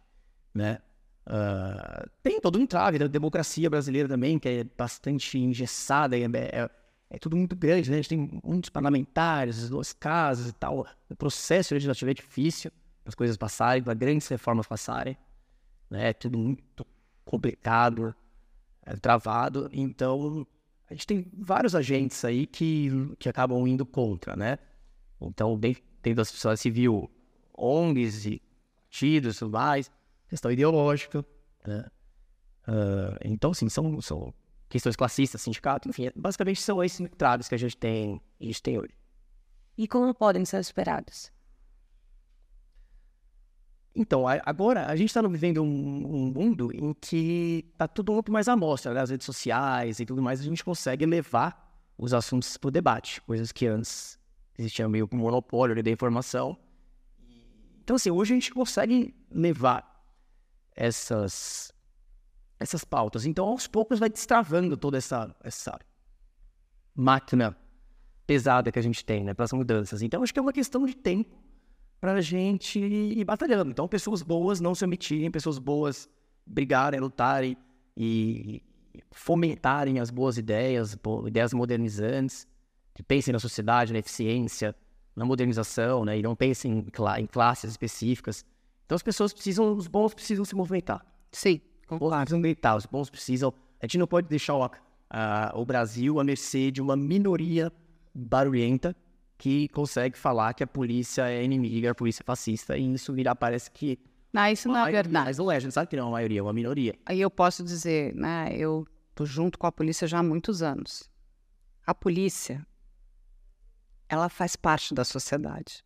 né? Uh, tem todo um entrave da democracia brasileira também, que é bastante engessada, é, é, é, tudo muito grande, né? A gente tem muitos parlamentares, duas casas e tal. O processo legislativo é difícil para as coisas passarem, para grandes reformas passarem. Né? É tudo muito complicado, é travado. Então, a gente tem vários agentes aí que, que acabam indo contra, né? Então, dentro da sociedade civil, ONGs e partidos e tudo mais, questão ideológica, né? Uh, então, sim, são, são questões classistas, sindicato, enfim, basicamente são esses entraves que a gente tem, a gente tem hoje. E como podem ser esperados? Então, agora a gente está vivendo um, um, mundo em que está tudo muito mais à mostra, né? as redes sociais e tudo mais, a gente consegue levar os assuntos para o debate, coisas que antes existia meio que um monopólio da informação. Então, assim, hoje a gente consegue levar essas, essas pautas. Então, aos poucos, vai destravando toda essa, essa máquina pesada que a gente tem né, para as mudanças. Então, acho que é uma questão de tempo para a gente ir batalhando. Então, pessoas boas não se omitirem, pessoas boas brigarem, lutarem e fomentarem as boas ideias, ideias modernizantes, que pensem na sociedade, na eficiência, na modernização, né, e não pensem em, em classes específicas. Então as pessoas precisam, os bons precisam se movimentar. Sim, concordo. Precisam gritar, os bons precisam. A gente não pode deixar o, o Brasil à mercê de uma minoria barulhenta que consegue falar que a polícia é inimiga, a polícia é fascista, e isso virar parece que. Não, isso não é verdade. Mas não é, a gente sabe que não é uma maioria, é uma minoria. Aí eu posso dizer, né, eu tô junto com a polícia já há muitos anos. A polícia, ela faz parte da sociedade.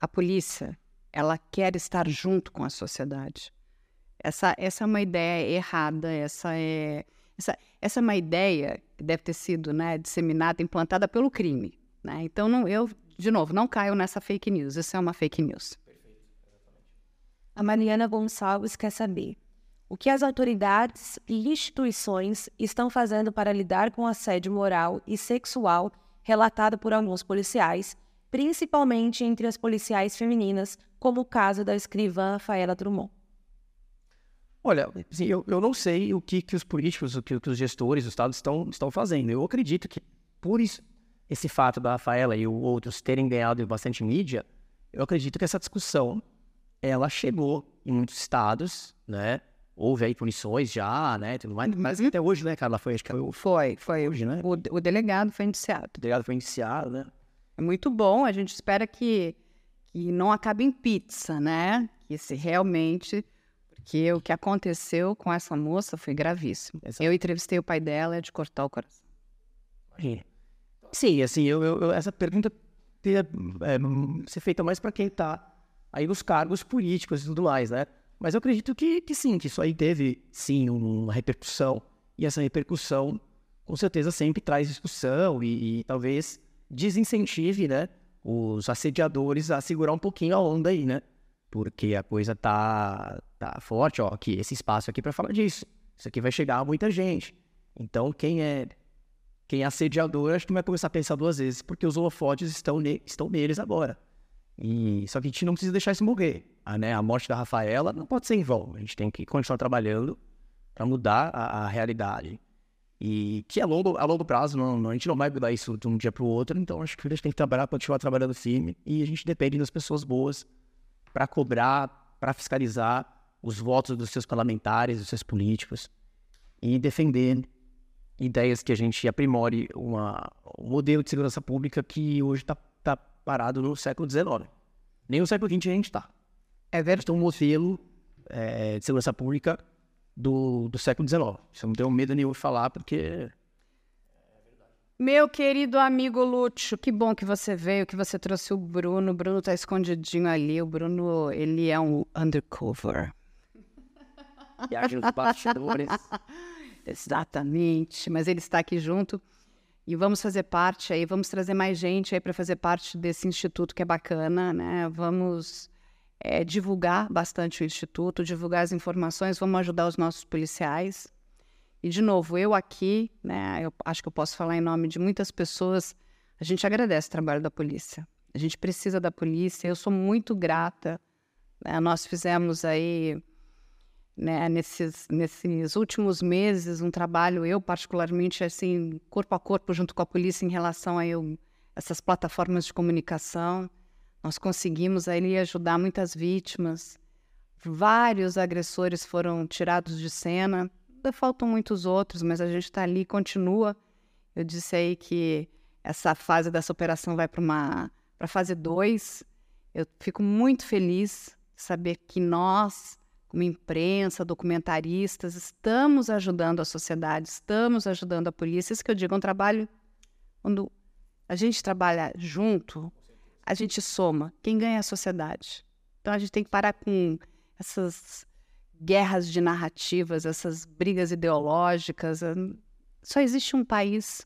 A polícia, ela quer estar junto com a sociedade. Essa, essa é uma ideia errada, essa é, essa, essa é uma ideia que deve ter sido né, disseminada, implantada pelo crime. Né? Então, não, eu, de novo, não caio nessa fake news, isso é uma fake news. A Mariana Gonçalves quer saber o que as autoridades e instituições estão fazendo para lidar com assédio moral e sexual relatado por alguns policiais, principalmente entre as policiais femininas, como o caso da escrivã Rafaela Drummond? Olha, eu, eu não sei o que, que os políticos, o que, que os gestores do Estado estão, estão fazendo. Eu acredito que, por isso, esse fato da Rafaela e outros terem ganhado bastante mídia, eu acredito que essa discussão ela chegou em muitos estados, né? Houve aí punições já, né? Tudo mais, mas até hoje, né, Carla? Foi, acho que foi, foi, foi hoje, né? O, o delegado foi indiciado. O delegado foi indiciado, né? É muito bom. A gente espera que que não acabe em pizza, né? Que se realmente. Porque o que aconteceu com essa moça foi gravíssimo. Exato. Eu entrevistei o pai dela, é de cortar o coração. Sim, assim, eu, eu, essa pergunta teria é, ser feita mais para quem está aí nos cargos políticos e tudo mais, né? Mas eu acredito que, que sim, que isso aí teve, sim, uma repercussão. E essa repercussão, com certeza, sempre traz discussão e, e talvez desincentive, né? os assediadores a segurar um pouquinho a onda aí, né? Porque a coisa tá, tá forte, ó, aqui, esse espaço aqui para falar disso. Isso aqui vai chegar a muita gente. Então, quem é quem é assediador, acho que vai começar a pensar duas vezes, porque os holofotes estão, ne estão neles agora. E, só que a gente não precisa deixar isso morrer. A, né, a morte da Rafaela não pode ser em vão. A gente tem que continuar trabalhando para mudar a, a realidade. E que a longo, a longo prazo, não, não, a gente não vai mudar isso de um dia para o outro, então acho que a gente tem que trabalhar, continuar trabalhando firme e a gente depende das pessoas boas para cobrar, para fiscalizar os votos dos seus parlamentares, dos seus políticos e defender ideias que a gente aprimore uma, um modelo de segurança pública que hoje está tá parado no século XIX. Nem no século XX a gente está. É verdade. Um modelo é, de segurança pública do, do século XIX. Isso eu não tenho medo nenhum de falar, porque. Meu querido amigo Lúcio, que bom que você veio, que você trouxe o Bruno. O Bruno tá escondidinho ali. O Bruno, ele é um undercover. Viagem nos bastidores. Exatamente. Mas ele está aqui junto. E vamos fazer parte aí, vamos trazer mais gente aí para fazer parte desse instituto que é bacana, né? Vamos é, divulgar bastante o Instituto, divulgar as informações, vamos ajudar os nossos policiais. E, de novo, eu aqui, né, eu acho que eu posso falar em nome de muitas pessoas, a gente agradece o trabalho da polícia. A gente precisa da polícia, eu sou muito grata. Né? Nós fizemos aí né, nesses, nesses últimos meses, um trabalho, eu particularmente, assim, corpo a corpo junto com a polícia em relação a eu, essas plataformas de comunicação. Nós conseguimos ali ajudar muitas vítimas. Vários agressores foram tirados de cena. Ainda faltam muitos outros, mas a gente está ali e continua. Eu disse aí que essa fase dessa operação vai para uma para fase 2. Eu fico muito feliz de saber que nós como imprensa, documentaristas, estamos ajudando a sociedade, estamos ajudando a polícia. Isso que eu digo, é um trabalho quando a gente trabalha junto, a gente soma. Quem ganha é a sociedade. Então a gente tem que parar com essas guerras de narrativas, essas brigas ideológicas. Só existe um país,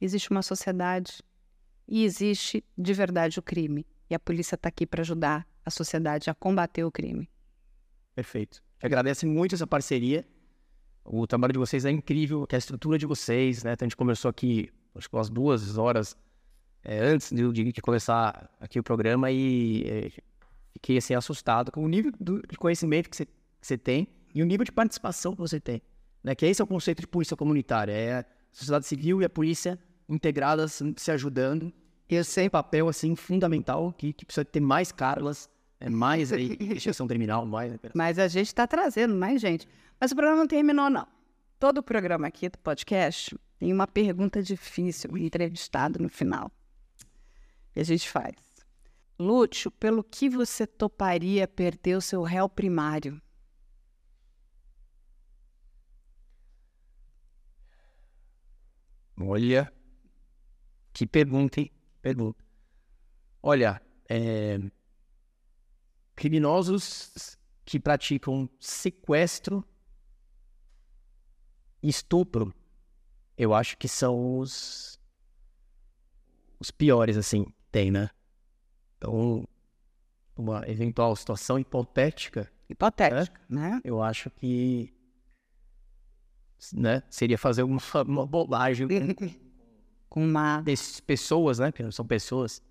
existe uma sociedade e existe de verdade o crime. E a polícia está aqui para ajudar a sociedade a combater o crime. Perfeito. Agradece muito essa parceria. O trabalho de vocês é incrível, que a estrutura de vocês, né? Então, a gente começou aqui, acho que umas duas horas é, antes de, de, começar aqui o programa e é, fiquei assim assustado com o nível do, de conhecimento que você, tem e o nível de participação que você tem. Né? Que esse é o conceito de polícia comunitária, é a sociedade civil e a polícia integradas, se ajudando. Esse é um papel assim fundamental que, que precisa ter mais Carlas é mais aí, investigação criminal, mais. Né, Mas a gente está trazendo mais gente. Mas o programa não terminou, não. Todo o programa aqui do podcast tem uma pergunta difícil, um entrevistado no final. E a gente faz. Lúcio, pelo que você toparia perder o seu réu primário? Olha, que pergunta, hein? Pergunta. Olha, é, criminosos que praticam sequestro e estupro, eu acho que são os, os piores, assim, tem, né? Então, uma eventual situação hipotética. Hipotética, né? né? Eu acho que né, seria fazer uma, uma bobagem com uma dessas pessoas, né? Porque são pessoas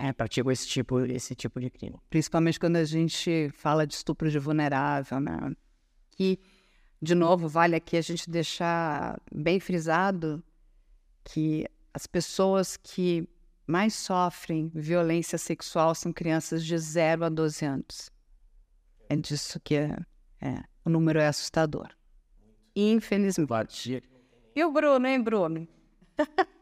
é, praticam esse tipo, esse tipo de crime. Principalmente quando a gente fala de estupro de vulnerável, né? Que, de novo, vale aqui a gente deixar bem frisado que as pessoas que mais sofrem violência sexual são crianças de 0 a 12 anos. É disso que é, é o número é assustador. Infelizmente. E o Bruno, hein, Bruno?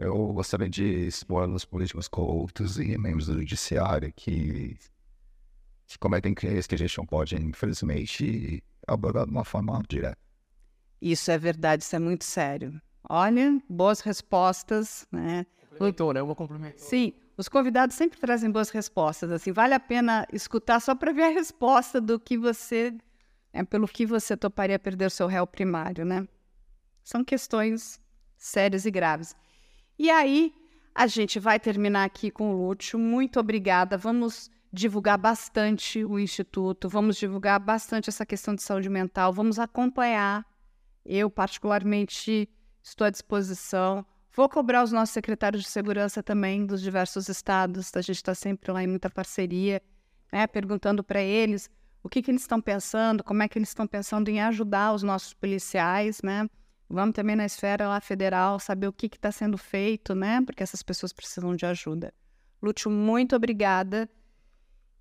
Eu gostaria de expor os políticos corruptos e membros do judiciário que, que cometem crimes que a gente não pode, infelizmente, abordar de uma forma direta. Isso é verdade, isso é muito sério. Olha, boas respostas, né? Complementou, né? Uma complementou. Sim, os convidados sempre trazem boas respostas. Assim, vale a pena escutar só para ver a resposta do que você, é, pelo que você toparia perder o seu réu primário, né? São questões sérias e graves. E aí, a gente vai terminar aqui com o Lúcio. Muito obrigada. Vamos divulgar bastante o Instituto, vamos divulgar bastante essa questão de saúde mental, vamos acompanhar. Eu, particularmente, estou à disposição. Vou cobrar os nossos secretários de segurança também dos diversos estados. A gente está sempre lá em muita parceria, né, perguntando para eles o que, que eles estão pensando, como é que eles estão pensando em ajudar os nossos policiais, né? Vamos também na esfera lá federal saber o que está sendo feito, né? Porque essas pessoas precisam de ajuda. Lúcio, muito obrigada.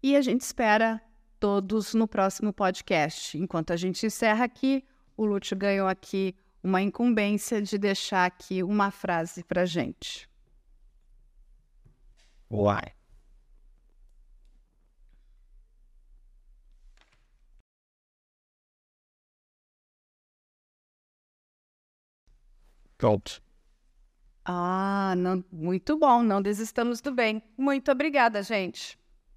E a gente espera todos no próximo podcast. Enquanto a gente encerra aqui, o Lúcio ganhou aqui uma incumbência de deixar aqui uma frase para gente. Uai. Pronto. Ah, não, muito bom. Não desistamos do bem. Muito obrigada, gente.